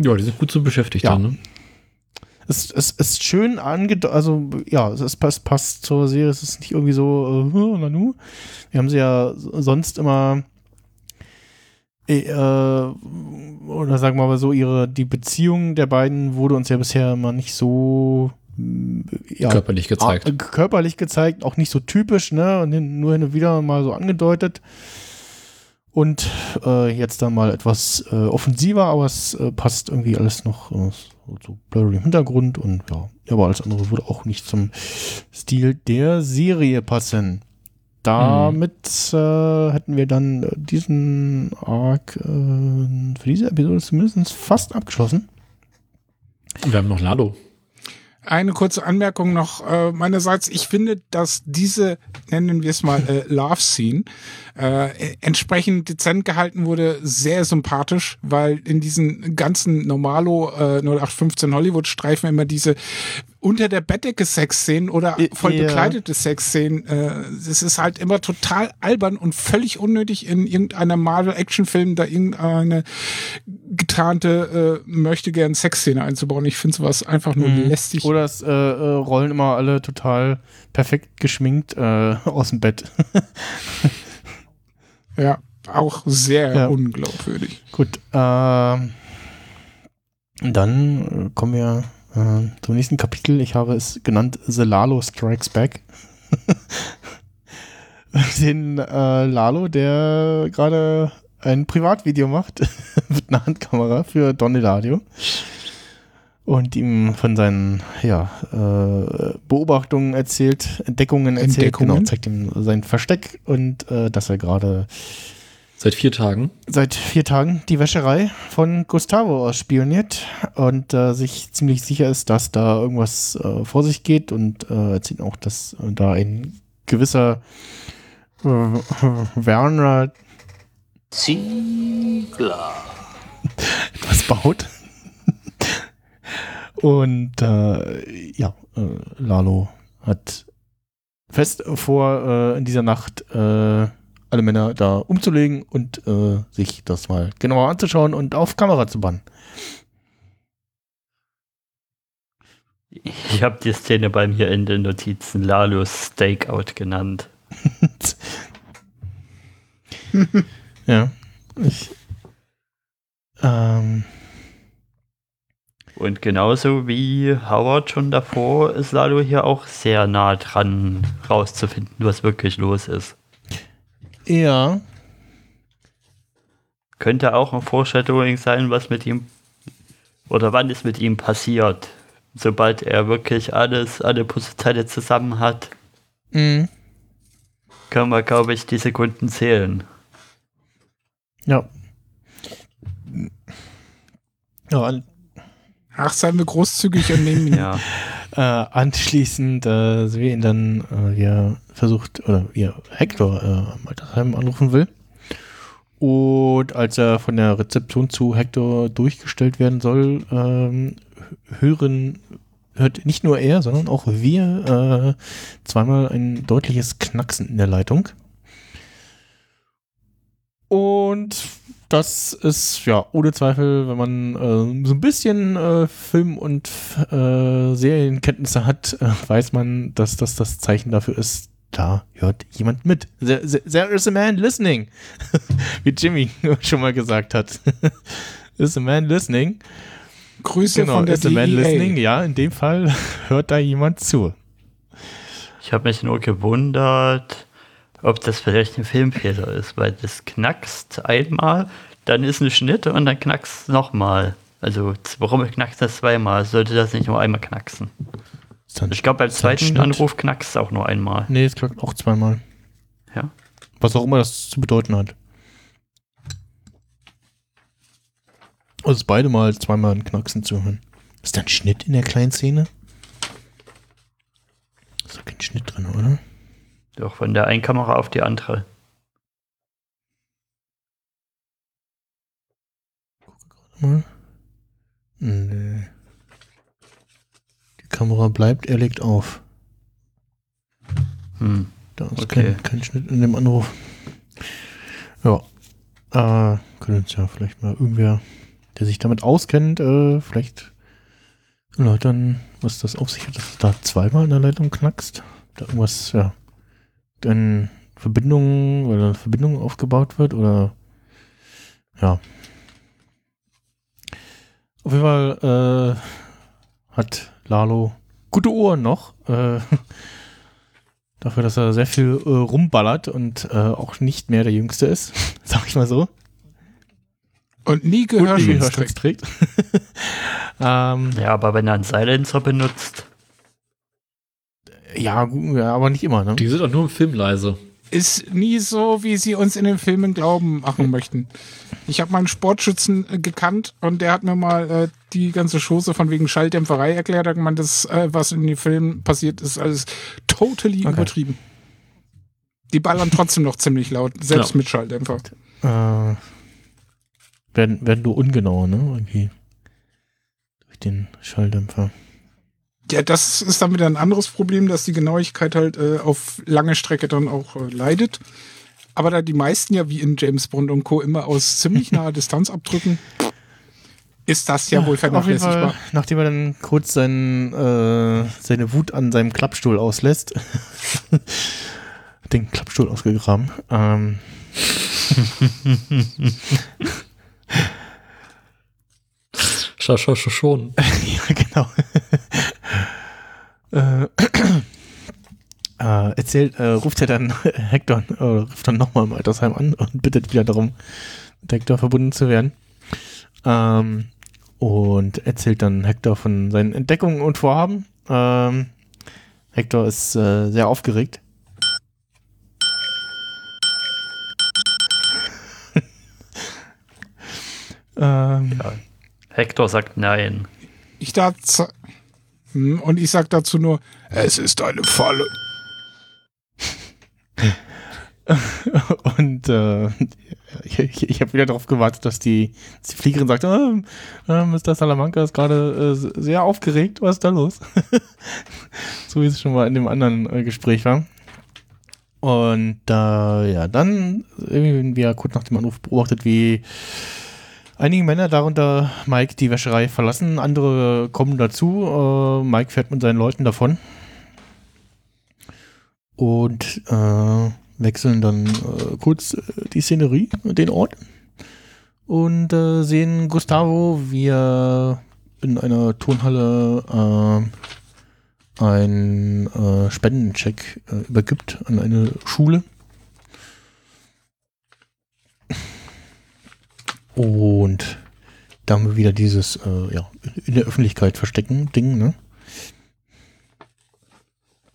Ja, die sind gut so beschäftigt Ja. dann, ne? es, es ist schön angedeutet, also ja, es passt, passt zur Serie, es ist nicht irgendwie so, äh, Nanu. Wir haben sie ja sonst immer, äh, oder sagen wir mal so, ihre, die Beziehung der beiden wurde uns ja bisher immer nicht so, mm, ja, Körperlich gezeigt. Körperlich gezeigt, auch nicht so typisch, ne? Und nur hin und wieder mal so angedeutet. Und äh, jetzt dann mal etwas äh, offensiver, aber es äh, passt irgendwie alles noch äh, so, blurry im Hintergrund und ja, aber alles andere würde auch nicht zum Stil der Serie passen. Damit äh, hätten wir dann äh, diesen Arc äh, für diese Episode zumindest fast abgeschlossen. Wir haben noch Lalo. Eine kurze Anmerkung noch äh, meinerseits. Ich finde, dass diese, nennen wir es mal, äh, Love Scene, äh, entsprechend dezent gehalten wurde, sehr sympathisch, weil in diesen ganzen Normalo äh, 0815 Hollywood-Streifen immer diese unter der Bettdecke Sexszenen oder voll ja. bekleidete Sexszenen, äh, es ist halt immer total albern und völlig unnötig in irgendeinem Marvel-Action-Film da irgendeine getarnte äh, möchte gern Sexszene einzubauen. Ich finde sowas einfach nur lästig. Oder es äh, äh, rollen immer alle total perfekt geschminkt äh, aus dem Bett. Ja, auch sehr Ja. unglaubwürdig. Gut, ähm, dann äh, kommen wir äh, zum nächsten Kapitel. Ich habe es genannt The Lalo Strikes Back. Den äh, Lalo, der gerade ein Privatvideo macht mit einer Handkamera für Don Eladio und ihm von seinen ja, äh, Beobachtungen erzählt, Entdeckungen erzählt, Entdeckungen? genau, zeigt ihm sein Versteck und äh, dass er gerade Seit vier Tagen. seit vier Tagen die Wäscherei von Gustavo ausspioniert und äh, sich ziemlich sicher ist, dass da irgendwas äh, vor sich geht und äh, erzählt auch, dass äh, da ein gewisser äh, Werner Ziegler. etwas baut. Und äh, ja, äh, Lalo hat fest vor, äh, in dieser Nacht äh, alle Männer da umzulegen und äh, sich das mal genauer anzuschauen und auf Kamera zu bannen. Ich habe die Szene bei mir in den Notizen Lalos Stakeout genannt. ja. Ich, ähm, Und genauso wie Howard schon davor ist Lalo hier auch sehr nah dran, rauszufinden, was wirklich los ist. ja, Könnte auch ein Foreshadowing sein, was mit ihm oder wann es mit ihm passiert. Sobald er wirklich alles, alle Puzzleteile zusammen hat, mh, können wir, glaube ich, die Sekunden zählen. ja. Ja, Ach, seien wir großzügig und nehmen ihn. Ja. Äh, anschließend äh, sehen wir ihn dann, äh, wie er versucht, oder wie er Hector äh, am Altersheim anrufen will. Und als er von der Rezeption zu Hector durchgestellt werden soll, ähm, hören, hört nicht nur er, sondern auch wir äh, zweimal ein deutliches Knacksen in der Leitung. Und das ist ja ohne Zweifel, wenn man äh, so ein bisschen äh, Film- und äh, Serienkenntnisse hat, äh, weiß man, dass das das Zeichen dafür ist, da hört jemand mit. There, there- is a man listening, wie Jimmy schon mal gesagt hat. is a man listening. Grüße Genau, von der E is a man listening. DEA. Ja, in dem Fall hört da jemand zu. Ich habe mich nur gewundert, ob das vielleicht ein Filmfehler ist, weil das knackst einmal, dann ist ein Schnitt und dann knackst nochmal. Also warum knackst das zweimal? Sollte das nicht nur einmal knacksen? Dann- Ich glaube, beim zweiten? Anruf knackst es auch nur einmal. Nee, es klappt auch zweimal. Ja. Was auch immer das zu bedeuten hat. Also beide mal zweimal ein Knacksen zu hören. Ist da ein Schnitt in der kleinen Szene? Ist da kein Schnitt drin, oder? Doch von der einen Kamera auf die andere. Mal. Nee. Die Kamera bleibt, er legt auf. Hm. Da ist Okay. kein, kein Schnitt in dem Anruf. Ja. Äh, können uns ja vielleicht mal irgendwer, der sich damit auskennt, äh, vielleicht erläutern, was das auf sich hat, dass es da zweimal in der Leitung knackst. Da irgendwas, ja, dann Verbindungen, weil da eine Verbindung aufgebaut wird oder ja. Auf jeden Fall äh, hat Lalo gute Ohren noch. Äh, dafür, dass er sehr viel äh, rumballert und äh, auch nicht mehr der Jüngste ist, sag ich mal so. Und nie Gehörschutz trägt. ähm, Ja, aber wenn er einen Silencer benutzt, ja, ja, aber nicht immer. Ne? Die sind auch nur im Film leise. Ist nie so, wie sie uns in den Filmen glauben machen möchten. Ich habe mal einen Sportschützen äh, gekannt und der hat mir mal äh, die ganze Chose von wegen Schalldämpferei erklärt. Er hat gemeint, das, äh, was in den Filmen passiert, ist alles totally Okay. übertrieben. Die ballern trotzdem noch ziemlich laut, selbst Ja. mit Schalldämpfer. Äh, werden, werden nur ungenau, ne? Irgendwie. Durch den Schalldämpfer. Ja, das ist dann wieder ein anderes Problem, dass die Genauigkeit halt äh, auf lange Strecke dann auch äh, leidet. Aber da die meisten ja wie in James Bond und Co. immer aus ziemlich naher Distanz abdrücken, ist das ja, wohl auf jeden Fall, vernachlässigbar. nachdem er dann kurz sein, äh, seine Wut an seinem Klappstuhl auslässt, den Klappstuhl ausgegraben. Ähm, Schau, schau, schau, schon. ja, genau. Äh, äh, erzählt, äh, ruft er dann Hector, äh, ruft dann nochmal im Altersheim an und bittet wieder darum, mit Hector verbunden zu werden. Ähm, und erzählt dann Hector von seinen Entdeckungen und Vorhaben. Ähm, Hector ist äh, sehr aufgeregt. ähm, ja. Hector sagt nein. Ich da hm, und ich sag dazu nur, es ist eine Falle. Und äh, ich, ich, habe wieder darauf gewartet, dass die, die Fliegerin sagt, ah, äh, Mr. Salamanca ist gerade äh, sehr aufgeregt, was ist da los? so wie es schon mal in dem anderen äh, Gespräch war. Und äh, ja, dann irgendwie wir kurz nach dem Anruf beobachtet, wie einige Männer, darunter Mike, die Wäscherei verlassen, andere kommen dazu. Äh, Mike fährt mit seinen Leuten davon. Und äh, wechseln dann äh, kurz äh, die Szenerie, den Ort und äh, sehen Gustavo, wie er in einer Turnhalle äh, einen Spendencheck übergibt an eine Schule. Und da haben wir wieder dieses äh, ja, in der Öffentlichkeit verstecken Ding, ne?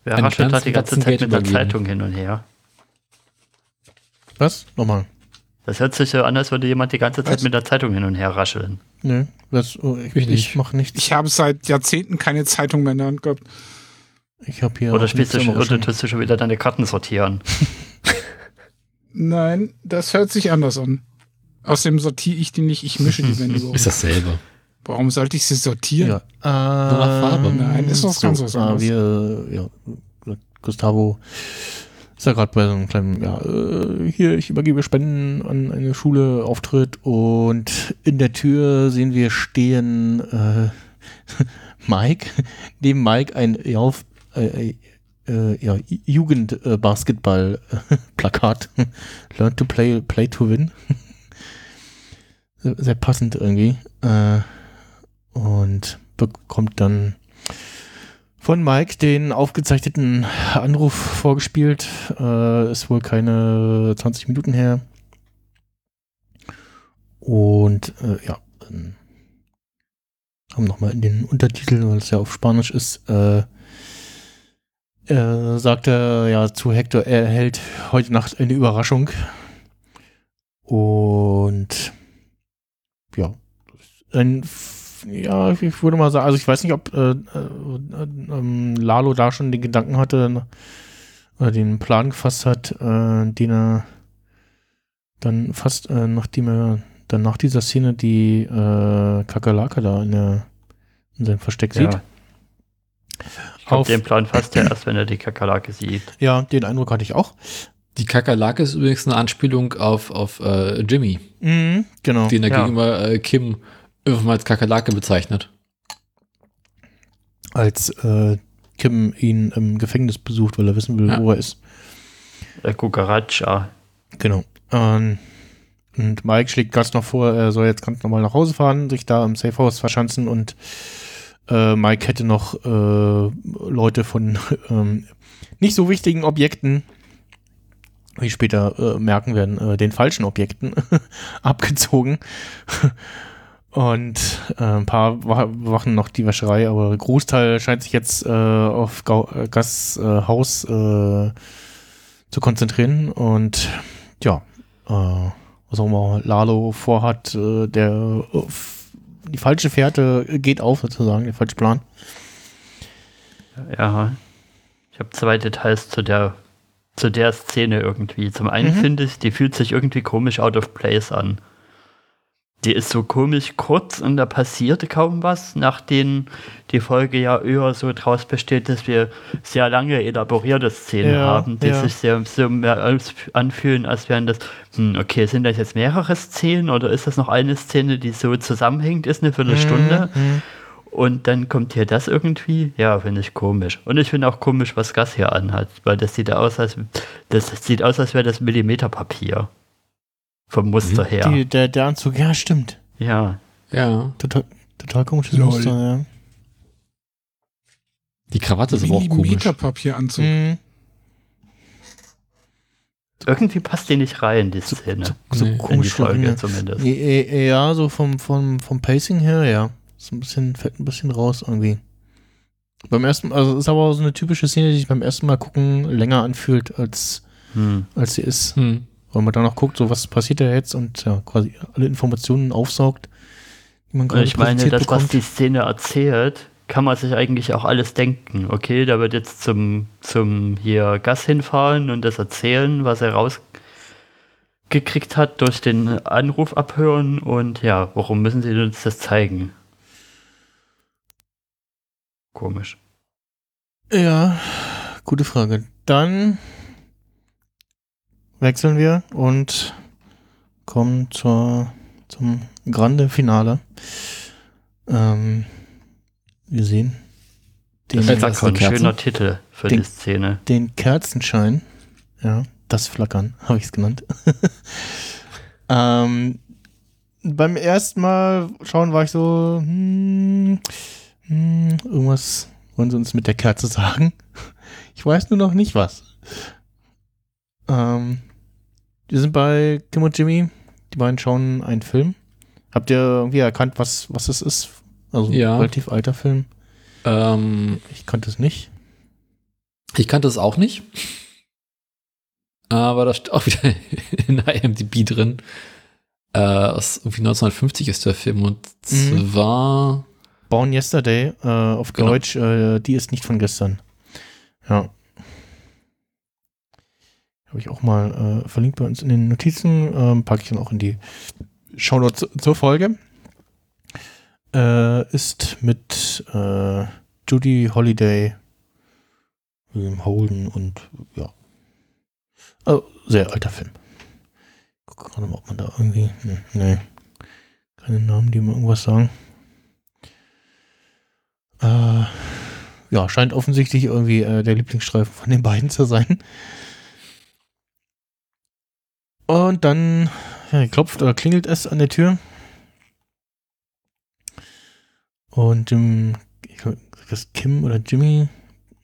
Wer raschelt da die ganze Zeit Geld mit der. Zeitung hin und her? Was? Nochmal. Das hört sich so an, als würde jemand die ganze Zeit Was? mit der Zeitung hin und her rascheln. Ne, was, oh, ich, Ich ich, nicht. mache nichts. Ich habe seit Jahrzehnten keine Zeitung mehr in der Hand gehabt. Ich habe hier. Oder spielst du schon, am oder tust du schon wieder deine Karten sortieren? Nein, das hört sich anders an. Außerdem sortiere ich die nicht, ich mische die, wenn überhaupt. Ist dasselbe. Warum sollte ich sie sortieren? Ja. Äh, Nur nach Farbe. Nein, ist was ganz was äh, anderes. wir, ja, Gustavo ist ja gerade bei so einem kleinen, ja, äh, hier, ich übergebe Spenden an eine Schule, Auftritt und in der Tür sehen wir stehen äh, Mike, neben Mike ein ja, auf, äh, äh, ja, Jugend-Basketball-Plakat. Learn to play, play to win. Sehr, passend irgendwie. Äh, und bekommt dann von Mike den aufgezeichneten Anruf vorgespielt. Äh, ist wohl keine 20 Minuten her. Und äh, ja, dann haben nochmal in den Untertiteln, weil es ja auf Spanisch ist, äh, äh, sagt er ja zu Hector, er erhält heute Nacht eine Überraschung. Und ja, ein, ja, ich würde mal sagen, also ich weiß nicht, ob äh, äh, ähm, Lalo da schon den Gedanken hatte oder den Plan gefasst hat, äh, den er dann fast, äh, nachdem er dann nach dieser Szene die äh, Kakerlake da in, der, in seinem Versteck sieht. Ja. Ich glaube, Auf- den Plan fasst er erst, wenn er die Kakerlake sieht. Ja, den Eindruck hatte ich auch. Die Kakerlake ist übrigens eine Anspielung auf, auf äh, Jimmy, Mhm, genau. den er Ja. gegenüber äh, Kim irgendwann mal als Kakerlake bezeichnet. Als äh, Kim ihn im Gefängnis besucht, weil er wissen will, Ja. wo er ist. Der Kukaracha. Genau. Ähm, und Mike schlägt Gus noch vor, er soll jetzt ganz normal nach Hause fahren, sich da im Safehouse verschanzen und äh, Mike hätte noch äh, Leute von ähm, nicht so wichtigen Objekten, wie später äh, merken werden, äh, den falschen Objekten abgezogen. Und äh, ein paar wa- machen noch die Wäscherei, aber Großteil scheint sich jetzt äh, auf Gau äh, Gas äh, Haus äh, zu konzentrieren. Und ja, äh, was auch immer Lalo vorhat, der die falsche Fährte geht auf sozusagen, der falsche Plan. Ja. Ich habe zwei Details zu der, zu der Szene irgendwie. Zum einen Mhm. finde ich, die fühlt sich irgendwie komisch out of place an. Die ist so komisch kurz und da passiert kaum was, nachdem die Folge ja eher so draus besteht, dass wir sehr lange elaborierte Szenen Ja, haben, die ja. sich sehr, so mehr anfühlen, als wären das, hm, okay, sind das jetzt mehrere Szenen oder ist das noch eine Szene, die so zusammenhängt, ist eine Viertelstunde? Mhm. Und dann kommt hier das irgendwie. Ja, finde ich komisch. Und ich finde auch komisch, was Gas hier anhat, weil das sieht aus, als das sieht aus, als wäre das Millimeterpapier. Vom Muster her. Die, der, der Anzug, ja, stimmt. ja. Ja. Total, total komisches Lol. Muster, ja. Die Krawatte ist aber auch komisch. Millimeterpapieranzug. Mhm. Irgendwie passt die nicht rein, die Szene. So Nee, In die komisch Folge Folge. zumindest. Ja, so vom, vom, vom Pacing her, ja. So ein bisschen, fällt ein bisschen raus irgendwie. Beim ersten, also ist aber so eine typische Szene, die sich beim ersten Mal gucken länger anfühlt, als, Hm. als sie ist. Hm. Weil man dann noch guckt, so was passiert da jetzt und ja, quasi alle Informationen aufsaugt, die man Und gerade ich meine, das, was bekommt. die Szene erzählt, kann man sich eigentlich auch alles denken. Okay, da wird jetzt zum, zum hier Gas hinfahren und das erzählen, was er rausgekriegt hat durch den Anruf abhören und ja, warum müssen sie uns das zeigen? Komisch. Ja, gute Frage. Dann wechseln wir und kommen zur, zum Grande Finale. Ähm, wir sehen den, Das ist ein Kerzen? schöner Titel für Den- die Szene. den Kerzenschein. Ja, das Flackern, habe ich es genannt. ähm, beim ersten Mal schauen war ich so, hm, hm, irgendwas wollen sie uns mit der Kerze sagen. Ich weiß nur noch nicht was. Ähm, wir sind bei Kim und Jimmy. Die beiden schauen einen Film. Habt ihr irgendwie erkannt, was, was es ist? Also ein Ja. relativ alter Film. Ähm, Ich kannte es nicht. ich kannte es auch nicht. Aber da steht auch wieder in der IMDb drin. Äh, aus irgendwie 1950 ist der Film und Mhm. zwar Born Yesterday, äh, auf Genau. Deutsch, äh, die ist nicht von gestern. Ja. Habe ich auch mal äh, verlinkt bei uns in den Notizen, ähm, packe ich dann auch in die Shownotes zur Folge. Äh, ist mit äh, Judy Holiday, William Holden und ja. Also, sehr alter Film. Guck gerade mal, ob man da irgendwie. Hm, nee. Keine Namen, die mir irgendwas sagen. Äh, ja, scheint offensichtlich irgendwie äh, der Lieblingsstreifen von den beiden zu sein. Und dann ja, klopft oder klingelt es an der Tür. Und ähm, ich glaub, das ist Kim oder Jimmy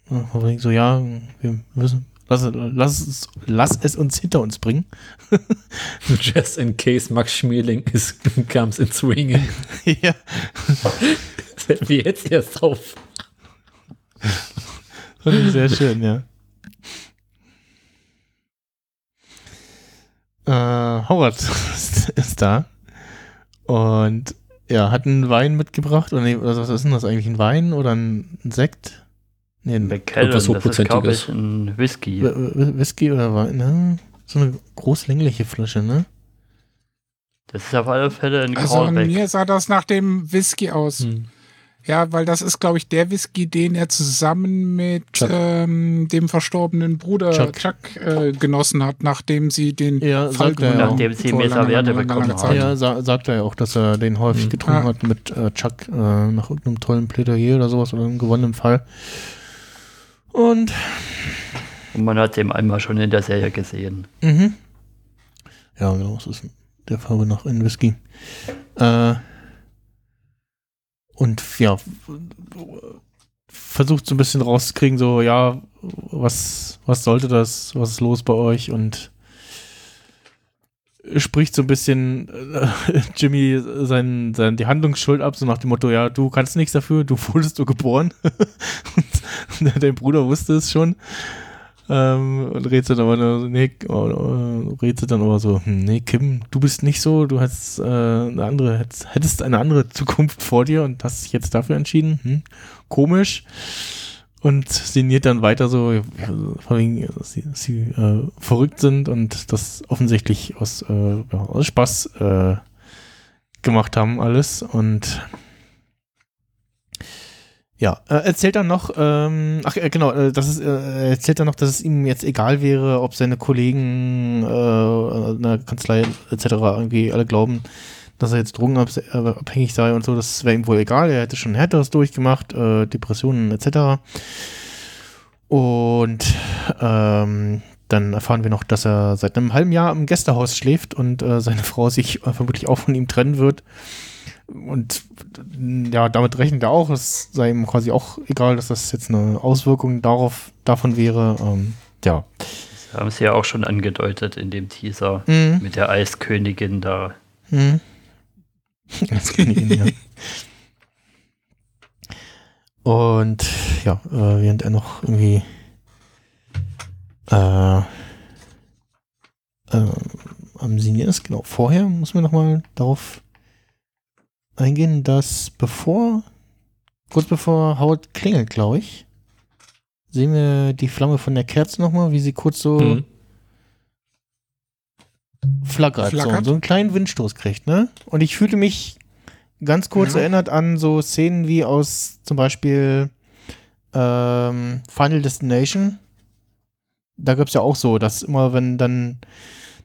äh, so, ja, wir müssen, lass, lass, es, lass es uns hinter uns bringen. Just in case Max Schmeling is, comes in swinging. ja. Das fällt mir jetzt erst auf. Sehr schön, ja. Äh, Howard ist, ist da. Und ja, hat einen Wein mitgebracht. Oder, nee, was ist denn das eigentlich? Ein Wein oder ein Sekt? Nee, ein McKellen, Etwas das ist, glaube Hochprozentiges. ich, ein Whisky. Wh- Wh- Whisky oder Wein, ne? So eine großlängliche Flasche, ne? Das ist auf alle Fälle ein Also an Callback. mir sah das nach dem Whisky aus. Hm. Ja, weil das ist, glaube ich, der Whisky, den er zusammen mit ähm, dem verstorbenen Bruder Chuck. Chuck, äh, genossen hat, nachdem sie den Ja, Fall sagt er ja. Nachdem sie langer bekommen haben. Ja, sa sagt er ja auch, dass er den häufig Mhm. getrunken Ah. hat mit äh, Chuck äh, nach irgendeinem tollen Plädoyer oder sowas oder einem gewonnenen Fall. Und Und man hat den einmal schon in der Serie gesehen. Mhm. Ja, genau, es ist der Farbe nach in Whisky. Äh, und ja, versucht so ein bisschen rauszukriegen, so, ja, was, was sollte das, was ist los bei euch und spricht so ein bisschen äh, Jimmy sein, sein, die Handlungsschuld ab, so nach dem Motto, ja, du kannst nichts dafür, du wurdest du geboren. und dein Bruder wusste es schon. Ähm, und rätselt aber nur, nee, äh, rätselt dann aber so, hm, nee, Kim, du bist nicht so, du hast äh, eine andere, hättest, hättest eine andere Zukunft vor dir und hast dich jetzt dafür entschieden. Hm, komisch. Und sinniert dann weiter so, vor allem, dass sie, dass sie äh, verrückt sind und das offensichtlich aus, äh, aus Spaß äh, gemacht haben alles. Und ja, äh, erzählt dann noch, ähm, ach äh, genau, äh, das ist, äh, er erzählt dann noch, dass es ihm jetzt egal wäre, ob seine Kollegen äh, in der Kanzlei etc. irgendwie alle glauben, dass er jetzt drogenabhängig sei und so, das wäre ihm wohl egal, er hätte schon härteres durchgemacht, äh, Depressionen etc. Und ähm, dann erfahren wir noch, dass er seit einem halben Jahr im Gästehaus schläft und äh, seine Frau sich äh, vermutlich auch von ihm trennen wird. Und ja, damit rechnet er auch. Es sei ihm quasi auch egal, dass das jetzt eine Auswirkung darauf, davon wäre. Ähm, ja. Das haben sie ja auch schon angedeutet in dem Teaser Mhm. mit der Eiskönigin da. Mhm. Als Königin, ja. Und ja, äh, während er noch irgendwie äh, äh, am Signieren ist, genau, vorher muss man nochmal darauf eingehen, dass bevor, kurz bevor Howard klingelt, glaube ich, sehen wir die Flamme von der Kerze nochmal, wie sie kurz so Mhm. Flackert, Flackert? So, so einen kleinen Windstoß kriegt, ne? Und ich fühlte mich ganz kurz Ja. erinnert an so Szenen wie aus zum Beispiel ähm, Final Destination. Da gab es ja auch so, dass immer, wenn dann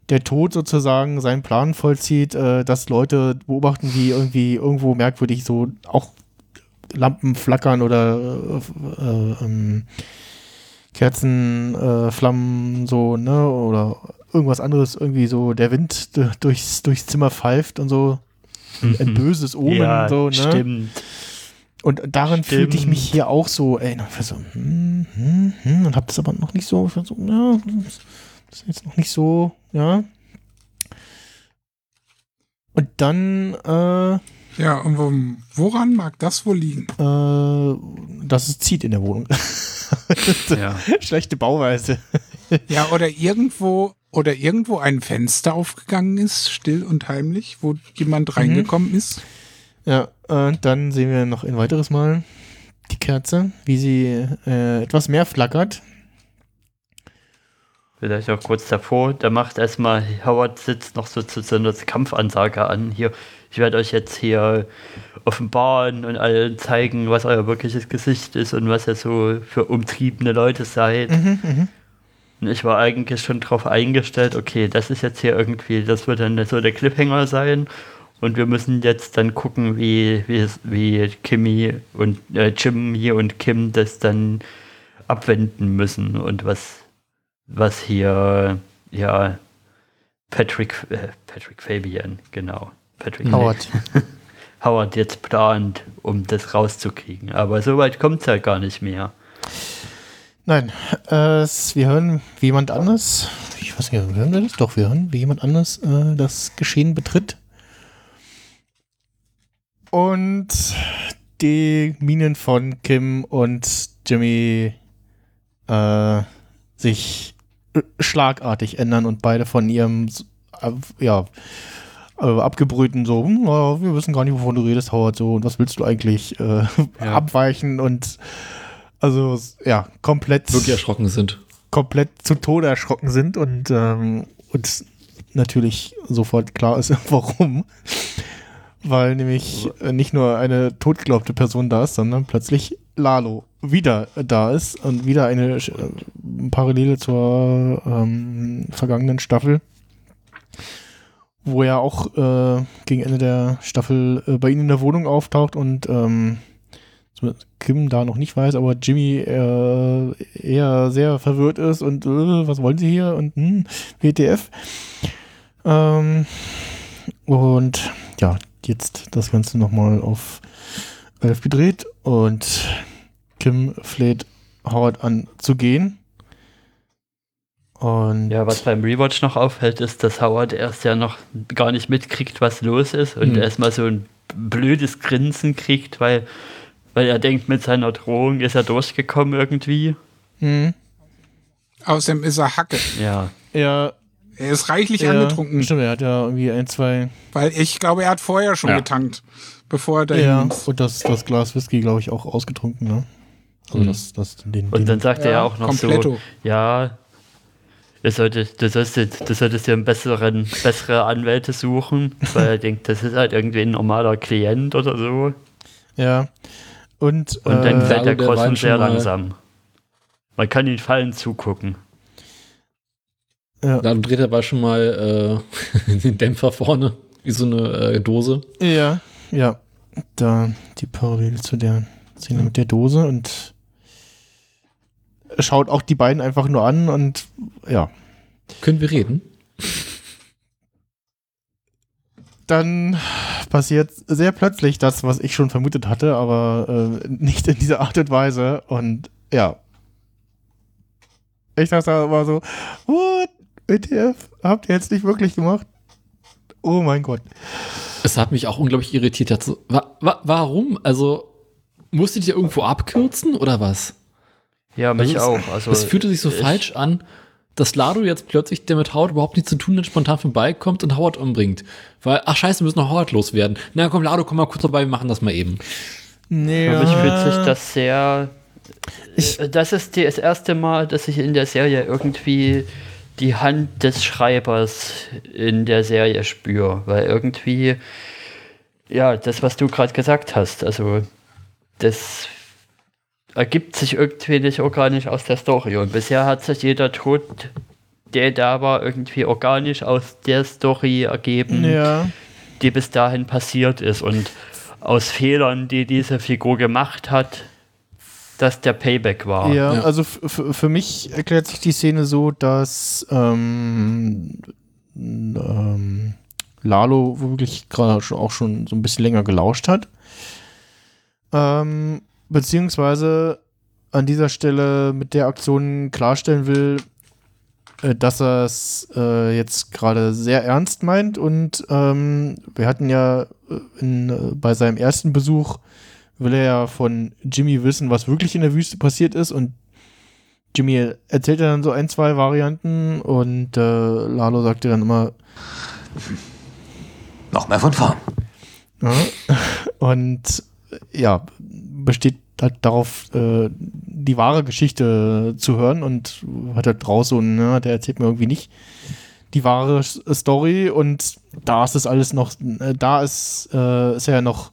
der Tod sozusagen seinen Plan vollzieht, äh, dass Leute beobachten, wie irgendwie irgendwo merkwürdig so auch Lampen flackern oder äh, äh, ähm, Kerzen, äh, Flammen so, ne, oder irgendwas anderes, irgendwie so der Wind durchs, durchs Zimmer pfeift und so. Ein böses Omen, ja, so, ne? stimmt. Und daran fühlte ich mich Stimmt. hier auch so erinnert. So, hm, hm, hm, und hab das aber noch nicht so, so, ja, das ist jetzt noch nicht so, ja. Und dann, äh, Ja, und wo, woran mag das wohl liegen? äh, dass es zieht in der Wohnung. Ja. Schlechte Bauweise. Ja, oder irgendwo oder irgendwo ein Fenster aufgegangen ist, still und heimlich, wo Mhm. jemand reingekommen ist. Ja, und dann sehen wir noch ein weiteres Mal die Kerze, wie sie äh, etwas mehr flackert. Vielleicht auch kurz davor, da macht erstmal Howard sitzt noch so zu so einer Kampfansage an. Hier, ich werde euch jetzt hier offenbaren und allen zeigen, was euer wirkliches Gesicht ist und was ihr so für umtriebene Leute seid. Und ich war eigentlich schon darauf eingestellt, okay, das ist jetzt hier irgendwie, das wird dann so der Cliffhanger sein. Und wir müssen jetzt dann gucken, wie, wie, wie Kimmy und äh, Jimmy und Kim das dann abwenden müssen und was, was hier, ja, Patrick, äh, Patrick Fabian, genau. Patrick Howard. Howard jetzt plant, um das rauszukriegen. Aber so weit kommt es ja gar nicht mehr. Nein, äh, wir hören, wie jemand anders, ich weiß nicht, hören wir das? Doch, wir hören, wie jemand anders äh, das Geschehen betritt. Und die Minen von Kim und Jimmy äh, sich schlagartig ändern und beide von ihrem, äh, ja, äh, abgebrühten so, hm, ja, wir wissen gar nicht, wovon du redest, Howard, so, und was willst du eigentlich äh, abweichen und also ja, komplett Wirklich erschrocken sind. komplett zu Tode erschrocken sind und ähm, uns natürlich sofort klar ist, warum. Weil nämlich äh, nicht nur eine totgeglaubte Person da ist, sondern plötzlich Lalo wieder da ist und wieder eine äh, Parallele zur ähm, vergangenen Staffel, wo er auch äh, gegen Ende der Staffel äh, bei ihnen in der Wohnung auftaucht und ähm, Kim da noch nicht weiß, aber Jimmy äh, eher sehr verwirrt ist und äh, was wollen sie hier und hm, WTF. Ähm, und ja, jetzt das Ganze nochmal auf 11 gedreht und Kim fleht Howard an zu gehen. Und Ja, was beim Rewatch noch auffällt, ist, dass Howard erst ja noch gar nicht mitkriegt, was los ist und Hm. erstmal so ein blödes Grinsen kriegt, weil, weil er denkt, mit seiner Drohung ist er durchgekommen irgendwie. hm, Außerdem ist er Hacke. Ja. er, Er ist reichlich er, angetrunken, Stimmt, er hat ja irgendwie ein, zwei. weil ich glaube, er hat vorher schon Ja. getankt, bevor er dahin Ja, ist. und das, das Glas Whisky, glaube ich, auch ausgetrunken, ne? Also Mhm. das, das, den, Und den, dann sagt er ja auch noch Kompletto. so, ja, du solltest, du, solltest, du solltest dir einen besseren, bessere Anwälte suchen, weil er denkt, das ist halt irgendwie ein normaler Klient oder so. ja. Und, Und dann äh, fällt der schon sehr langsam. Man kann ihn fallen zugucken. ja, Dann dreht er aber schon mal äh, den Dämpfer vorne, wie so eine äh, Dose. ja, ja, da die Parallele zu der Szene mit der Dose und schaut auch die beiden einfach nur an und ja, Können wir reden? dann passiert sehr plötzlich das, was ich schon vermutet hatte, aber äh, nicht in dieser Art und Weise. Und ja. Ich dachte aber so, what? WTF? Habt ihr jetzt nicht wirklich gemacht? Oh mein Gott. Es hat mich auch unglaublich irritiert. So, wa wa warum? Also, musstet ihr irgendwo abkürzen oder was? Ja, mich Also auch. es- Also es fühlte sich so ich- falsch an, dass Lado jetzt plötzlich, der mit Howard überhaupt nichts zu tun hat, spontan vorbeikommt und Howard umbringt. Weil, ach scheiße, wir müssen noch Howard loswerden. Na komm, Lado, komm mal kurz vorbei, wir machen das mal eben. Nee, Für mich fühlt sich das sehr. Äh, das ist die- das erste Mal, dass ich in der Serie irgendwie die Hand des Schreibers in der Serie spüre. Weil irgendwie, ja, das, was du gerade gesagt hast, also das ergibt sich irgendwie nicht organisch aus der Story. Und bisher hat sich jeder Tod, der da war, irgendwie organisch aus der Story ergeben Ja. die bis dahin passiert ist und aus Fehlern, die diese Figur gemacht hat, dass der Payback war. Ja, Ja. also für mich erklärt sich die Szene so, dass ähm, ähm, Lalo wirklich gerade auch schon so ein bisschen länger gelauscht hat. Ähm, beziehungsweise an dieser Stelle mit der Aktion klarstellen will, äh, dass er es äh, jetzt gerade sehr ernst meint und ähm, wir hatten ja äh, in, äh, bei seinem ersten Besuch will er ja von Jimmy wissen, was wirklich in der Wüste passiert ist und Jimmy erzählt ja dann so ein, zwei Varianten und äh, Lalo sagt ja dann immer, Noch mehr von vorn. ja, und ja, besteht halt darauf, äh, die wahre Geschichte zu hören und hat halt draus so, ne, der erzählt mir irgendwie nicht die wahre Story und da ist es alles noch, äh, da ist, äh, ist er ja noch,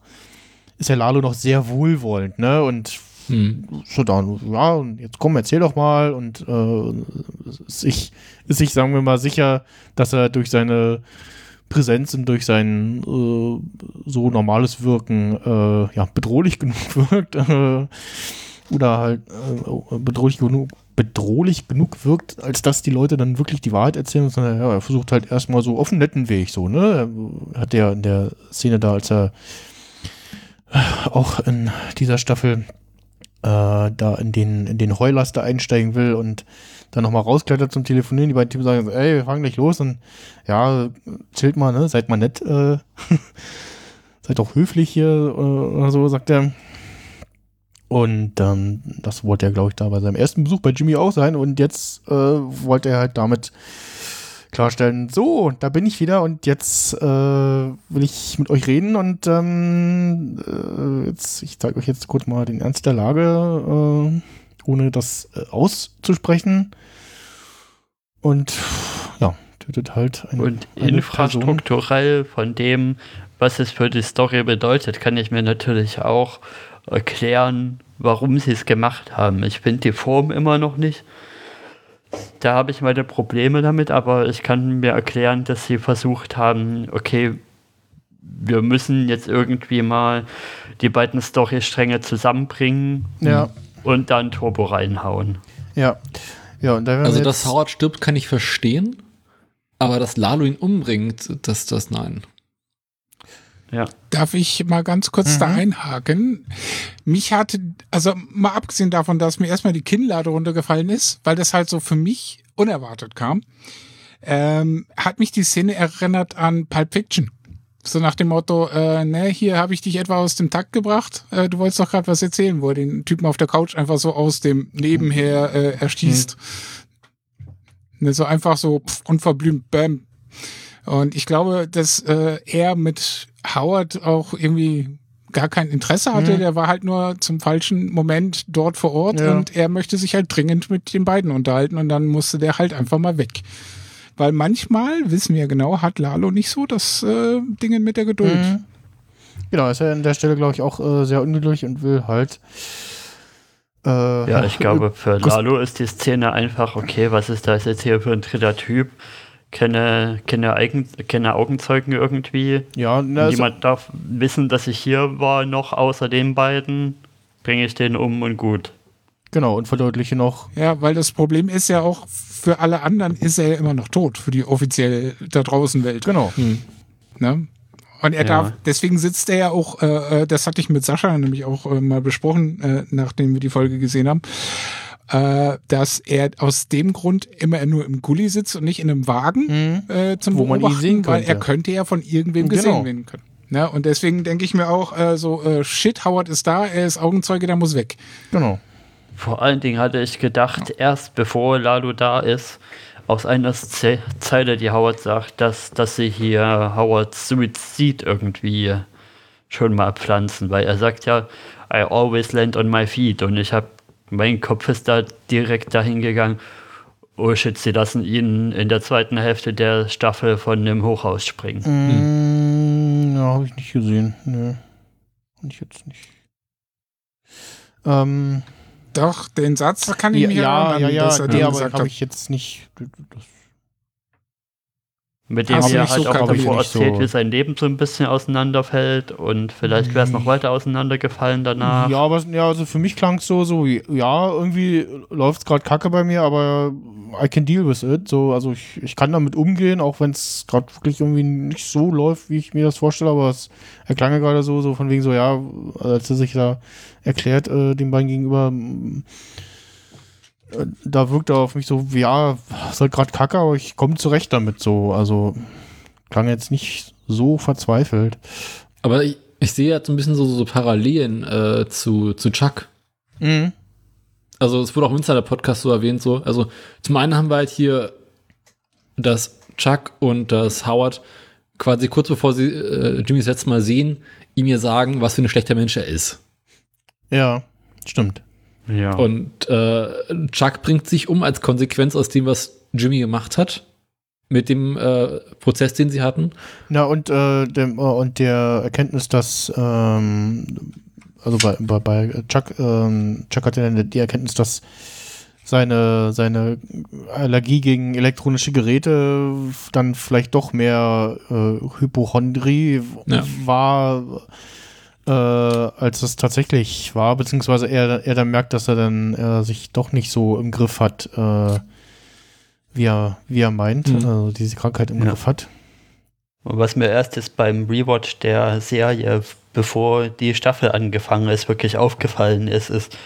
ist ja Lalo noch sehr wohlwollend, ne, und Hm. so dann, ja, und jetzt komm, erzähl doch mal und äh, ist sich, ist sich, sagen wir mal, sicher, dass er durch seine Präsenz und durch sein äh, so normales Wirken äh, ja, bedrohlich genug wirkt äh, oder halt äh, bedrohlich genug bedrohlich genug wirkt, als dass die Leute dann wirklich die Wahrheit erzählen, sondern ja, er versucht halt erstmal so auf einen netten Weg so, ne? Er hat ja in der Szene da, als er auch in dieser Staffel äh, da in den, in den Heulaster einsteigen will und dann nochmal rausklettert zum Telefonieren. Die beiden Typen sagen, ey, wir fangen gleich los und ja, chillt mal, ne? Seid mal nett, äh, seid auch höflich hier äh, oder so, sagt er. Und ähm, das wollte er, glaube ich, da bei seinem ersten Besuch bei Jimmy auch sein. Und jetzt äh, wollte er halt damit klarstellen. So, da bin ich wieder und jetzt äh, will ich mit euch reden und ähm, äh, jetzt, ich zeige euch jetzt kurz mal den Ernst der Lage, äh, ohne das äh, auszusprechen. Und ja, tötet halt eine, Und eine infrastrukturell von dem, was es für die Story bedeutet, kann ich mir natürlich auch erklären, warum sie es gemacht haben. Ich finde die Form immer noch nicht. Da habe ich meine Probleme damit, aber ich kann mir erklären, dass sie versucht haben, okay, wir müssen jetzt irgendwie mal die beiden Storystränge zusammenbringen Ja, und dann Turbo reinhauen. ja. Ja, und da Also, dass Howard stirbt, kann ich verstehen. Aber dass Lalo ihn umbringt, das, das nein. Ja. Darf ich mal ganz kurz da einhaken? Mich hatte, also mal abgesehen davon, dass mir erstmal die Kinnlade runtergefallen ist, weil das halt so für mich unerwartet kam, ähm, hat mich die Szene erinnert an Pulp Fiction. So nach dem Motto, äh, ne, hier habe ich dich etwa aus dem Takt gebracht. Äh, du wolltest doch gerade was erzählen, wo er den Typen auf der Couch einfach so aus dem Nebenher äh, erschießt. Ne, so einfach so pff, unverblümt, bam. Und ich glaube, dass äh, er mit Howard auch irgendwie gar kein Interesse hatte. Der war halt nur zum falschen Moment dort vor Ort Ja. und er möchte sich halt dringend mit den beiden unterhalten und dann musste der halt einfach mal weg. Weil manchmal, wissen wir genau, hat Lalo nicht so das äh, Dinge mit der Geduld. Mhm. Genau, ist er an der Stelle, glaube ich, auch äh, sehr ungeduldig und will halt. Äh, Ja, ich glaube, für Lalo ist die Szene einfach, okay, was ist das jetzt hier für ein dritter Typ? Keine, keine, Eigen, keine Augenzeugen irgendwie. Ja, na, also, Niemand darf wissen, dass ich hier war, noch außer den beiden. Bringe ich den um und gut. Genau, und verdeutliche noch. Ja, weil das Problem ist ja auch, für alle anderen ist er ja immer noch tot, für die offiziell da draußen Welt. Genau. Ne? Und er Ja. darf, deswegen sitzt er ja auch, äh, äh, das hatte ich mit Sascha nämlich auch äh, mal besprochen, äh, nachdem wir die Folge gesehen haben, äh, dass er aus dem Grund immer nur im Gully sitzt und nicht in einem Wagen äh, zum. Wo man ihn Beobachten, sehen weil könnte. er könnte ja von irgendwem Genau. gesehen werden können. Ne? Und deswegen denke ich mir auch, äh, so, äh, shit, Howard ist da, er ist Augenzeuge, der muss weg. Genau. Vor allen Dingen hatte ich gedacht, erst bevor Lalo da ist, aus einer Ze Zeile, die Howard sagt, dass, dass sie hier Howards Suizid irgendwie schon mal pflanzen, weil er sagt ja, I always land on my feet und ich habe, mein Kopf ist da direkt dahin gegangen, oh shit, sie lassen ihn in der zweiten Hälfte der Staffel von dem Hochhaus springen. Mm, ja, habe ich nicht gesehen. Nö. Und ich jetzt nicht. Ähm, Doch, den Satz kann ich ja, mich ja, erinnern, ja, ja, dass er nee, den aber gesagt habe hat. ich jetzt nicht. Das, Mit dem er nicht halt so auch kapiert? davor Nicht so. erzählt, wie sein Leben so ein bisschen auseinanderfällt und vielleicht wäre es noch weiter auseinandergefallen danach. Ja, aber ja, also für mich klang es so, so, ja, irgendwie läuft es gerade kacke bei mir, aber I can deal with it. So, also ich, ich kann damit umgehen, auch wenn es gerade wirklich irgendwie nicht so läuft, wie ich mir das vorstelle, aber es er klang ja gerade so, so von wegen so, ja, als er sich da erklärt, äh, den beiden gegenüber, äh, da wirkt er auf mich so, ja, ist halt gerade kacke, aber ich komme zurecht damit so. Also klang jetzt nicht so verzweifelt. Aber ich, ich sehe jetzt ein bisschen so, so Parallelen äh, zu, zu Chuck. Mhm. Also es wurde auch im Insider-Podcast so erwähnt, so. Also zum einen haben wir halt hier, dass Chuck und das Howard quasi kurz bevor sie äh, Jimmy das letzte Mal sehen, ihm ihr sagen, was für ein schlechter Mensch er ist. Ja, stimmt. Ja. Und äh, Chuck bringt sich um als Konsequenz aus dem, was Jimmy gemacht hat. Mit dem äh, Prozess, den sie hatten. Na und äh, dem, äh, und der Erkenntnis, dass ähm, also bei, bei, bei Chuck, ähm, Chuck hatte dann die Erkenntnis, dass seine, seine Allergie gegen elektronische Geräte dann vielleicht doch mehr äh, Hypochondrie Ja. war, äh, als es tatsächlich war, beziehungsweise er, er dann merkt, dass er dann äh, sich doch nicht so im Griff hat, äh, wie, er, wie er meint, Mhm. also diese Krankheit im Ja. Griff hat. Was mir erst jetzt beim Rewatch der Serie, bevor die Staffel angefangen ist, wirklich aufgefallen ist, ist,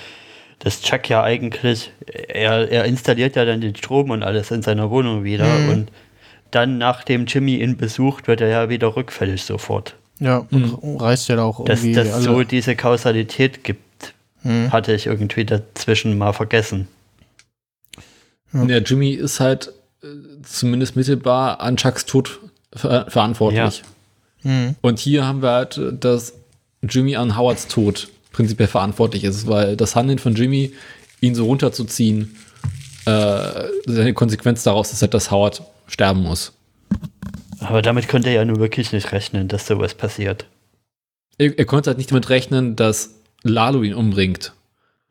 dass Chuck ja eigentlich, er, er installiert ja dann den Strom und alles in seiner Wohnung wieder Mhm. und dann, nachdem Jimmy ihn besucht, wird er ja wieder rückfällig sofort. Ja, und reißt ja da auch Dass irgendwie das so diese Kausalität gibt, Hm. hatte ich irgendwie dazwischen mal vergessen. Ja. Ja, Jimmy ist halt äh, zumindest mittelbar an Chucks Tod ver verantwortlich. Und hier haben wir halt, äh, dass Jimmy an Howards Tod prinzipiell verantwortlich ist, weil das Handeln von Jimmy, ihn so runterzuziehen, äh, seine Konsequenz daraus ist halt, dass Howard sterben muss. Aber damit konnte er ja nur wirklich nicht rechnen, dass sowas passiert. Er, er konnte halt nicht damit rechnen, dass Lalo ihn umbringt.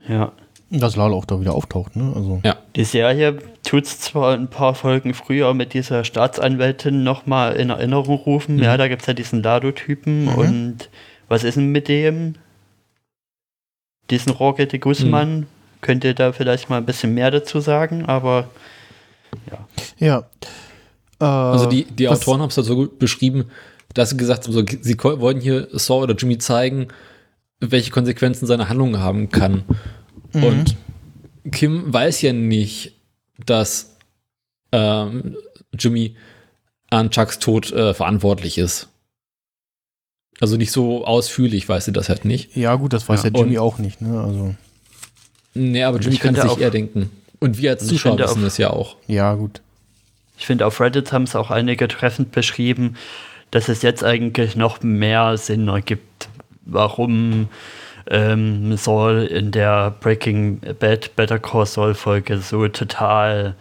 Ja. Dass Lalo auch da wieder auftaucht, ne? Also. Ja. Die Serie tut es zwar ein paar Folgen früher mit dieser Staatsanwältin nochmal in Erinnerung rufen. Ja, da gibt es ja diesen Lado-Typen. Und was ist denn mit dem? Diesen Rocket de Guzman? Könnt ihr da vielleicht mal ein bisschen mehr dazu sagen? Aber Ja. Äh, Also die, die was- Autoren haben es halt so gut beschrieben, dass sie gesagt haben, so, sie wollten hier Saw oder Jimmy zeigen, welche Konsequenzen seine Handlung haben kann. Und Kim weiß ja nicht, dass ähm, Jimmy an Chucks Tod äh, verantwortlich ist. Also nicht so ausführlich weiß sie das halt nicht. Ja, gut, das weiß ja, Ja, Jimmy und- auch nicht, ne? Also. Nee, aber Jimmy Ich kann es sich eher denken. Und wir als ich Zuschauer wissen das ja auch. Ja, gut. Ich finde, auf Reddit haben es auch einige treffend beschrieben, dass es jetzt eigentlich noch mehr Sinn ergibt, warum ähm, Saul in der Breaking Bad Better Call Saul Folge so total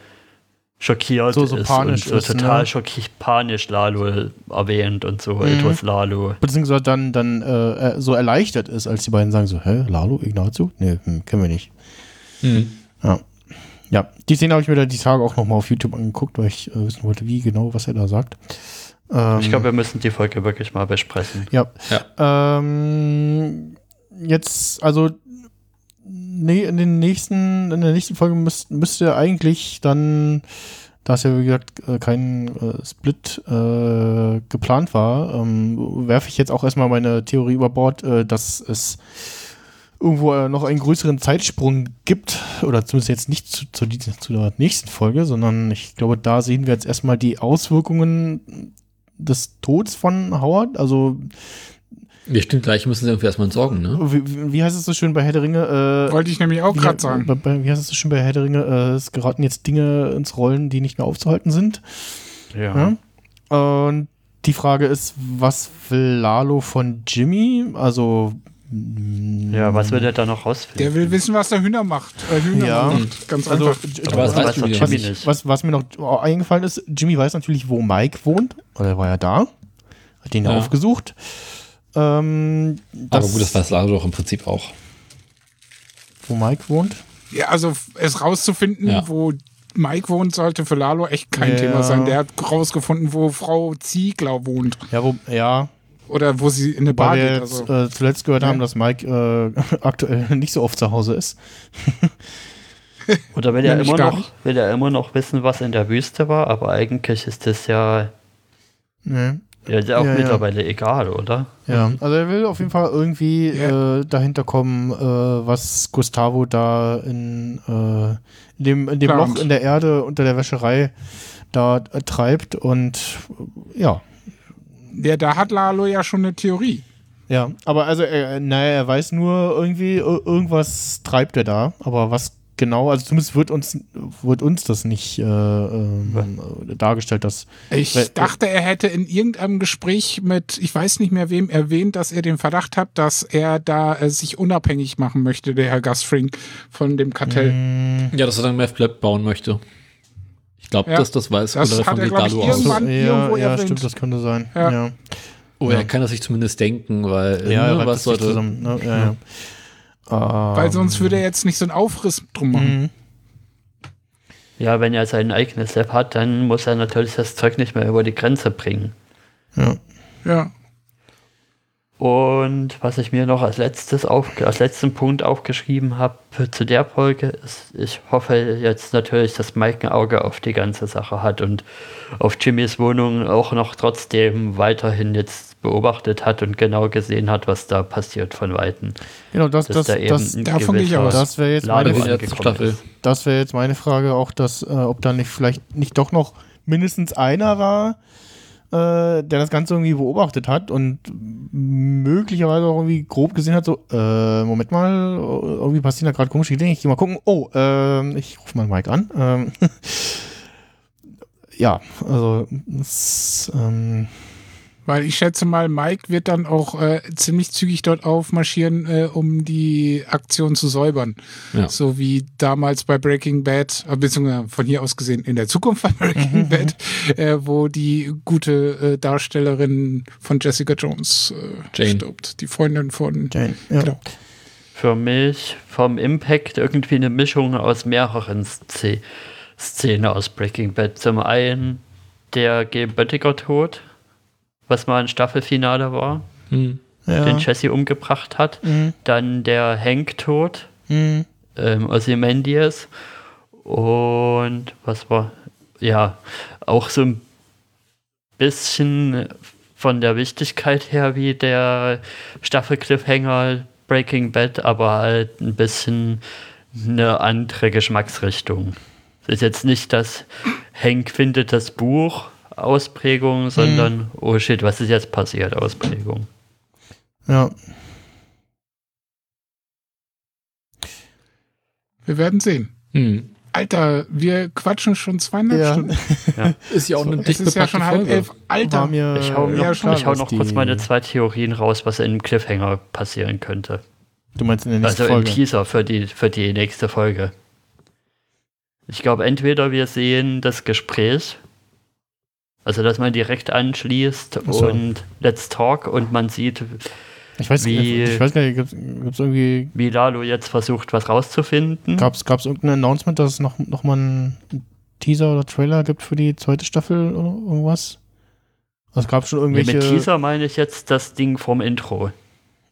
schockiert So- so ist panisch und so ist, total ne? schockiert panisch Lalo erwähnt und so etwas Lalo. Beziehungsweise dann, dann äh, äh, so erleichtert ist, als die beiden sagen so, hä, Lalo, Ignazio? Nee, hm, kennen wir nicht. Ja. Ja, die Szene habe ich mir da die Tage auch nochmal auf YouTube angeguckt, weil ich äh, wissen wollte, wie genau, was er da sagt. Ähm, Ich glaube, wir müssen die Folge wirklich mal besprechen. Ja. Ähm, jetzt, also, nee, in den nächsten, in der nächsten Folge müsst, müsste eigentlich dann, da es ja wie gesagt äh, kein äh, Split äh, geplant war, ähm, werfe ich jetzt auch erstmal meine Theorie über Bord, äh, dass es irgendwo äh, noch einen größeren Zeitsprung gibt, oder zumindest jetzt nicht zu, zu, die, zu der nächsten Folge, sondern ich glaube, da sehen wir jetzt erstmal die Auswirkungen des Todes von Howard, also Ja, stimmt, gleich müssen sie irgendwie erstmal entsorgen, ne? wie, wie heißt es so schön bei Herr der Ringe? Äh, Wollte ich nämlich auch gerade sagen. Bei, bei, wie heißt es so schön bei Herr der Ringe? Äh, es geraten jetzt Dinge ins Rollen, die nicht mehr aufzuhalten sind. Ja. Ja? Und die Frage ist, was will Lalo von Jimmy? Also. Ja, was wird er da noch rausfinden? Der will wissen, was der Hühner macht. Äh, Hühner Ja. macht. Ganz Also, einfach. Aber weiß doch wieder Jimmy nicht. was, was mir noch eingefallen ist, Jimmy weiß natürlich, wo Mike wohnt. Oder er war ja da. Hat den ja, aufgesucht. Ähm, Aber gut, das weiß Lalo doch im Prinzip auch. Wo Mike wohnt. Ja, also es rauszufinden, Ja. wo Mike wohnt, sollte für Lalo echt kein Ja. Thema sein. Der hat rausgefunden, wo Frau Ziegler wohnt. Ja, wo, ja, Oder wo sie in eine Bar weil wir geht. jetzt Also. äh, zuletzt gehört Ja. haben, dass Mike äh, aktuell nicht so oft zu Hause ist. Oder will er, immer noch, will er immer noch wissen, was in der Wüste war, aber eigentlich ist das ja, Nee. ja, ist ja auch Ja, ja. mittlerweile egal, oder? Ja, also er will auf jeden Fall irgendwie Ja. äh, dahinter kommen, äh, was Gustavo da in, äh, in dem, in dem. Loch in der Erde unter der Wäscherei da äh, treibt und äh, ja. Ja, da hat Lalo ja schon eine Theorie. Ja, aber also, er, naja, er weiß nur irgendwie, ir- irgendwas treibt er da, aber was genau, also zumindest wird uns, wird uns das nicht äh, ähm, dargestellt, dass Ich Weil- dachte, er hätte in irgendeinem Gespräch mit, ich weiß nicht mehr wem, erwähnt, dass er den Verdacht hat, dass er da äh, sich unabhängig machen möchte, der Herr Gastring, von dem Kartell. Ja, dass er dann Meth bauen möchte. Ich glaube, Ja. dass das weiß Das oder hat er, geht glaub ich, irgendwann- irgendwo ja, erwähnt. stimmt, das könnte sein. Ja. ja. Oh, er kann das sich zumindest denken, weil Ja, ne, was sollte. zusammen, ne? ja, ja. Weil Ähm, sonst würde er jetzt nicht so einen Aufriss drum machen. mhm. Ja, wenn er sein eigenes Lab hat, dann muss er natürlich das Zeug nicht mehr über die Grenze bringen. Ja. Ja. Und was ich mir noch als letztes auf, als letzten Punkt aufgeschrieben habe zu der Folge ist, ich hoffe jetzt natürlich, dass Mike ein Auge auf die ganze Sache hat und auf Jimmys Wohnung auch noch trotzdem weiterhin jetzt beobachtet hat und genau gesehen hat, was da passiert von Weitem. Genau, das, Dass das, da das, davon gehe ich aus. das wäre jetzt meine. Das wäre jetzt meine Frage auch, dass, äh, ob da nicht vielleicht nicht doch noch mindestens einer war, äh, der das Ganze irgendwie beobachtet hat und möglicherweise auch irgendwie grob gesehen hat, so, äh, Moment mal, irgendwie passieren da gerade komische Dinge, ich geh mal gucken, oh, ähm, ich rufe mal Mike an. Ähm, ja, also es, ähm, Weil ich schätze mal, Mike wird dann auch äh, ziemlich zügig dort aufmarschieren, äh, um die Aktion zu säubern. Ja. So wie damals bei Breaking Bad, äh, beziehungsweise von hier aus gesehen in der Zukunft bei Breaking Bad, äh, wo die gute äh, Darstellerin von Jessica Jones äh, Jane. stirbt. Die Freundin von Jane, ja. Genau. Für mich vom Impact irgendwie eine Mischung aus mehreren Sze Szenen aus Breaking Bad. Zum einen der Gabe Böttiger Tod, was mal ein Staffelfinale war, Hm. ja. den Jesse umgebracht hat. Mhm. Dann der Hank-Tod, Mhm. ähm, Ozymandias. Und was war? Ja, auch so ein bisschen von der Wichtigkeit her wie der Staffel-Cliffhanger Breaking Bad, aber halt ein bisschen eine andere Geschmacksrichtung. Es ist jetzt nicht das Hank findet das Buch Ausprägung, sondern oh shit, was ist jetzt passiert Ausprägung. ja. Wir werden sehen. Hm. Alter, wir quatschen schon zweieinhalb Ja. Stunden. Ist ja auch eine Es ist ja schon halb elf. Alter, mir, Ich hau noch, ja, schon, ich hau noch kurz meine zwei Theorien raus, was in einem Cliffhanger passieren könnte. Du meinst in der nächsten Also im Folge? Teaser für die, für die nächste Folge. Ich glaube, entweder wir sehen das Gespräch, also dass man direkt anschließt Ach so. und Let's Talk und man sieht, Ich weiß, Wie- ich weiß gar nicht, gibt's, gibt's irgendwie, wie Lalo jetzt versucht, was rauszufinden. gab's, gab's irgendein Announcement, dass es noch, noch mal einen Teaser oder Trailer gibt für die zweite Staffel oder irgendwas? Also es gab schon Nee, irgendwelche. mit Teaser meine ich jetzt das Ding vom Intro.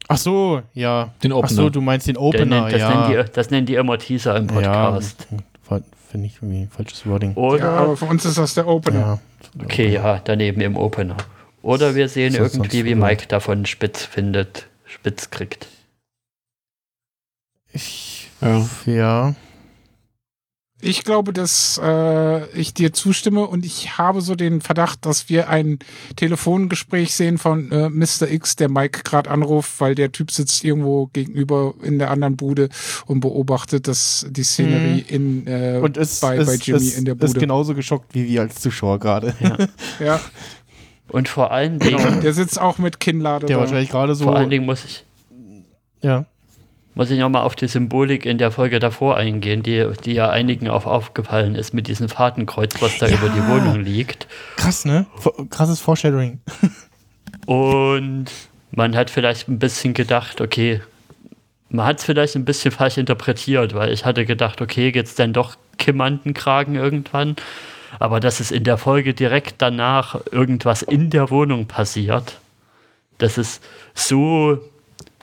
Ach so, ja. Den Ach Opener. so, du meinst den Opener, nennt, das, ja. nennen die, das nennen die immer Teaser im Podcast. Ja, finde ich irgendwie ein falsches Wording. Oder, ja, aber für uns ist das der Opener. Ja. okay, ja, daneben im Opener. Oder wir sehen sonst irgendwie, wie. Mike davon spitz findet, spitz kriegt. Ich, Ja. ja. Ich glaube, dass äh, ich dir zustimme und ich habe so den Verdacht, dass wir ein Telefongespräch sehen von äh, Mr. X, der Mike gerade anruft, weil der Typ sitzt irgendwo gegenüber in der anderen Bude und beobachtet das, die Szenerie in, äh, Und ist, bei, ist, bei Jimmy ist, in der ist Bude. genauso geschockt wie wir als Zuschauer gerade. Ja, Und vor allen Dingen, der sitzt auch mit Kinnlade Der da. wahrscheinlich gerade so. vor allen Dingen muss ich, ja. Muss ich nochmal auf die Symbolik in der Folge davor eingehen, die, die ja einigen auch aufgefallen ist mit diesem Fadenkreuz, was da Ja. über die Wohnung liegt. Krass, ne? Krasses Foreshadowing. Und man hat vielleicht ein bisschen gedacht, okay, man hat es vielleicht ein bisschen falsch interpretiert, weil ich hatte gedacht, okay, geht's dann doch Kimmantenkragen irgendwann. Aber dass es in der Folge direkt danach irgendwas in der Wohnung passiert, dass es so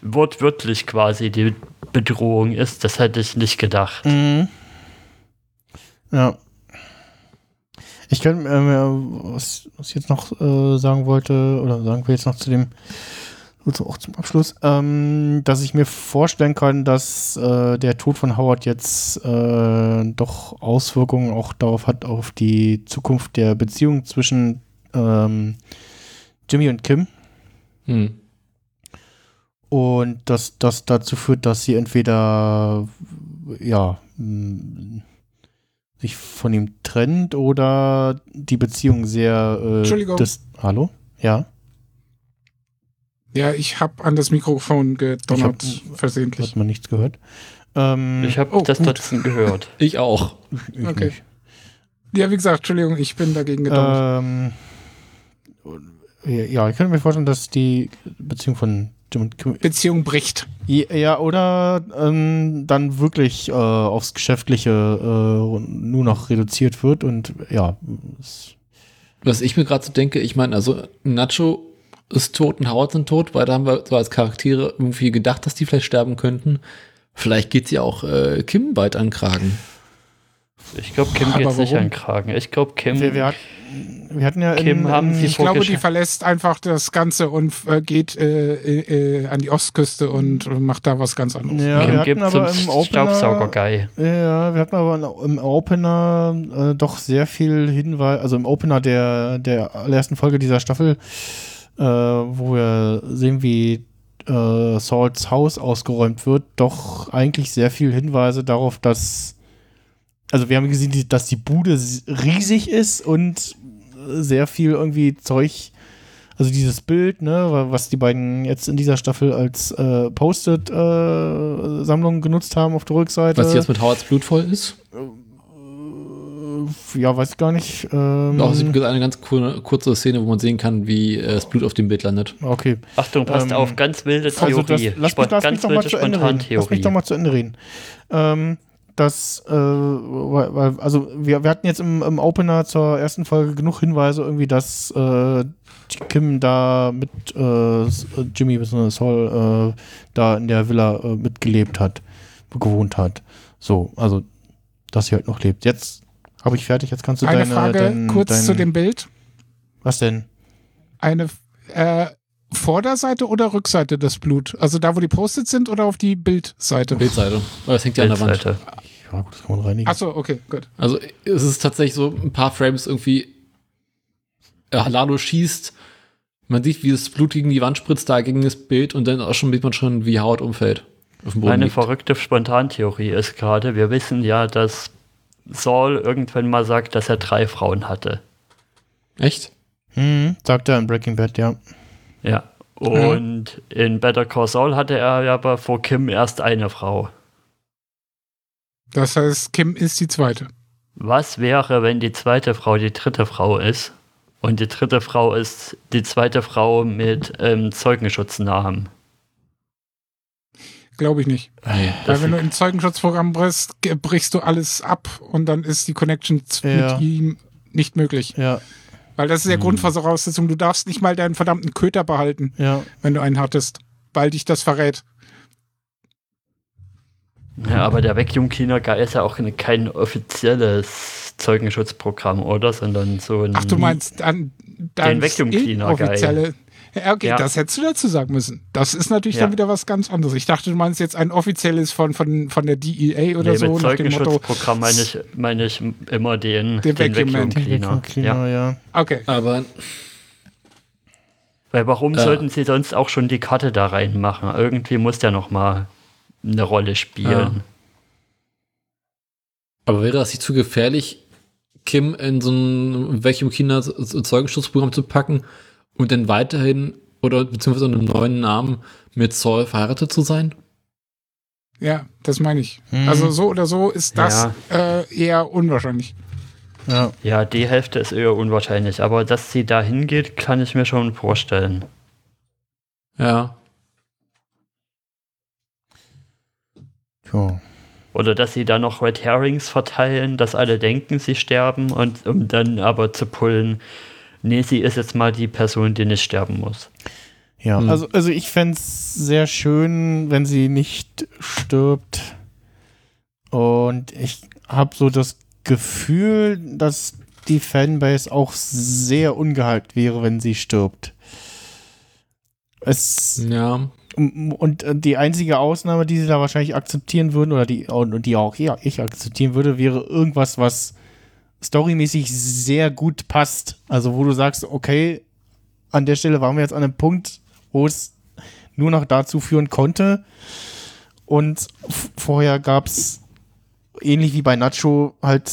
wortwörtlich quasi die Bedrohung ist, das hätte ich nicht gedacht. Mhm. Ja. Ich kann, ähm, was, was ich jetzt noch äh, sagen wollte, oder sagen wir jetzt noch zu dem, also auch zum Abschluss, ähm, dass ich mir vorstellen kann, dass äh, der Tod von Howard jetzt äh, doch Auswirkungen auch darauf hat, auf die Zukunft der Beziehung zwischen ähm, Jimmy und Kim. Hm. Und dass das dazu führt, dass sie entweder ja mh, sich von ihm trennt oder die Beziehung sehr äh, Entschuldigung. Das, hallo? Ja. Ja, ich habe an das Mikrofon gedonnert, Ich hab- versehentlich. Hat man nichts gehört. Ähm, Ich habe Oh, das dazu gehört. Ich auch. ich okay. nicht. Ja, wie gesagt, Entschuldigung, ich bin dagegen gedonnert. Ähm, ja, ich könnte mir vorstellen, dass die Beziehung von Beziehung bricht. Ja, oder ähm, dann wirklich äh, aufs Geschäftliche äh, nur noch reduziert wird und ja, Was ich mir gerade so denke, ich meine, also Nacho ist tot und Howard sind tot, weil da haben wir so als Charaktere irgendwie gedacht, dass die vielleicht sterben könnten. Vielleicht geht sie auch äh, Kim bald an den Kragen. Ich glaube, Kim nicht warum? an Kragen. Ich glaube, Kim. wir, wir, hat, wir hatten ja Kim haben sie Ich glaube, die verlässt einfach das Ganze und äh, geht äh, äh, an die Ostküste und macht da was ganz anderes. ja, wir Kim hatten gibt aber zum im Opener, Staubsauger-Guy. ja, wir hatten aber im Opener äh, doch sehr viel Hinweis, also im Opener der, der allerersten Folge dieser Staffel, äh, wo wir sehen, wie äh, Sauls Haus ausgeräumt wird, doch eigentlich sehr viel Hinweise darauf, dass also wir haben gesehen, dass die Bude riesig ist und äh, sehr viel irgendwie Zeug, also dieses Bild, ne, wa- was die beiden jetzt in dieser Staffel als äh, Post-it-Sammlung genutzt haben auf der Rückseite. Was jetzt mit Howards Blut voll ist. ja, weiß ich gar nicht. Ähm, Auch es gibt eine ganz coole, kurze Szene, wo man sehen kann, wie äh, das Blut auf dem Bild landet. okay. Achtung, passt Ähm, auf, ganz wilde Theorie. Also das, lass, mich, lass mich ganz doch mal zu Ende reden. Lass mich doch mal zu Ende reden. Ähm, das, äh, weil, also wir, wir hatten jetzt im, im Opener zur ersten Folge genug Hinweise irgendwie, dass äh, Kim da mit äh, äh, Jimmy bzw. Saul äh, da in der Villa äh, mitgelebt hat, gewohnt hat. So, also dass sie halt noch lebt. Jetzt habe ich fertig, jetzt kannst du Eine deine, Frage dein, kurz dein, zu dem Bild. Was denn? Eine äh, Vorderseite oder Rückseite des Blut? Also da, wo die Post-its sind oder auf die Bildseite? Bildseite. Aber das hängt ja an der Wand. Bildseite. Ja, gut, das kann man reinigen. Achso, okay, gut. Also es ist tatsächlich so ein paar Frames irgendwie. Äh, Lalo schießt, man sieht, wie das Blut gegen die Wand spritzt, da gegen das Bild und dann auch schon sieht man schon, wie Howard umfällt. Auf dem Boden Meine liegt. verrückte Spontantheorie ist gerade, wir wissen ja, dass Saul irgendwann mal sagt, dass er drei Frauen hatte. Echt? Mhm, sagt er in Breaking Bad, ja. Ja. Und in Better Call Saul hatte er ja aber vor Kim erst eine Frau. Das heißt, Kim ist die zweite. Was wäre, wenn die zweite Frau die dritte Frau ist? Und die dritte Frau ist die zweite Frau mit ähm, Zeugenschutznamen. Glaube ich nicht. Nee. Weil wenn du im Zeugenschutzprogramm brichst, brichst du alles ab und dann ist die Connection Ja. mit ihm nicht möglich. Ja, Weil das ist ja Grundvoraussetzung. Du darfst nicht mal deinen verdammten Köter behalten, ja. wenn du einen hattest, weil dich das verrät. Ja, aber der Vacuum Cleaner Guy ist ja auch eine- kein offizielles Zeugenschutzprogramm, oder? Sondern so ein. Ach, du meinst dann, dann Den Vacuum Cleaner Guy. Okay, Ja. das hättest du dazu sagen müssen. Das ist natürlich Ja. dann wieder was ganz anderes. Ich dachte, du meinst jetzt ein offizielles von, von, von der DEA oder Nee, so, mit nach dem Motto. Zeugenschutzprogramm meine ich, meine ich immer den, Den den Vacuum Cleaner. Ja. ja. Okay. Aber Weil warum Ja. sollten sie sonst auch schon die Karte da reinmachen? Irgendwie muss der noch mal eine Rolle spielen. Aber wäre das nicht zu gefährlich, Kim in so ein Vacuum Cleaner Zeugenschutzprogramm zu packen und dann weiterhin oder beziehungsweise unter einem neuen Namen mit Saul verheiratet zu sein? Ja, das meine ich. Hm. Also so oder so ist das äh, eher unwahrscheinlich. Ja. Ja, die Hälfte ist eher unwahrscheinlich, aber dass sie da hingeht, kann ich mir schon vorstellen. Ja. Tja. Oder dass sie da noch Red Herrings verteilen, dass alle denken, sie sterben und um dann aber zu pullen, nee, sie ist jetzt mal die Person, die nicht sterben muss. Ja, Hm. also, also ich fände es sehr schön, wenn sie nicht stirbt. Und ich habe so das Gefühl, dass die Fanbase auch sehr ungehalten wäre, wenn sie stirbt. Es, Ja. und äh, die einzige Ausnahme, die sie da wahrscheinlich akzeptieren würden, oder die, und die auch ja, ich akzeptieren würde, wäre irgendwas, was storymäßig sehr gut passt. Also wo du sagst, okay, an der Stelle waren wir jetzt an einem Punkt, wo es nur noch dazu führen konnte. Und vorher gab es, ähnlich wie bei Nacho, halt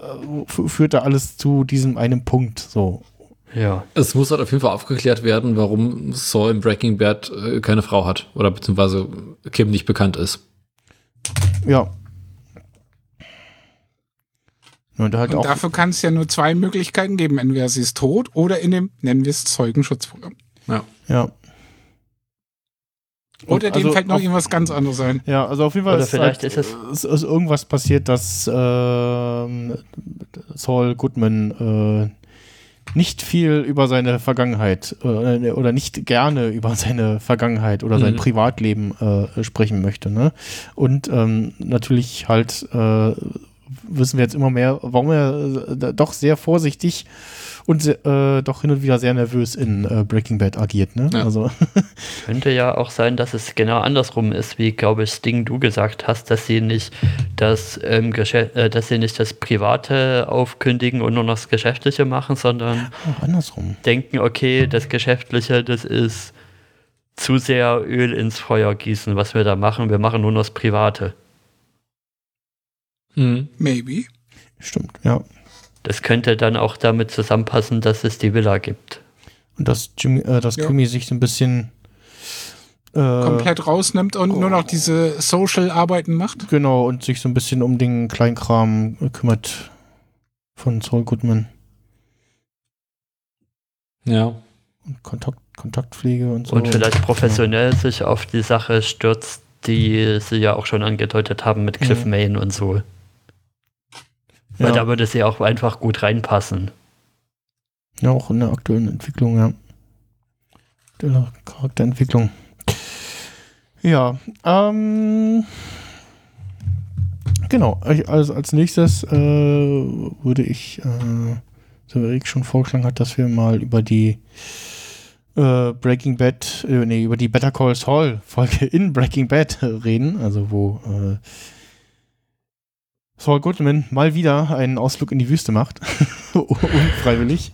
äh, führte alles zu diesem einen Punkt. So. Ja. Es muss halt auf jeden Fall aufgeklärt werden, warum Saul in Breaking Bad äh, keine Frau hat oder beziehungsweise Kim nicht bekannt ist. Ja. Und halt Und auch. dafür kann es ja nur zwei Möglichkeiten geben. Entweder sie ist tot oder in dem, nennen wir es, Zeugenschutzprogramm. Ja. Oder dem also fällt noch auf- irgendwas ganz anderes ein. Ja, also auf jeden Fall Oder ist, vielleicht halt, ist es- ist irgendwas passiert, dass ähm, Saul Goodman äh, nicht viel über seine Vergangenheit äh, oder nicht gerne über seine Vergangenheit oder sein Mhm. Privatleben äh, sprechen möchte. Ne? Und ähm, natürlich halt äh, wissen wir jetzt immer mehr, warum er äh, doch sehr vorsichtig und äh, doch hin und wieder sehr nervös in äh, Breaking Bad agiert. Ne? Ja. Also Könnte ja auch sein, dass es genau andersrum ist, wie, glaube ich, Sting du gesagt hast, dass sie nicht das, ähm, äh, dass sie nicht das Private aufkündigen und nur noch das Geschäftliche machen, sondern auch andersrum. denken, okay, das Geschäftliche, das ist zu sehr Öl ins Feuer gießen, was wir da machen. Wir machen nur noch das Private. Mhm. Maybe. Stimmt, ja. Das könnte dann auch damit zusammenpassen, dass es die Villa gibt. Und dass Jimmy, äh, dass Ja. Krimi sich so ein bisschen äh, Komplett rausnimmt und nur noch diese Social-Arbeiten macht. Genau, und sich so ein bisschen um den Kleinkram kümmert von Saul Goodman. Ja. Und Kontakt, Kontaktpflege und so. Und vielleicht professionell sich auf die Sache stürzt, die sie ja auch schon angedeutet haben mit Cliff Mhm. Main und so. Weil Ja, da würde sie auch einfach gut reinpassen. ja, auch in der aktuellen Entwicklung, ja. Der Charakterentwicklung. Ja, ähm. Genau, also als nächstes äh, würde ich, äh, so wie Rick schon vorgeschlagen hat, dass wir mal über die äh, Breaking Bad, äh, nee, über die Better Call Saul Folge in Breaking Bad reden, also wo äh, Saul Goodman mal wieder einen Ausflug in die Wüste macht, unfreiwillig.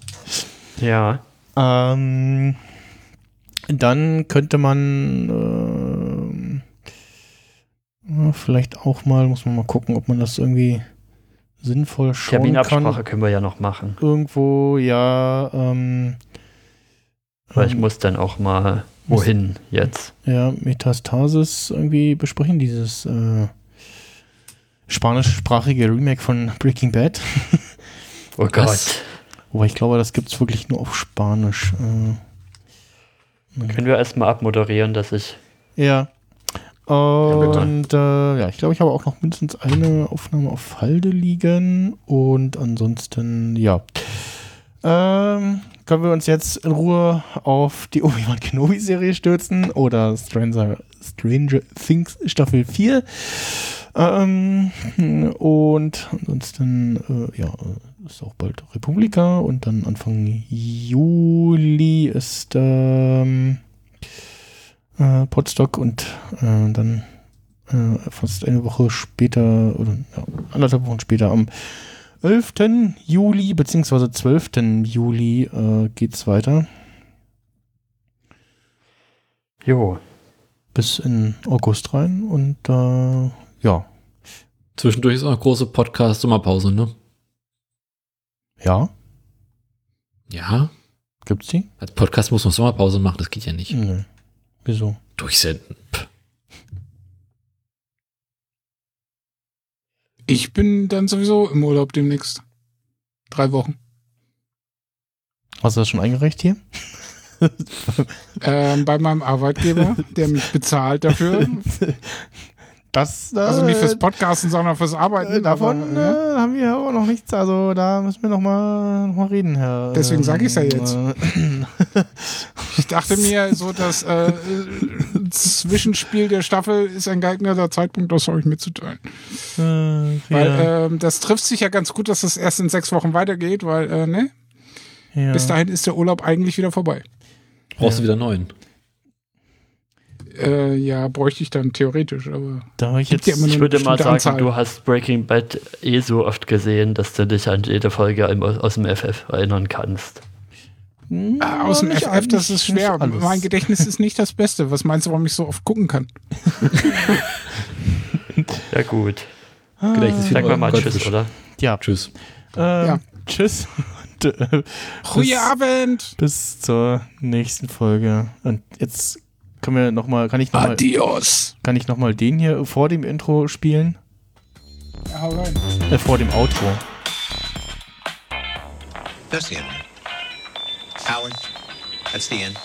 Ja. Ähm, dann könnte man ja, vielleicht auch mal, muss man mal gucken, ob man das irgendwie sinnvoll schauen Terminabsprache kann. können wir ja noch machen. Irgendwo, ja, ähm, Weil ich ähm, muss dann auch mal wohin jetzt. ja, Metastasis irgendwie besprechen, dieses äh, spanischsprachige Remake von Breaking Bad. Oh? Gott. Wobei ich glaube, das gibt es wirklich nur auf Spanisch. Äh, Können wir erstmal abmoderieren, dass ich. Ja. Und äh, ja, ich glaube, ich habe auch noch mindestens eine Aufnahme auf Halde liegen. Und ansonsten, ja. Ähm, können wir uns jetzt in Ruhe auf die Obi-Wan Kenobi-Serie stürzen oder Stranger, Stranger Things Staffel 4. Ähm, und ansonsten, äh, ja, äh, ist auch bald Republika und dann Anfang Juli ist ähm, äh, Potsdok und äh, dann äh, fast eine Woche später oder ja, anderthalb Wochen später am 11. Juli beziehungsweise 12. Juli äh, geht's weiter Jo. Bis in August rein und äh, ja, Zwischendurch ist auch eine große Podcast-Sommerpause, ne? ja, Ja. gibt's die? Als Podcast muss man Sommerpause machen, das geht ja nicht. Nö. Wieso? Durchsenden. Pff. Ich bin dann sowieso im Urlaub demnächst. Drei Wochen. Hast du das schon eingereicht hier? Ähm, bei meinem Arbeitgeber, der mich bezahlt dafür. Das, äh, Also nicht fürs Podcasten, sondern fürs Arbeiten. äh, davon aber, ja. äh, haben wir aber noch nichts. Also da müssen wir noch mal, noch mal reden, Herr. Deswegen sag ich's ja jetzt. Äh, Ich dachte mir, so das äh, Zwischenspiel der Staffel ist ein geeigneter Zeitpunkt, das euch mitzuteilen. äh, Weil ja, ähm, das trifft sich ja ganz gut, dass das erst in sechs Wochen weitergeht, weil, äh, ne? ja. Bis dahin ist der Urlaub eigentlich wieder vorbei. Brauchst du wieder neuen. Äh, ja, bräuchte ich dann theoretisch, aber Da ich jetzt. ja Ich würde mal sagen, Anzahl. du hast Breaking Bad eh so oft gesehen, dass du dich an jede Folge aus dem FF erinnern kannst. Hm, äh, aus dem nicht FF, alles, das ist schwer. Mein Gedächtnis ist nicht das Beste. Was meinst du, warum ich so oft gucken kann? Ja, gut. Gedächtnis Sag mal mal Goldfisch. Tschüss, oder? Ja, Tschüss. ähm, Ja. Tschüss. Und, äh, Guten Abend! bis zur nächsten Folge. Und jetzt können wir noch mal, kann ich noch mal, Adios! kann ich noch mal den hier vor dem Intro spielen? Ja, hau rein. Äh, vor dem Outro. That's the end. Howard, that's the end.